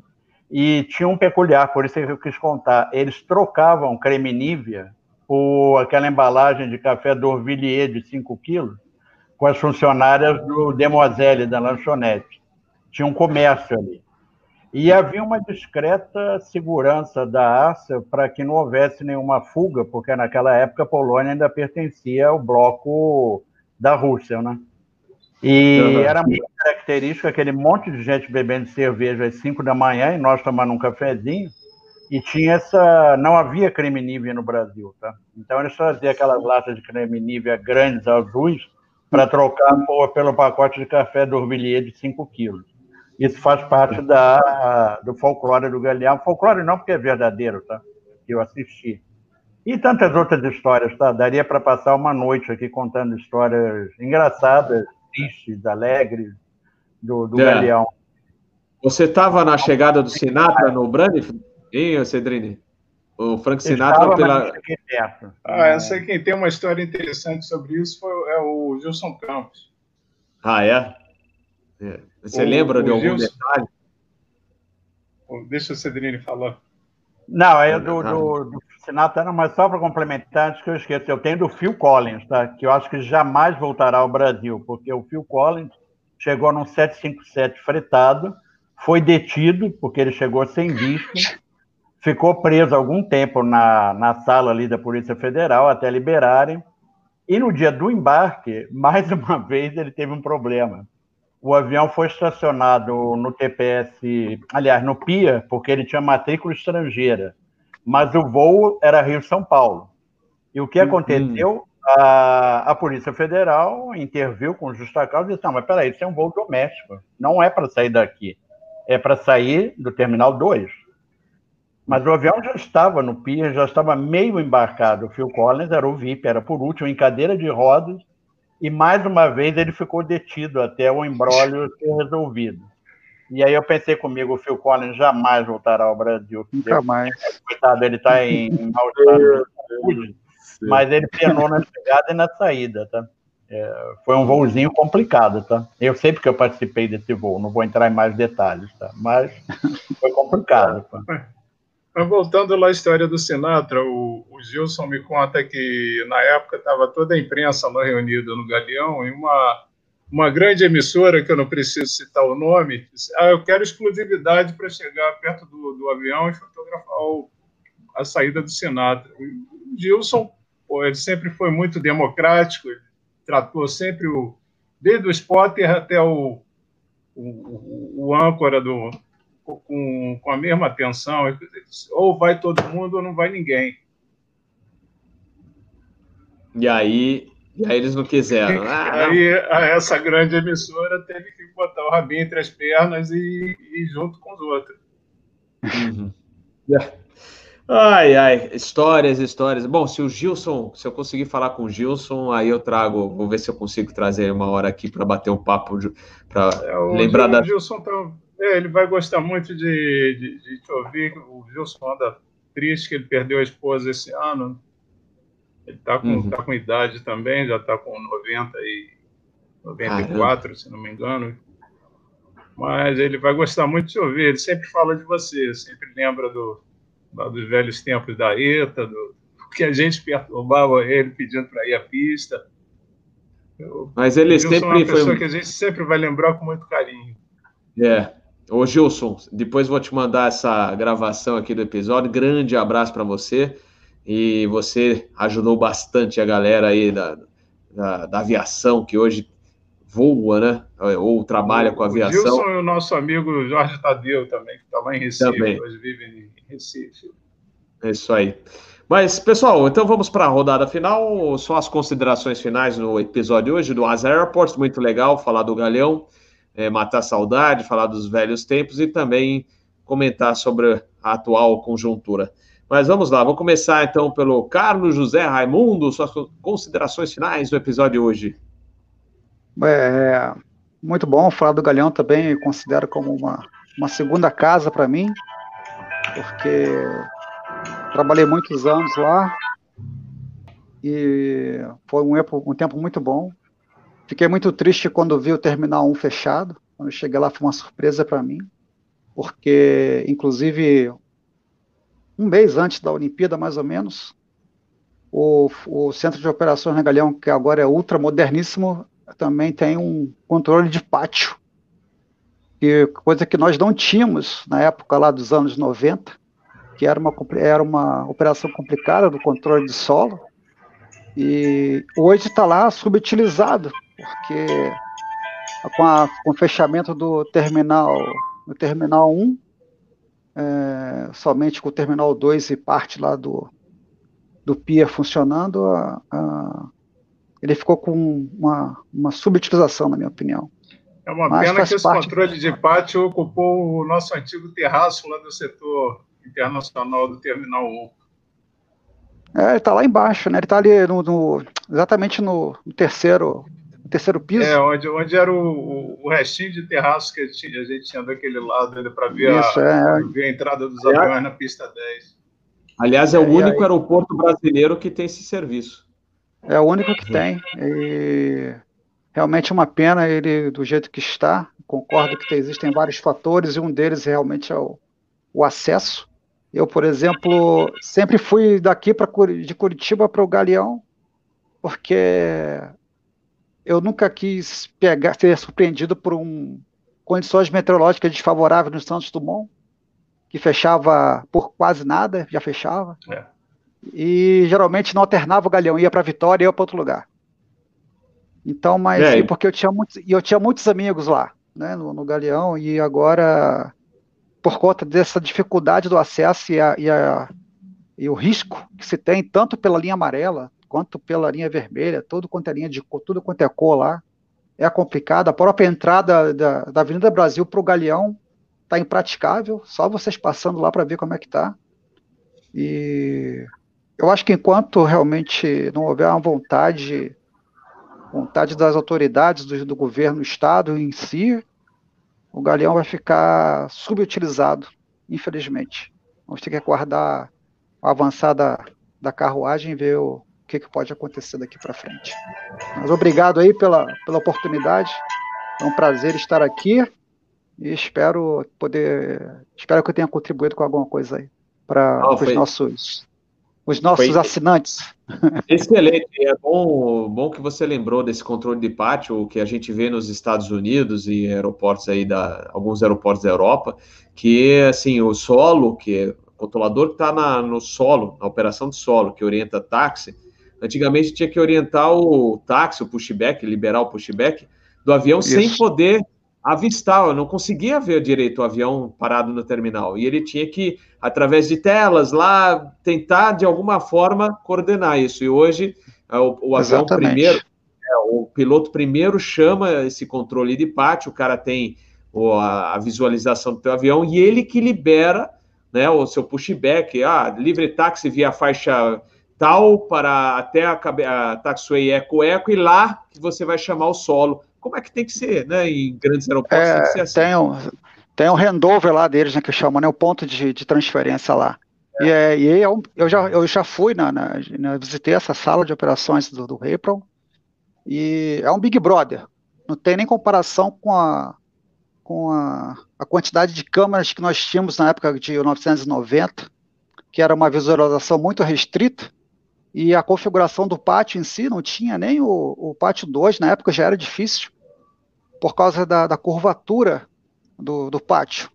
e tinha um peculiar, por isso que eu quis contar. Eles trocavam creme Nivea por aquela embalagem de café Dorvilliers de 5 quilos com as funcionárias do Demoiselle, da lanchonete. Tinha um comércio ali. E havia uma discreta segurança da Arça para que não houvesse nenhuma fuga, porque naquela época a Polônia ainda pertencia ao bloco da Rússia, né? E uhum. era muito característico aquele monte de gente bebendo cerveja às 5 da manhã e nós tomando um cafezinho e tinha essa. Não havia creme Nivea no Brasil, tá? Então eles traziam aquelas latas de creme Nivea grandes, azuis, para trocar por, pelo pacote de café Dorvilliers de 5 quilos. Isso faz parte da, do folclore do Galeão. Folclore não, porque é verdadeiro, tá? Que eu assisti. E tantas outras histórias, tá? Daria para passar uma noite aqui contando histórias engraçadas, tristes, alegres do, do é. Galeão. Você estava na chegada do Sinatra no Brandif? Hein, Cedrini? O Frank Sinatra pela. Ah, essa quem tem uma história interessante sobre isso foi, é o Gilson Campos. Ah, é? é. Você o, lembra o de algum Gilson... detalhe? Deixa o Cedrini falar. Não, é do, do, do Sinatra, mas só para complementar, antes que eu esqueça, eu tenho do Phil Collins, tá? que eu acho que jamais voltará ao Brasil, porque o Phil Collins chegou num 757 fretado, foi detido, porque ele chegou sem visto, ficou preso algum tempo na, na sala ali da Polícia Federal até liberarem, e no dia do embarque, mais uma vez, ele teve um problema. O avião foi estacionado no TPS, aliás, no PIA, porque ele tinha matrícula estrangeira, mas o voo era Rio-São Paulo. E o que uhum. aconteceu? A, a Polícia Federal interviu com justa causa e disse: não, mas peraí, isso é um voo doméstico, não é para sair daqui, é para sair do Terminal 2. Mas o avião já estava no pier, já estava meio embarcado. O Phil Collins era o VIP, era por último, em cadeira de rodas, e mais uma vez ele ficou detido até o embrólio ser resolvido. E aí eu pensei comigo, o Phil Collins jamais voltará ao Brasil. Nunca mais. Coitado, ele está em, em mau estado de saúde, mas ele penou na chegada e na saída, tá? É, foi um voozinho complicado, tá? Eu sei porque eu participei desse voo, não vou entrar em mais detalhes, tá? Mas foi complicado. Tá? Voltando lá à história do Sinatra, o, o Gilson me conta que na época estava toda a imprensa lá reunida no Galeão e uma, uma grande emissora, que eu não preciso citar o nome, disse, ah, eu quero exclusividade para chegar perto do, do avião e fotografar o, a saída do Sinatra. O Gilson, pô, ele sempre foi muito democrático, ele tratou sempre o, desde o spotter até o, o, o âncora do, com, com a mesma atenção, ou vai todo mundo ou não vai ninguém. E aí, e aí eles não quiseram. Ah, aí não. essa grande emissora teve que botar o rabinho entre as pernas e, e junto com os outros. Uhum. Ai, ai, histórias, histórias. Bom, se o Gilson, se eu conseguir falar com o Gilson, aí eu trago, vou ver se eu consigo trazer uma hora aqui para bater um papo, para é, lembrar da. O Gilson tá, é, ele vai gostar muito de, de, de, te ouvir. O Gilson anda triste que ele perdeu a esposa esse ano. Ele está com, uhum. tá com idade também, já está com 90 e 94, Caramba. se não me engano. Mas ele vai gostar muito de te ouvir. Ele sempre fala de você, sempre lembra do, dos velhos tempos da ETA, do, que a gente perturbava ele pedindo para ir à pista. Eu, Mas ele sempre é uma pessoa foi... que a gente sempre vai lembrar com muito carinho. É, Ô Gilson, depois vou te mandar essa gravação aqui do episódio. Grande abraço para você. E você ajudou bastante a galera aí da, da, da, aviação que hoje voa, né? Ou trabalha o, com aviação. O Gilson e o nosso amigo Jorge Tadeu também, que está lá em Recife, também. hoje vive em Recife. É isso aí. Mas, pessoal, então vamos para a rodada final. Só as considerações finais no episódio hoje do Asa Airports. Muito legal falar do Galeão é, matar saudade, falar dos velhos tempos e também comentar sobre a atual conjuntura. Mas vamos lá, vou começar então pelo Carlos José Raimundo, suas considerações finais do episódio hoje. É, muito bom falar do Galeão também, eu considero como uma, uma segunda casa para mim, porque trabalhei muitos anos lá e foi um, um tempo muito bom. Fiquei muito triste quando vi o Terminal 1 fechado. Quando eu cheguei lá foi uma surpresa para mim, porque, inclusive, um mês antes da Olimpíada, mais ou menos, o, o Centro de Operações Regalhão, que agora é ultramoderníssimo, também tem um controle de pátio, que, coisa que nós não tínhamos na época lá dos anos 90, que era uma, era uma operação complicada do controle de solo, e hoje está lá subutilizado, porque com, a, com o fechamento do terminal, do terminal 1, é, somente com o terminal 2 e parte lá do, do PIA funcionando, a, a, ele ficou com uma, uma subutilização, na minha opinião. É uma Mas pena que esse controle de pátio ocupou o nosso antigo terraço lá do setor internacional do Terminal 1. É, ele está lá embaixo, né? Ele está ali no, no, exatamente no, no terceiro terceiro piso. É, onde, onde era o, o restinho de terraço que a gente, a gente tinha daquele lado para ver, Isso, a, é. ver a entrada dos aviões na pista 10. Aliás, é o único aí, aeroporto brasileiro que tem esse serviço. É o único que tem. E realmente é uma pena ele do jeito que está. Concordo que existem vários fatores e um deles realmente é o, o acesso. Eu, por exemplo, sempre fui daqui para de Curitiba para o Galeão, porque eu nunca quis pegar, ser surpreendido por um, condições meteorológicas desfavoráveis no Santos Dumont que fechava por quase nada, já fechava. É. E geralmente não alternava o Galeão, ia para Vitória e ia para outro lugar. Então, mas é. porque eu tinha muitos, eu tinha muitos amigos lá, né, no, no, Galeão, e agora, por conta dessa dificuldade do acesso e, a, e, a, e o risco que se tem, tanto pela linha amarela quanto pela linha vermelha, tudo quanto é linha de tudo quanto é cor lá, é complicado. A própria entrada da, da Avenida Brasil para o Galeão tá impraticável, só vocês passando lá para ver como é que tá. E eu acho que enquanto realmente não houver uma vontade, vontade das autoridades do, do governo, do estado em si, o galeão vai ficar subutilizado, infelizmente. Vamos ter que aguardar a avançada da carruagem e ver o que, que pode acontecer daqui para frente. Mas obrigado aí pela, pela oportunidade. É um prazer estar aqui e espero poder, espero que eu tenha contribuído com alguma coisa aí para os nossos os nossos foi... assinantes. Excelente, é bom, bom que você lembrou desse controle de pátio que a gente vê nos Estados Unidos e aeroportos aí da alguns aeroportos da Europa, que assim o solo, que é o controlador que está no solo, na operação de solo, que orienta táxi, antigamente tinha que orientar o táxi, o pushback, liberar o pushback do avião Isso. sem poder avistar, eu não conseguia ver direito o avião parado no terminal. E ele tinha que, através de telas lá, tentar de alguma forma coordenar isso. E hoje é, o, o avião Exatamente. primeiro, é, o piloto primeiro chama esse controle de pátio, o cara tem o, a, a, visualização do teu avião e ele que libera né, o seu pushback, ah, livre táxi via faixa tal para até a, a taxiway eco-eco e lá que você vai chamar o solo como é que tem que ser, né? Em grandes aeroportos é, tem que ser assim. Tem um, tem um handover lá deles, né, que chama, né? O ponto de, de transferência lá. É. E, é, e eu, é eu, já, eu já fui, na, na, na, visitei essa sala de operações do, do April, e é um Big Brother. Não tem nem comparação com a, com a, a quantidade de câmeras que nós tínhamos na época de 1990, que era uma visualização muito restrita, e a configuração do pátio em si não tinha nem o, o pátio 2, na época já era difícil, por causa da, da curvatura do, do, pátio.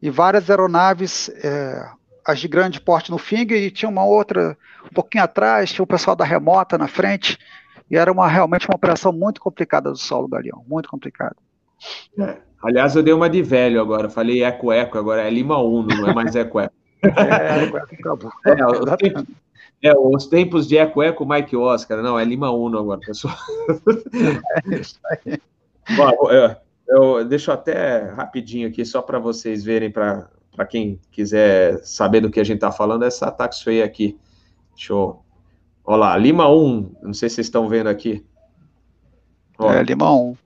E várias aeronaves, é, as de grande porte no Finger, e tinha uma outra um pouquinho atrás, tinha o pessoal da remota na frente, e era uma, realmente uma operação muito complicada do solo Galeão, muito complicada. É. Aliás, eu dei uma de velho agora, falei eco-eco, agora é Lima Uno, não é mais eco-eco. é, eco-eco acabou. É, é, os tempos de Eco Eco, Mike Oscar. Não, é Lima Uno agora, pessoal. É isso aí. Bom, eu, eu deixo até rapidinho aqui, só para vocês verem, para quem quiser saber do que a gente está falando, essa taxway aqui. Deixa eu... Olha lá, Lima 1, não sei se vocês estão vendo aqui. Ó, é, Lima 1.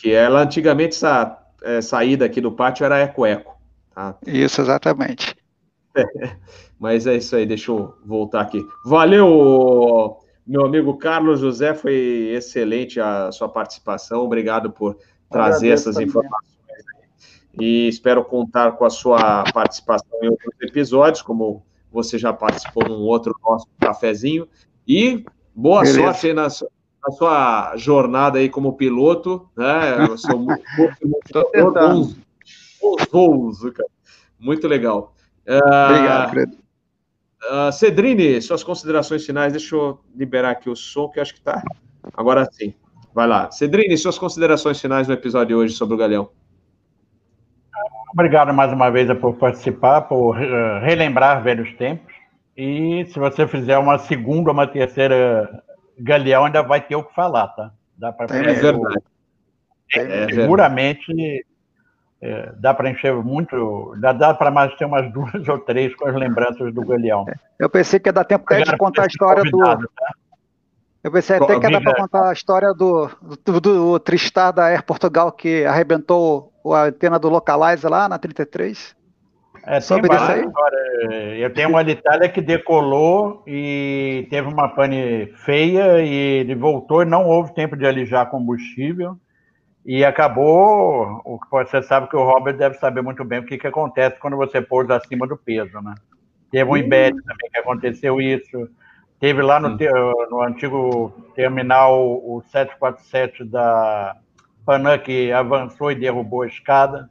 Que ela, antigamente, essa é, saída aqui do pátio era Eco Eco. Tá? Isso, exatamente. É. Mas é isso aí, deixa eu voltar aqui. Valeu, meu amigo Carlos José, foi excelente a sua participação. Obrigado por trazer essas também. informações. E espero contar com a sua participação em outros episódios, como você já participou num outro nosso cafezinho. E boa Beleza. sorte aí na, na, sua jornada aí como piloto. Né? Eu sou muito, muito, muito bons, bons voos, cara. Muito legal. Obrigado, Fredo. Uh, Cedrini, suas considerações finais. Deixa eu liberar aqui o som, que acho que está. Agora sim. Vai lá. Cedrini, suas considerações finais no episódio de hoje sobre o Galeão. Obrigado mais uma vez por participar, por uh, relembrar velhos tempos. E se você fizer uma segunda ou uma terceira Galeão, ainda vai ter o que falar, tá? Dá para é verdade. É, é, seguramente é, dá para encher muito, dá, dá para mais ter umas duas ou três com as lembranças do Galeão. Eu pensei que ia dar tempo até de contar a história do. Tá? Eu pensei até que ia dar para contar a história do, do, do Tristar da Air Portugal que arrebentou a antena do Localizer lá na 33. É, Sobre isso aí? Eu tenho uma Alitalia que decolou e teve uma pane feia e ele voltou e não houve tempo de alijar combustível. E acabou, o que você sabe que o Robert deve saber muito bem o que, que acontece quando você pousa acima do peso, né? Teve um IBET também que aconteceu isso. Teve lá no, no antigo terminal o 747 da Panam que avançou e derrubou a escada.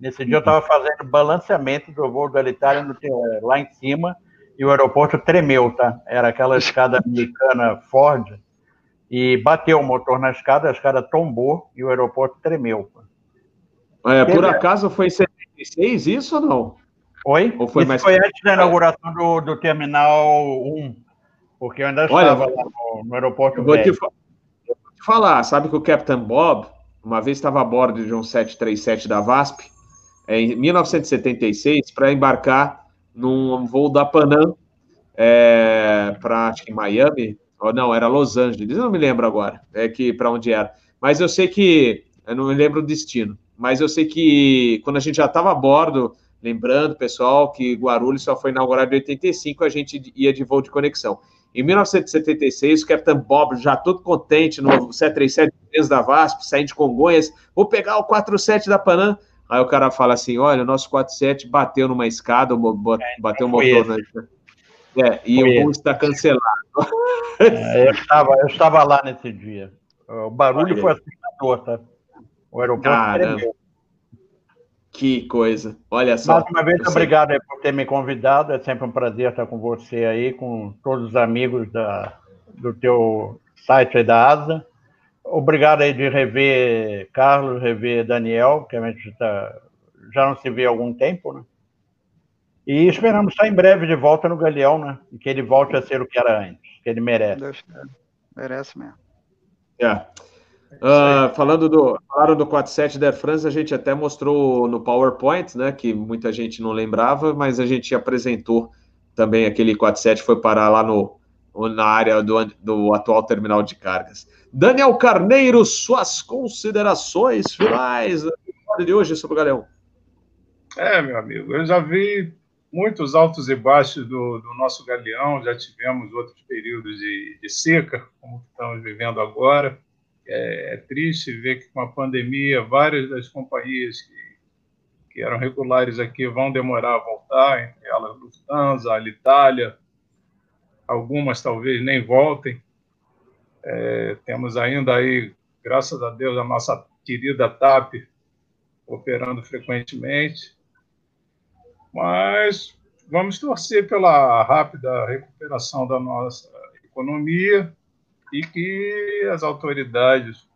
Nesse dia eu estava fazendo balanceamento do voo da Itália no, lá em cima e o aeroporto tremeu, tá? Era aquela escada americana Ford e bateu o motor na escada, a escada tombou e o aeroporto tremeu. É, por acaso foi em 76 isso ou não? Oi? Ou foi, mais... foi antes da inauguração do, do Terminal 1, porque eu ainda Olha, estava lá no, no aeroporto. Eu vou, te, vou te falar, sabe que o Captain Bob, uma vez estava a bordo de um 737 da VASP, em 1976, para embarcar num voo da Panam é, para Miami, ou não, era Los Angeles, eu não me lembro agora, é que para onde era. Mas eu sei que, eu não me lembro o destino, mas eu sei que quando a gente já estava a bordo, lembrando, pessoal, que Guarulhos só foi inaugurado em 85, a gente ia de voo de conexão. Em 1976, o Capitão Bob, já todo contente no 737 da VASP, saindo de Congonhas, vou pegar o 47 da Panam. Aí o cara fala assim: olha, o nosso 47 bateu numa escada, bateu o motor na. É, e o voo está cancelado. É, eu, estava, eu estava lá nesse dia. O barulho Olha. foi assustador, tá? O aeroporto tremeu. Que coisa. Olha só. Mais uma vez, obrigado por ter me convidado. É sempre um prazer estar com você aí, com todos os amigos da, do teu site da ASA. Obrigado aí de rever Carlos, rever Daniel, que a gente tá, já não se vê há algum tempo, né? E esperamos estar em breve de volta no Galeão, né? E que ele volte a ser o que era antes, que ele merece. Deus, merece mesmo. É. Uh, falando do, falaram do 47 da Air France, a gente até mostrou no PowerPoint, né? Que muita gente não lembrava, mas a gente apresentou também aquele 47 foi parar lá no, na área do, do atual terminal de cargas. Daniel Carneiro, suas considerações finais de hoje sobre o Galeão. É, meu amigo, eu já vi muitos altos e baixos do, do nosso galeão, já tivemos outros períodos de, de seca, como estamos vivendo agora. É, é, triste ver que com a pandemia, várias das companhias que, que eram regulares aqui vão demorar a voltar, entre elas Lufthansa, Alitalia, algumas talvez nem voltem. É, temos ainda aí, graças a Deus, a nossa querida TAP operando frequentemente. Mas vamos torcer pela rápida recuperação da nossa economia e que as autoridades,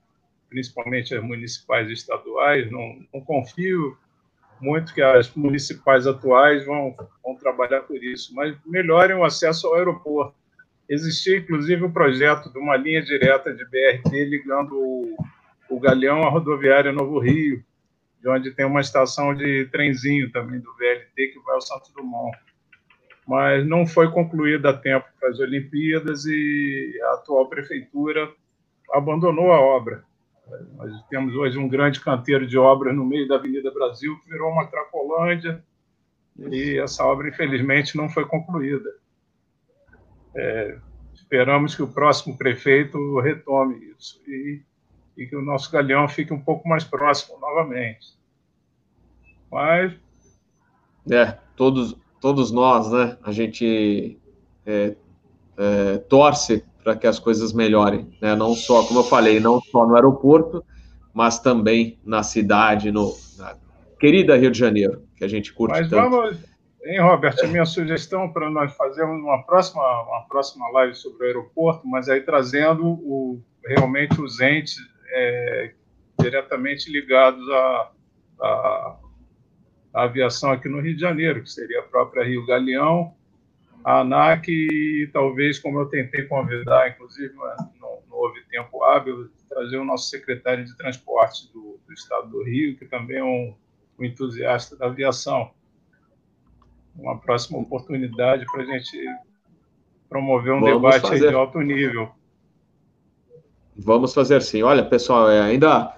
principalmente as municipais e estaduais, não, não confio muito que as municipais atuais vão, vão trabalhar por isso, mas melhorem o acesso ao aeroporto. Existia, inclusive, o projeto de uma linha direta de BRT ligando o, o Galeão à rodoviária Novo Rio, de onde tem uma estação de trenzinho também do VLT que vai ao Santos Dumont. Mas não foi concluída a tempo para as Olimpíadas e a atual prefeitura abandonou a obra. Nós temos hoje um grande canteiro de obras no meio da Avenida Brasil, que virou uma Cracolândia, e essa obra, infelizmente, não foi concluída. É, esperamos que o próximo prefeito retome isso e e que o nosso galeão fique um pouco mais próximo novamente. Mas. É, todos, todos nós, né? A gente é, é, torce para que as coisas melhorem, né? Não só, como eu falei, não só no aeroporto, mas também na cidade, no na querida Rio de Janeiro, que a gente curte mas tanto. Vamos, hein, Robert? A minha sugestão para nós fazermos uma próxima, uma próxima live sobre o aeroporto, mas aí trazendo o, realmente os entes é, diretamente ligados à, à, à, aviação aqui no Rio de Janeiro, que seria a própria Rio Galeão, a ANAC e talvez, como eu tentei convidar, inclusive não, não houve tempo hábil, trazer o nosso secretário de transporte do, do estado do Rio, que também é um, um entusiasta da aviação. Uma próxima oportunidade para a gente promover um Vamos debate de alto nível. Vamos fazer sim. Olha, pessoal, é ainda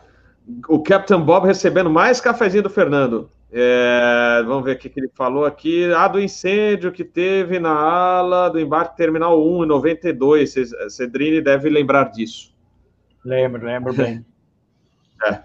o Captain Bob recebendo mais cafezinho do Fernando. É, vamos ver o que ele falou aqui. Ah, do incêndio que teve na ala do embarque terminal 1 em 92. Cedrini deve lembrar disso. Lembro, lembro bem. É.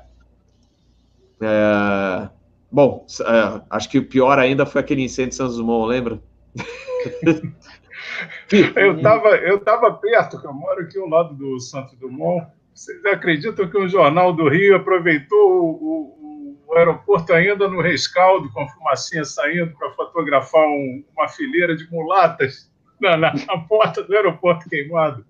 É, bom, é, acho que o pior ainda foi aquele incêndio de Santos Dumont, lembra? eu estava eu tava perto, eu moro aqui ao lado do Santos Dumont. Vocês acreditam que o Jornal do Rio aproveitou o, o, o aeroporto ainda no rescaldo, com a fumacinha saindo, para fotografar um, uma fileira de mulatas na, na, na, porta do aeroporto queimado?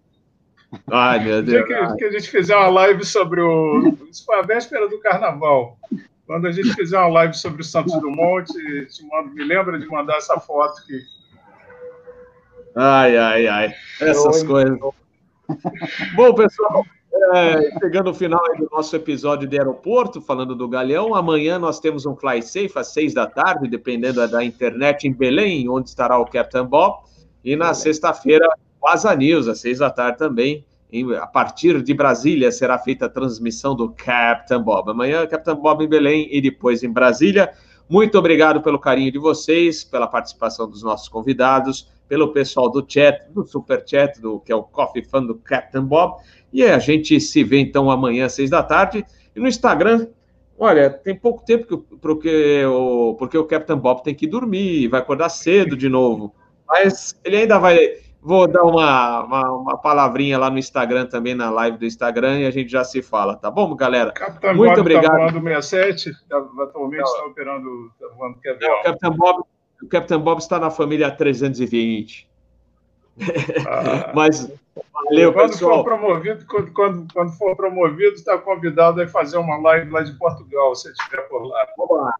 Ai, meu Deus. Que, que, a gente fizer uma live sobre o. Isso foi a véspera do carnaval. Quando a gente fizer uma live sobre o Santos Dumont, te, te mando, me lembra de mandar essa foto que. Ai, ai, ai. Essas Oi. coisas. Bom, pessoal, é, chegando ao final do nosso episódio de aeroporto, falando do Galeão, amanhã nós temos um Fly Safe às seis da tarde, dependendo da internet em Belém, onde estará o Captain Bob. E na sexta-feira, o Asa News, às seis da tarde também. Em, a partir de Brasília será feita a transmissão do Captain Bob. Amanhã, Captain Bob em Belém e depois em Brasília. Muito obrigado pelo carinho de vocês, pela participação dos nossos convidados, pelo pessoal do chat, do super chat, do que é o Coffee Fan do Captain Bob. E a gente se vê então amanhã às seis da tarde. E no Instagram, olha, tem pouco tempo que, porque, o, porque o Captain Bob tem que dormir, vai acordar cedo de novo. Mas ele ainda vai. Vou dar uma, uma, uma, palavrinha lá no Instagram também, na live do Instagram, e a gente já se fala, tá bom, galera? Capitão Muito Bob tá obrigado. Está voando 67, atualmente está operando, está voando. Não, o Capitão Bob, o Capitão Bob está na família 320. Ah. Mas valeu, quando pessoal. For promovido, quando, quando, quando for promovido, está convidado a fazer uma live lá de Portugal, se estiver por lá. Vamos lá.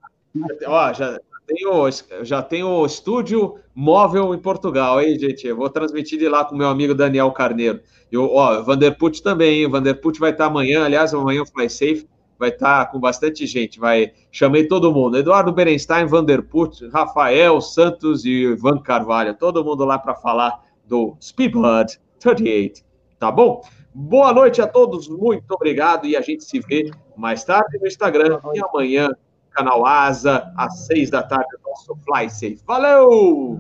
Ó, já, tenho, já tenho estúdio móvel em Portugal, hein, gente? Eu vou transmitir de lá com meu amigo Daniel Carneiro. E o Vanderput também, hein? O Vanderput vai estar amanhã, aliás, amanhã o Fly Safe vai estar com bastante gente. Vai, chamei todo mundo: Eduardo Berenstein, Vanderput, Rafael Santos e Ivan Carvalho, todo mundo lá para falar do Speedbird 38. Tá bom? Boa noite a todos, muito obrigado e a gente se vê mais tarde no Instagram e amanhã, canal Asa, às seis da tarde, nosso Fly Safe. Valeu!